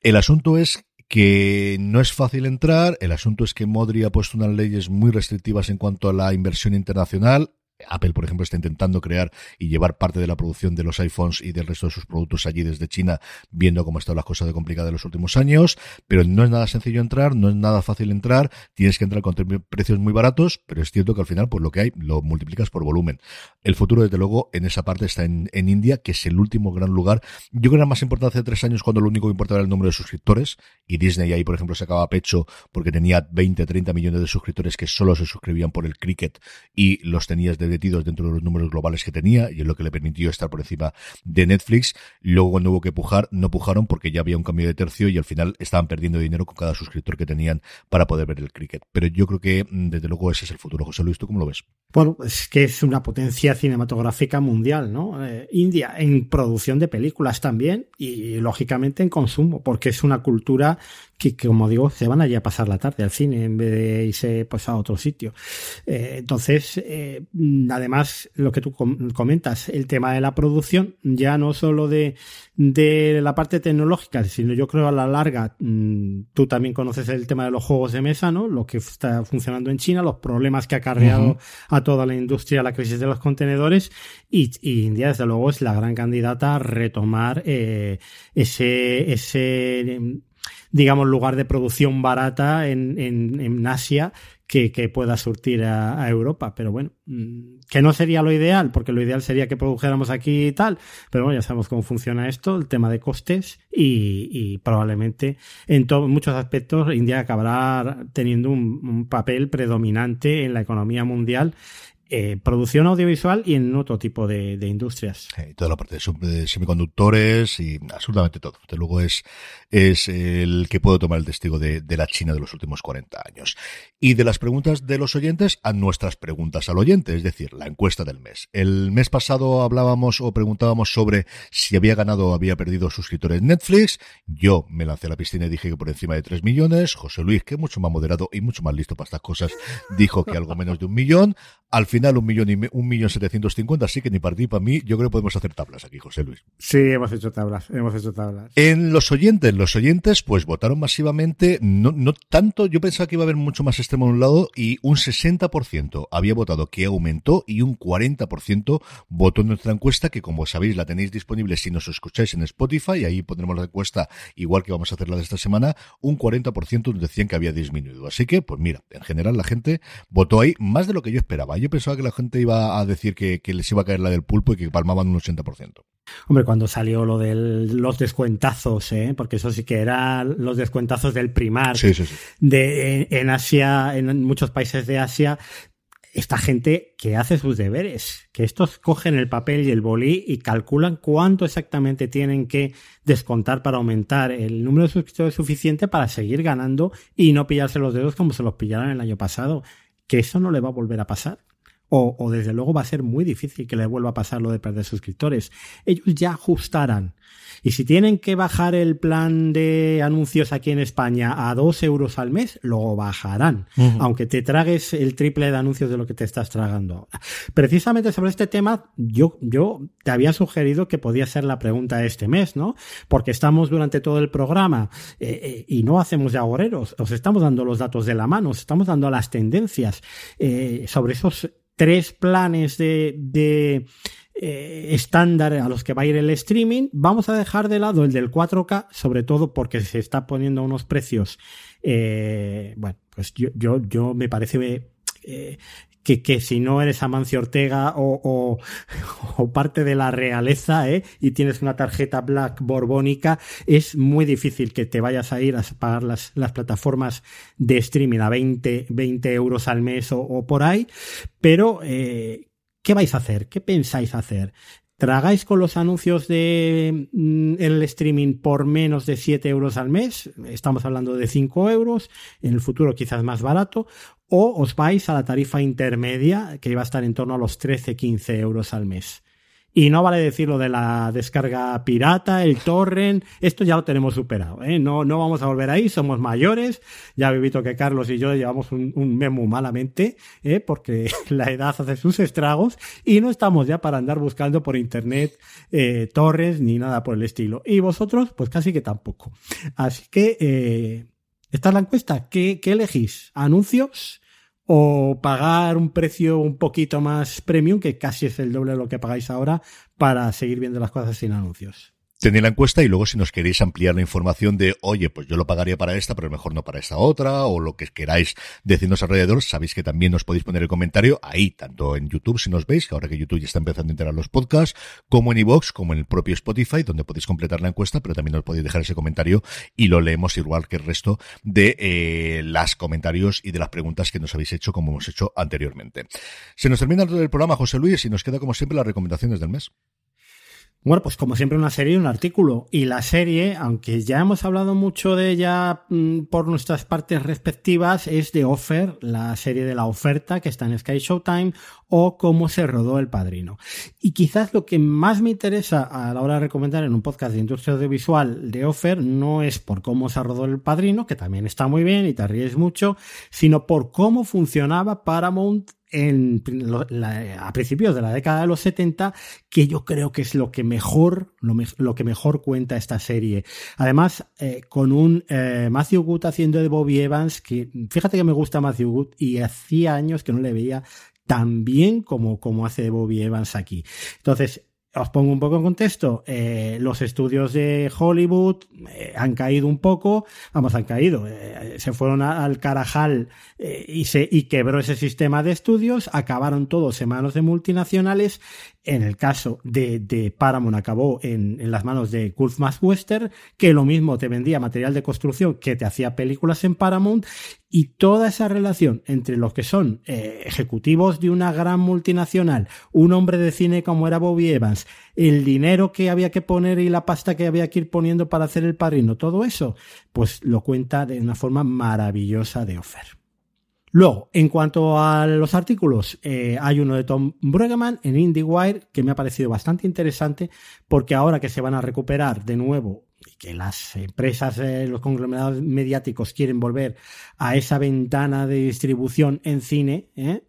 El asunto es que no es fácil entrar, el asunto es que Modri ha puesto unas leyes muy restrictivas en cuanto a la inversión internacional, Apple, por ejemplo, está intentando crear y llevar parte de la producción de los iPhones y del resto de sus productos allí desde China, viendo cómo están las cosas de complicadas en los últimos años. Pero no es nada sencillo entrar, no es nada fácil entrar. Tienes que entrar con precios muy baratos, pero es cierto que al final, pues lo que hay, lo multiplicas por volumen. El futuro, desde luego, en esa parte está en, en India, que es el último gran lugar. Yo creo que era más importante hace tres años cuando lo único que importaba era el número de suscriptores. Y Disney ahí, por ejemplo, se acaba pecho porque tenía 20, 30 millones de suscriptores que solo se suscribían por el cricket y los tenías de dentro de los números globales que tenía y es lo que le permitió estar por encima de Netflix. Luego cuando hubo que pujar, no pujaron porque ya había un cambio de tercio y al final estaban perdiendo dinero con cada suscriptor que tenían para poder ver el cricket. Pero yo creo que desde luego ese es el futuro. José Luis, ¿tú cómo lo ves? Bueno, es que es una potencia cinematográfica mundial, ¿no? Eh, India en producción de películas también y lógicamente en consumo, porque es una cultura que, que, como digo, se van allí a pasar la tarde al cine en vez de irse pues, a otro sitio. Eh, entonces, eh, además, lo que tú comentas, el tema de la producción, ya no solo de, de la parte tecnológica, sino yo creo a la larga, mmm, tú también conoces el tema de los juegos de mesa, ¿no? Lo que está funcionando en China, los problemas que ha acarreado uh -huh. a toda la industria la crisis de los contenedores y, y, India, desde luego, es la gran candidata a retomar eh, ese, ese digamos, lugar de producción barata en, en, en Asia que, que, pueda surtir a, Europa. Pero bueno, mm, que no sería lo ideal, porque lo ideal sería que produjéramos aquí y tal. Pero bueno, ya sabemos cómo funciona esto, el tema de costes y, probablemente en muchos aspectos India acabará teniendo un papel predominante en la economía mundial eh, producción audiovisual y en otro tipo de, industrias. Y toda la parte de, semiconductores y absolutamente todo. Desde luego es, es el que puedo tomar el testigo de, la China de los últimos 40 años. Y de las preguntas de los oyentes a nuestras preguntas al oyente, es decir, la encuesta del mes. El mes pasado hablábamos o preguntábamos sobre si había ganado o había perdido suscriptores Netflix. Yo me lancé a la piscina y dije que por encima de 3 millones. José Luis, que mucho más moderado y mucho más listo para estas cosas, dijo que algo menos de un millón. Al final un millón y un millón setecientos cincuenta, así que ni para ti para mí, yo creo que podemos hacer tablas aquí, José Luis. Sí, hemos hecho tablas, hemos hecho tablas. En los oyentes, los oyentes pues votaron masivamente, no, no tanto, yo pensaba que iba a haber mucho más extremo en un lado y un 60% había votado que aumentó y un 40% votó en nuestra encuesta que como sabéis la tenéis disponible si nos escucháis en Spotify, ahí pondremos la encuesta igual que vamos a hacer la de esta semana, un 40% nos decían que había disminuido. Así que, pues mira, en general la gente votó ahí más de lo que yo esperaba. Yo pensaba que la gente iba a decir que, les iba a caer la del pulpo y que palmaban un 80%. Hombre, cuando salió lo de los descuentazos, ¿eh? porque eso sí que eran los descuentazos del primar. De, en Asia, en muchos países de Asia, esta gente que hace sus deberes, que estos cogen el papel y el bolí y calculan cuánto exactamente tienen que descontar para aumentar el número de suscriptores suficiente para seguir ganando y no pillarse los dedos como se los pillaron el año pasado. Que eso no le va a volver a pasar. O, desde luego va a ser muy difícil que le vuelva a pasar lo de perder suscriptores. Ellos ya ajustarán. Y si tienen que bajar el plan de anuncios aquí en España a dos euros al mes, lo bajarán. Aunque te tragues el triple de anuncios de lo que te estás tragando ahora. Precisamente sobre este tema, yo, yo te había sugerido que podía ser la pregunta de este mes, ¿no? Porque estamos durante todo el programa eh, eh, y no hacemos de agoreros. Os estamos dando los datos de la mano, os estamos dando las tendencias eh, sobre esos tres planes de, eh, estándar a los que va a ir el streaming, vamos a dejar de lado el del 4K, sobre todo porque se está poniendo unos precios, eh, bueno, pues yo, yo, yo me parece eh, que, si no eres Amancio Ortega o, o, parte de la realeza ¿eh? y tienes una tarjeta Black borbónica, es muy difícil que te vayas a ir a pagar las, las plataformas de streaming a 20, 20 euros al mes o, por ahí. Pero, eh, ¿qué vais a hacer? ¿Qué pensáis hacer? tragáis con los anuncios de mm, streaming por menos de 7 euros al mes, estamos hablando de 5 euros, en el futuro quizás más barato, o os vais a la tarifa intermedia que iba a estar en torno a los 13-15 euros al mes. Y no vale decir lo de la descarga pirata, el torrent, esto ya lo tenemos superado, ¿eh? No, no vamos a volver ahí, somos mayores, ya he visto que Carlos y yo llevamos un, un memo malamente, ¿eh? porque la edad hace sus estragos y no estamos ya para andar buscando por internet eh, torres ni nada por el estilo. Y vosotros, pues casi que tampoco. Así que, eh, esta es la encuesta. ¿Qué, qué elegís? ¿Anuncios? o pagar un precio un poquito más premium, que casi es el doble de lo que pagáis ahora, para seguir viendo las cosas sin anuncios. Tenéis la encuesta y luego si nos queréis ampliar la información de, oye, pues yo lo pagaría para esta, pero mejor no para esta otra, o lo que queráis decirnos alrededor, sabéis que también nos podéis poner el comentario ahí, tanto en YouTube si nos veis, que ahora que YouTube ya está empezando a integrar los podcasts, como en iVoox, como en el propio Spotify, donde podéis completar la encuesta, pero también nos podéis dejar ese comentario y lo leemos igual que el resto de eh, las comentarios y de las preguntas que nos habéis hecho como hemos hecho anteriormente. Se nos termina el programa, José Luis, y nos queda como siempre las recomendaciones del mes. Bueno, pues como siempre una serie y un artículo. Y la serie, aunque ya hemos hablado mucho de ella mm, por nuestras partes respectivas, es de Offer, la serie de la oferta que está en Sky Showtime, o cómo se rodó El Padrino. Y quizás lo que más me interesa a la hora de recomendar en un podcast de industria audiovisual de Offer no es por cómo se rodó El Padrino, que también está muy bien y te ríes mucho, sino por cómo funcionaba Paramount en a principios de la década de los 70, que yo creo que es lo que mejor, lo, que mejor cuenta esta serie. Además, eh, con un eh, Matthew Good haciendo de Bobby Evans, que fíjate que me gusta Matthew Good y hacía años que no le veía tan bien como, como hace Bobby Evans aquí. Entonces, os pongo un poco en contexto. Eh, los estudios de Hollywood eh, han caído un poco, vamos, han caído. Eh, se fueron al carajal y, se, y quebró ese sistema de estudios, acabaron todos en manos de multinacionales En el caso de, de Paramount acabó en, en, las manos de Gulf que lo mismo te vendía material de construcción que te hacía películas en Paramount y toda esa relación entre los que son eh, ejecutivos de una gran multinacional, un hombre de cine como era Bobby Evans, el dinero que había que poner y la pasta que había que ir poniendo para hacer el padrino, todo eso, pues lo cuenta de una forma maravillosa de Offer. Luego, en cuanto a los artículos, eh, hay uno de Tom Brueggemann en IndieWire que me ha parecido bastante interesante porque ahora que se van a recuperar de nuevo y que las empresas, eh, los conglomerados mediáticos quieren volver a esa ventana de distribución en cine eh,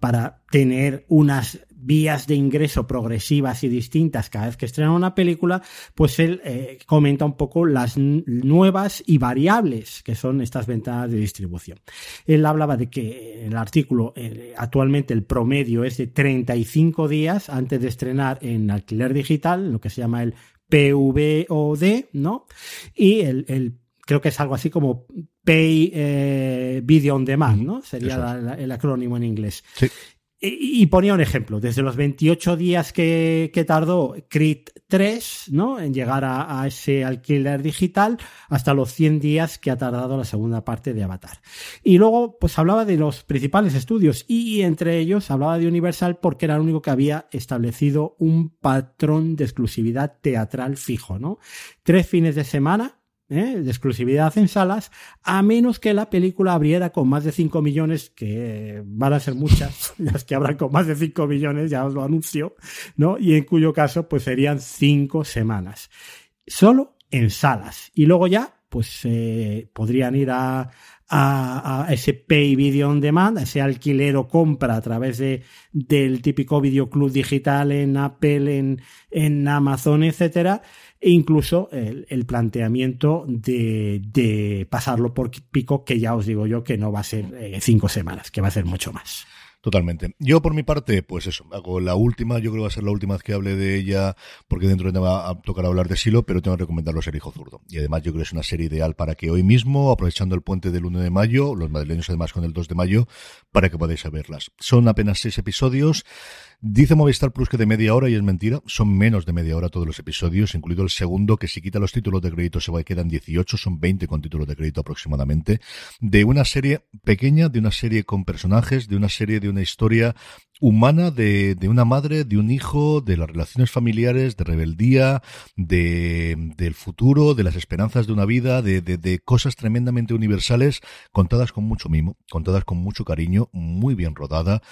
para tener unas vías de ingreso progresivas y distintas cada vez que estrena una película, pues él eh, comenta un poco las nuevas y variables que son estas ventanas de distribución. Él hablaba de que en el artículo eh, actualmente el promedio es de 35 días antes de estrenar en alquiler digital, lo que se llama el PVOD, ¿no? Y el, el creo que es algo así como Pay eh, Video on Demand, ¿no? Sería la, el acrónimo en inglés. Sí. Y, ponía un ejemplo, desde los 28 días que, que tardó Creed 3, ¿no? En llegar a, a, ese alquiler digital, hasta los 100 días que ha tardado la segunda parte de Avatar. Y luego, pues hablaba de los principales estudios, y entre ellos hablaba de Universal porque era el único que había establecido un patrón de exclusividad teatral fijo, ¿no? Tres fines de semana, ¿eh? de exclusividad en salas, a menos que la película abriera con más de 5 millones, que van a ser muchas las que habrán con más de 5 millones, ya os lo anuncio, ¿no? Y en cuyo caso, pues serían 5 semanas. Solo en salas. Y luego ya, pues eh, podrían ir a, a, ese pay video on demand, ese alquiler o compra a través de, del típico videoclub digital en Apple, en, en Amazon, etcétera e incluso el, el planteamiento de, de, pasarlo por pico, que ya os digo yo que no va a ser eh, cinco semanas, que va a ser mucho más. Totalmente. Yo por mi parte, pues eso, hago la última, yo creo que va a ser la última vez que hable de ella, porque dentro de nada va a tocar hablar de Silo, pero tengo que recomendarlo ser Hijo Zurdo. Y además yo creo que es una serie ideal para que hoy mismo, aprovechando el puente del 1 de mayo, los madrileños además con el 2 de mayo, para que podáis verlas. Son apenas seis episodios. Dice Movistar Plus que de media hora y es mentira, son menos de media hora todos los episodios, incluido el segundo, que si quita los títulos de crédito se va y quedan 18, son 20 con títulos de crédito aproximadamente, de una serie pequeña, de una serie con personajes, de una serie de una historia humana de, de, una madre, de un hijo, de las relaciones familiares, de rebeldía, de, del futuro, de las esperanzas de una vida, de, de, de, cosas tremendamente universales, contadas con mucho mimo, contadas con mucho cariño, muy bien rodada,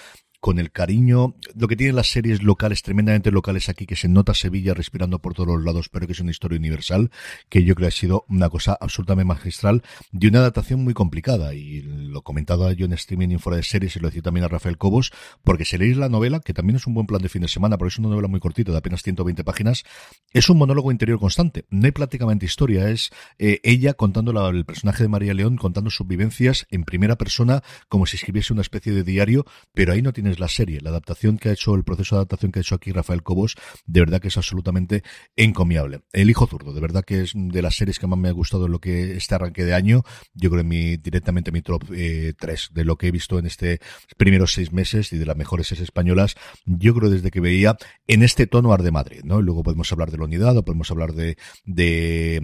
con el cariño, lo que tienen las series locales, tremendamente locales aquí, que se nota Sevilla respirando por todos los lados, pero que es una historia universal, que yo creo que ha sido una cosa absolutamente magistral, de una adaptación muy complicada, y lo comentaba yo en streaming y fuera de series, y lo decía también a Rafael Cobos, porque si leéis la novela, que también es un buen plan de fin de semana, porque es una novela muy cortita, de apenas 120 páginas, es un monólogo interior constante, no hay prácticamente historia, es eh, ella contando la, el personaje de María León, contando sus vivencias en primera persona, como si escribiese una especie de diario, pero ahí no tienes la serie, la adaptación que ha hecho, el proceso de adaptación que ha hecho aquí Rafael Cobos, de verdad que es absolutamente encomiable. El hijo zurdo, de verdad que es de las series que más me ha gustado en lo que este arranque de año, yo creo en mi, directamente mi top eh, 3 de lo que he visto en este primeros seis meses y de las mejores series españolas, yo creo desde que veía en este tono Ar de Madrid, ¿no? Luego podemos hablar de la unidad, o podemos hablar de, de,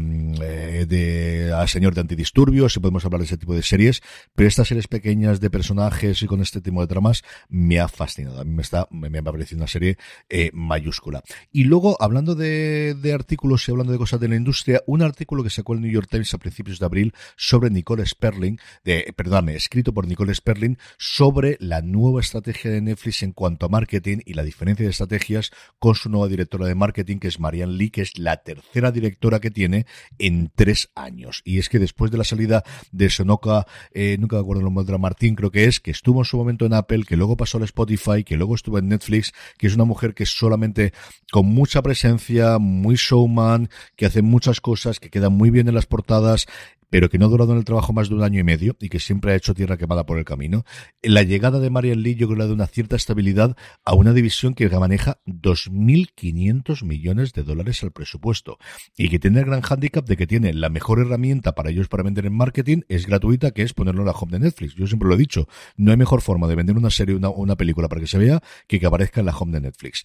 eh, de a Señor de Antidisturbios, y podemos hablar de ese tipo de series, pero estas series pequeñas de personajes y con este tipo de tramas me ha fascinado. A mí me está, me, me ha una serie eh, mayúscula. Y luego, hablando de, de, artículos y hablando de cosas de la industria, un artículo que sacó el New York Times a principios de abril sobre Nicole Sperling, de, perdóname, escrito por Nicole Sperling, sobre la nueva estrategia de Netflix en cuanto a marketing y la diferencia de estrategias con su nueva directora de marketing, que es Marianne Lee, que es la tercera directora que tiene en tres años. Y es que después de la salida de Sonoka, eh, nunca me acuerdo el nombre de Martín, creo que es, que estuvo en su momento en Apple, que luego pasó Spotify, que luego estuvo en Netflix, que es una mujer que solamente con mucha presencia, muy showman, que hace muchas cosas, que queda muy bien en las portadas, pero que no ha durado en el trabajo más de un año y medio y que siempre ha hecho tierra quemada por el camino. La llegada de Marian Lee yo creo que da una cierta estabilidad a una división que maneja 2.500 millones de dólares al presupuesto y que tiene el gran hándicap de que tiene la mejor herramienta para ellos para vender en marketing, es gratuita, que es ponerlo en la home de Netflix. Yo siempre lo he dicho, no hay mejor forma de vender una serie o una, una película para que se vea que que aparezca en la home de Netflix.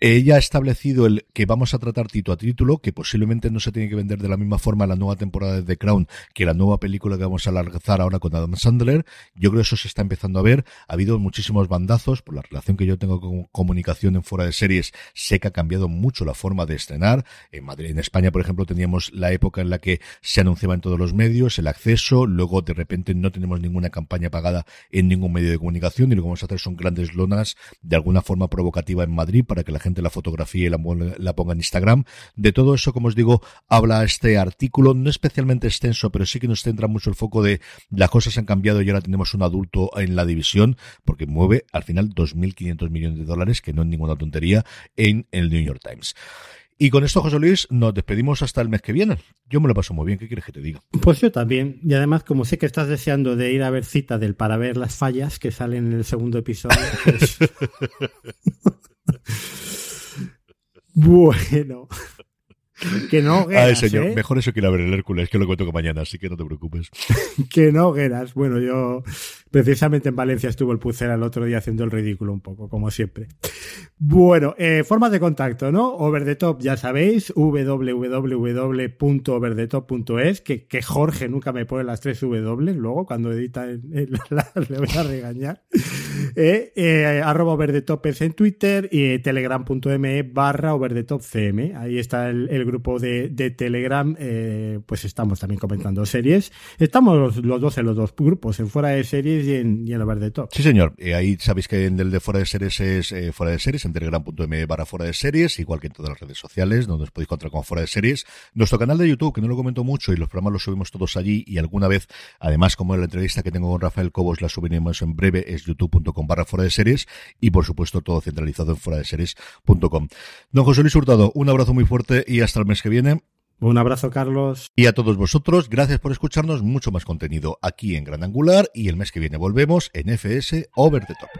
Ella ha establecido el que vamos a tratar título a título, que posiblemente no se tiene que vender de la misma forma la nueva temporada de The Crown que la nueva película que vamos a lanzar ahora con Adam Sandler. Yo creo que eso se está empezando a ver. Ha habido muchísimos bandazos por la relación que yo tengo con comunicación en fuera de series. Sé que ha cambiado mucho la forma de estrenar. En Madrid, en España, por ejemplo, teníamos la época en la que se anunciaba en todos los medios el acceso. Luego, de repente, no tenemos ninguna campaña pagada en ningún medio de comunicación y lo que vamos a hacer son grandes lonas de alguna forma provocativa en Madrid para que la gente la fotografía y la, la ponga en Instagram. De todo eso, como os digo, habla este artículo, no especialmente extenso, pero sí que nos centra mucho el foco de las cosas han cambiado y ahora tenemos un adulto en la división, porque mueve al final 2.500 millones de dólares, que no es ninguna tontería, en el New York Times. Y con esto, José Luis, nos despedimos hasta el mes que viene. Yo me lo paso muy bien, ¿qué quieres que te diga? Pues yo también. Y además, como sé que estás deseando de ir a ver cita del para ver las fallas que salen en el segundo episodio. Pues... bueno. Que no hogueras, Ay, señor, ¿eh? mejor eso que ir a ver el Hércules, que lo cuento que mañana, así que no te preocupes. que no hogueras. Bueno, yo precisamente en Valencia estuvo el Pucera el otro día haciendo el ridículo un poco, como siempre. Bueno, eh, formas de contacto, ¿no? Over the top, ya sabéis, www.overthetop.es, que, que Jorge nunca me pone las tres W luego cuando edita en, en la, le voy a regañar. Eh, eh, arroba over en Twitter y eh, telegram.me barra over the top. Ahí está el, grupo de, Telegram, eh, pues estamos también comentando series. Estamos los, dos en los dos grupos, en fuera de series y en, y en over top. Sí, señor. Eh, ahí sabéis que en el de fuera de series es eh, fuera de series, en telegram.me barra fuera de series, igual que en todas las redes sociales, donde os podéis encontrar con fuera de series. Nuestro canal de YouTube, que no lo comento mucho, y los programas los subimos todos allí, y alguna vez, además, como en la entrevista que tengo con Rafael Cobos, la subiremos en breve, es youtube.com barra fuera de series, y por supuesto todo centralizado en fuera de series.com. Don José Luis Hurtado, un abrazo muy fuerte y hasta el mes que viene. Un abrazo, Carlos. Y a todos vosotros, gracias por escucharnos. Mucho más contenido aquí en Gran Angular y el mes que viene volvemos en FS Over the Top.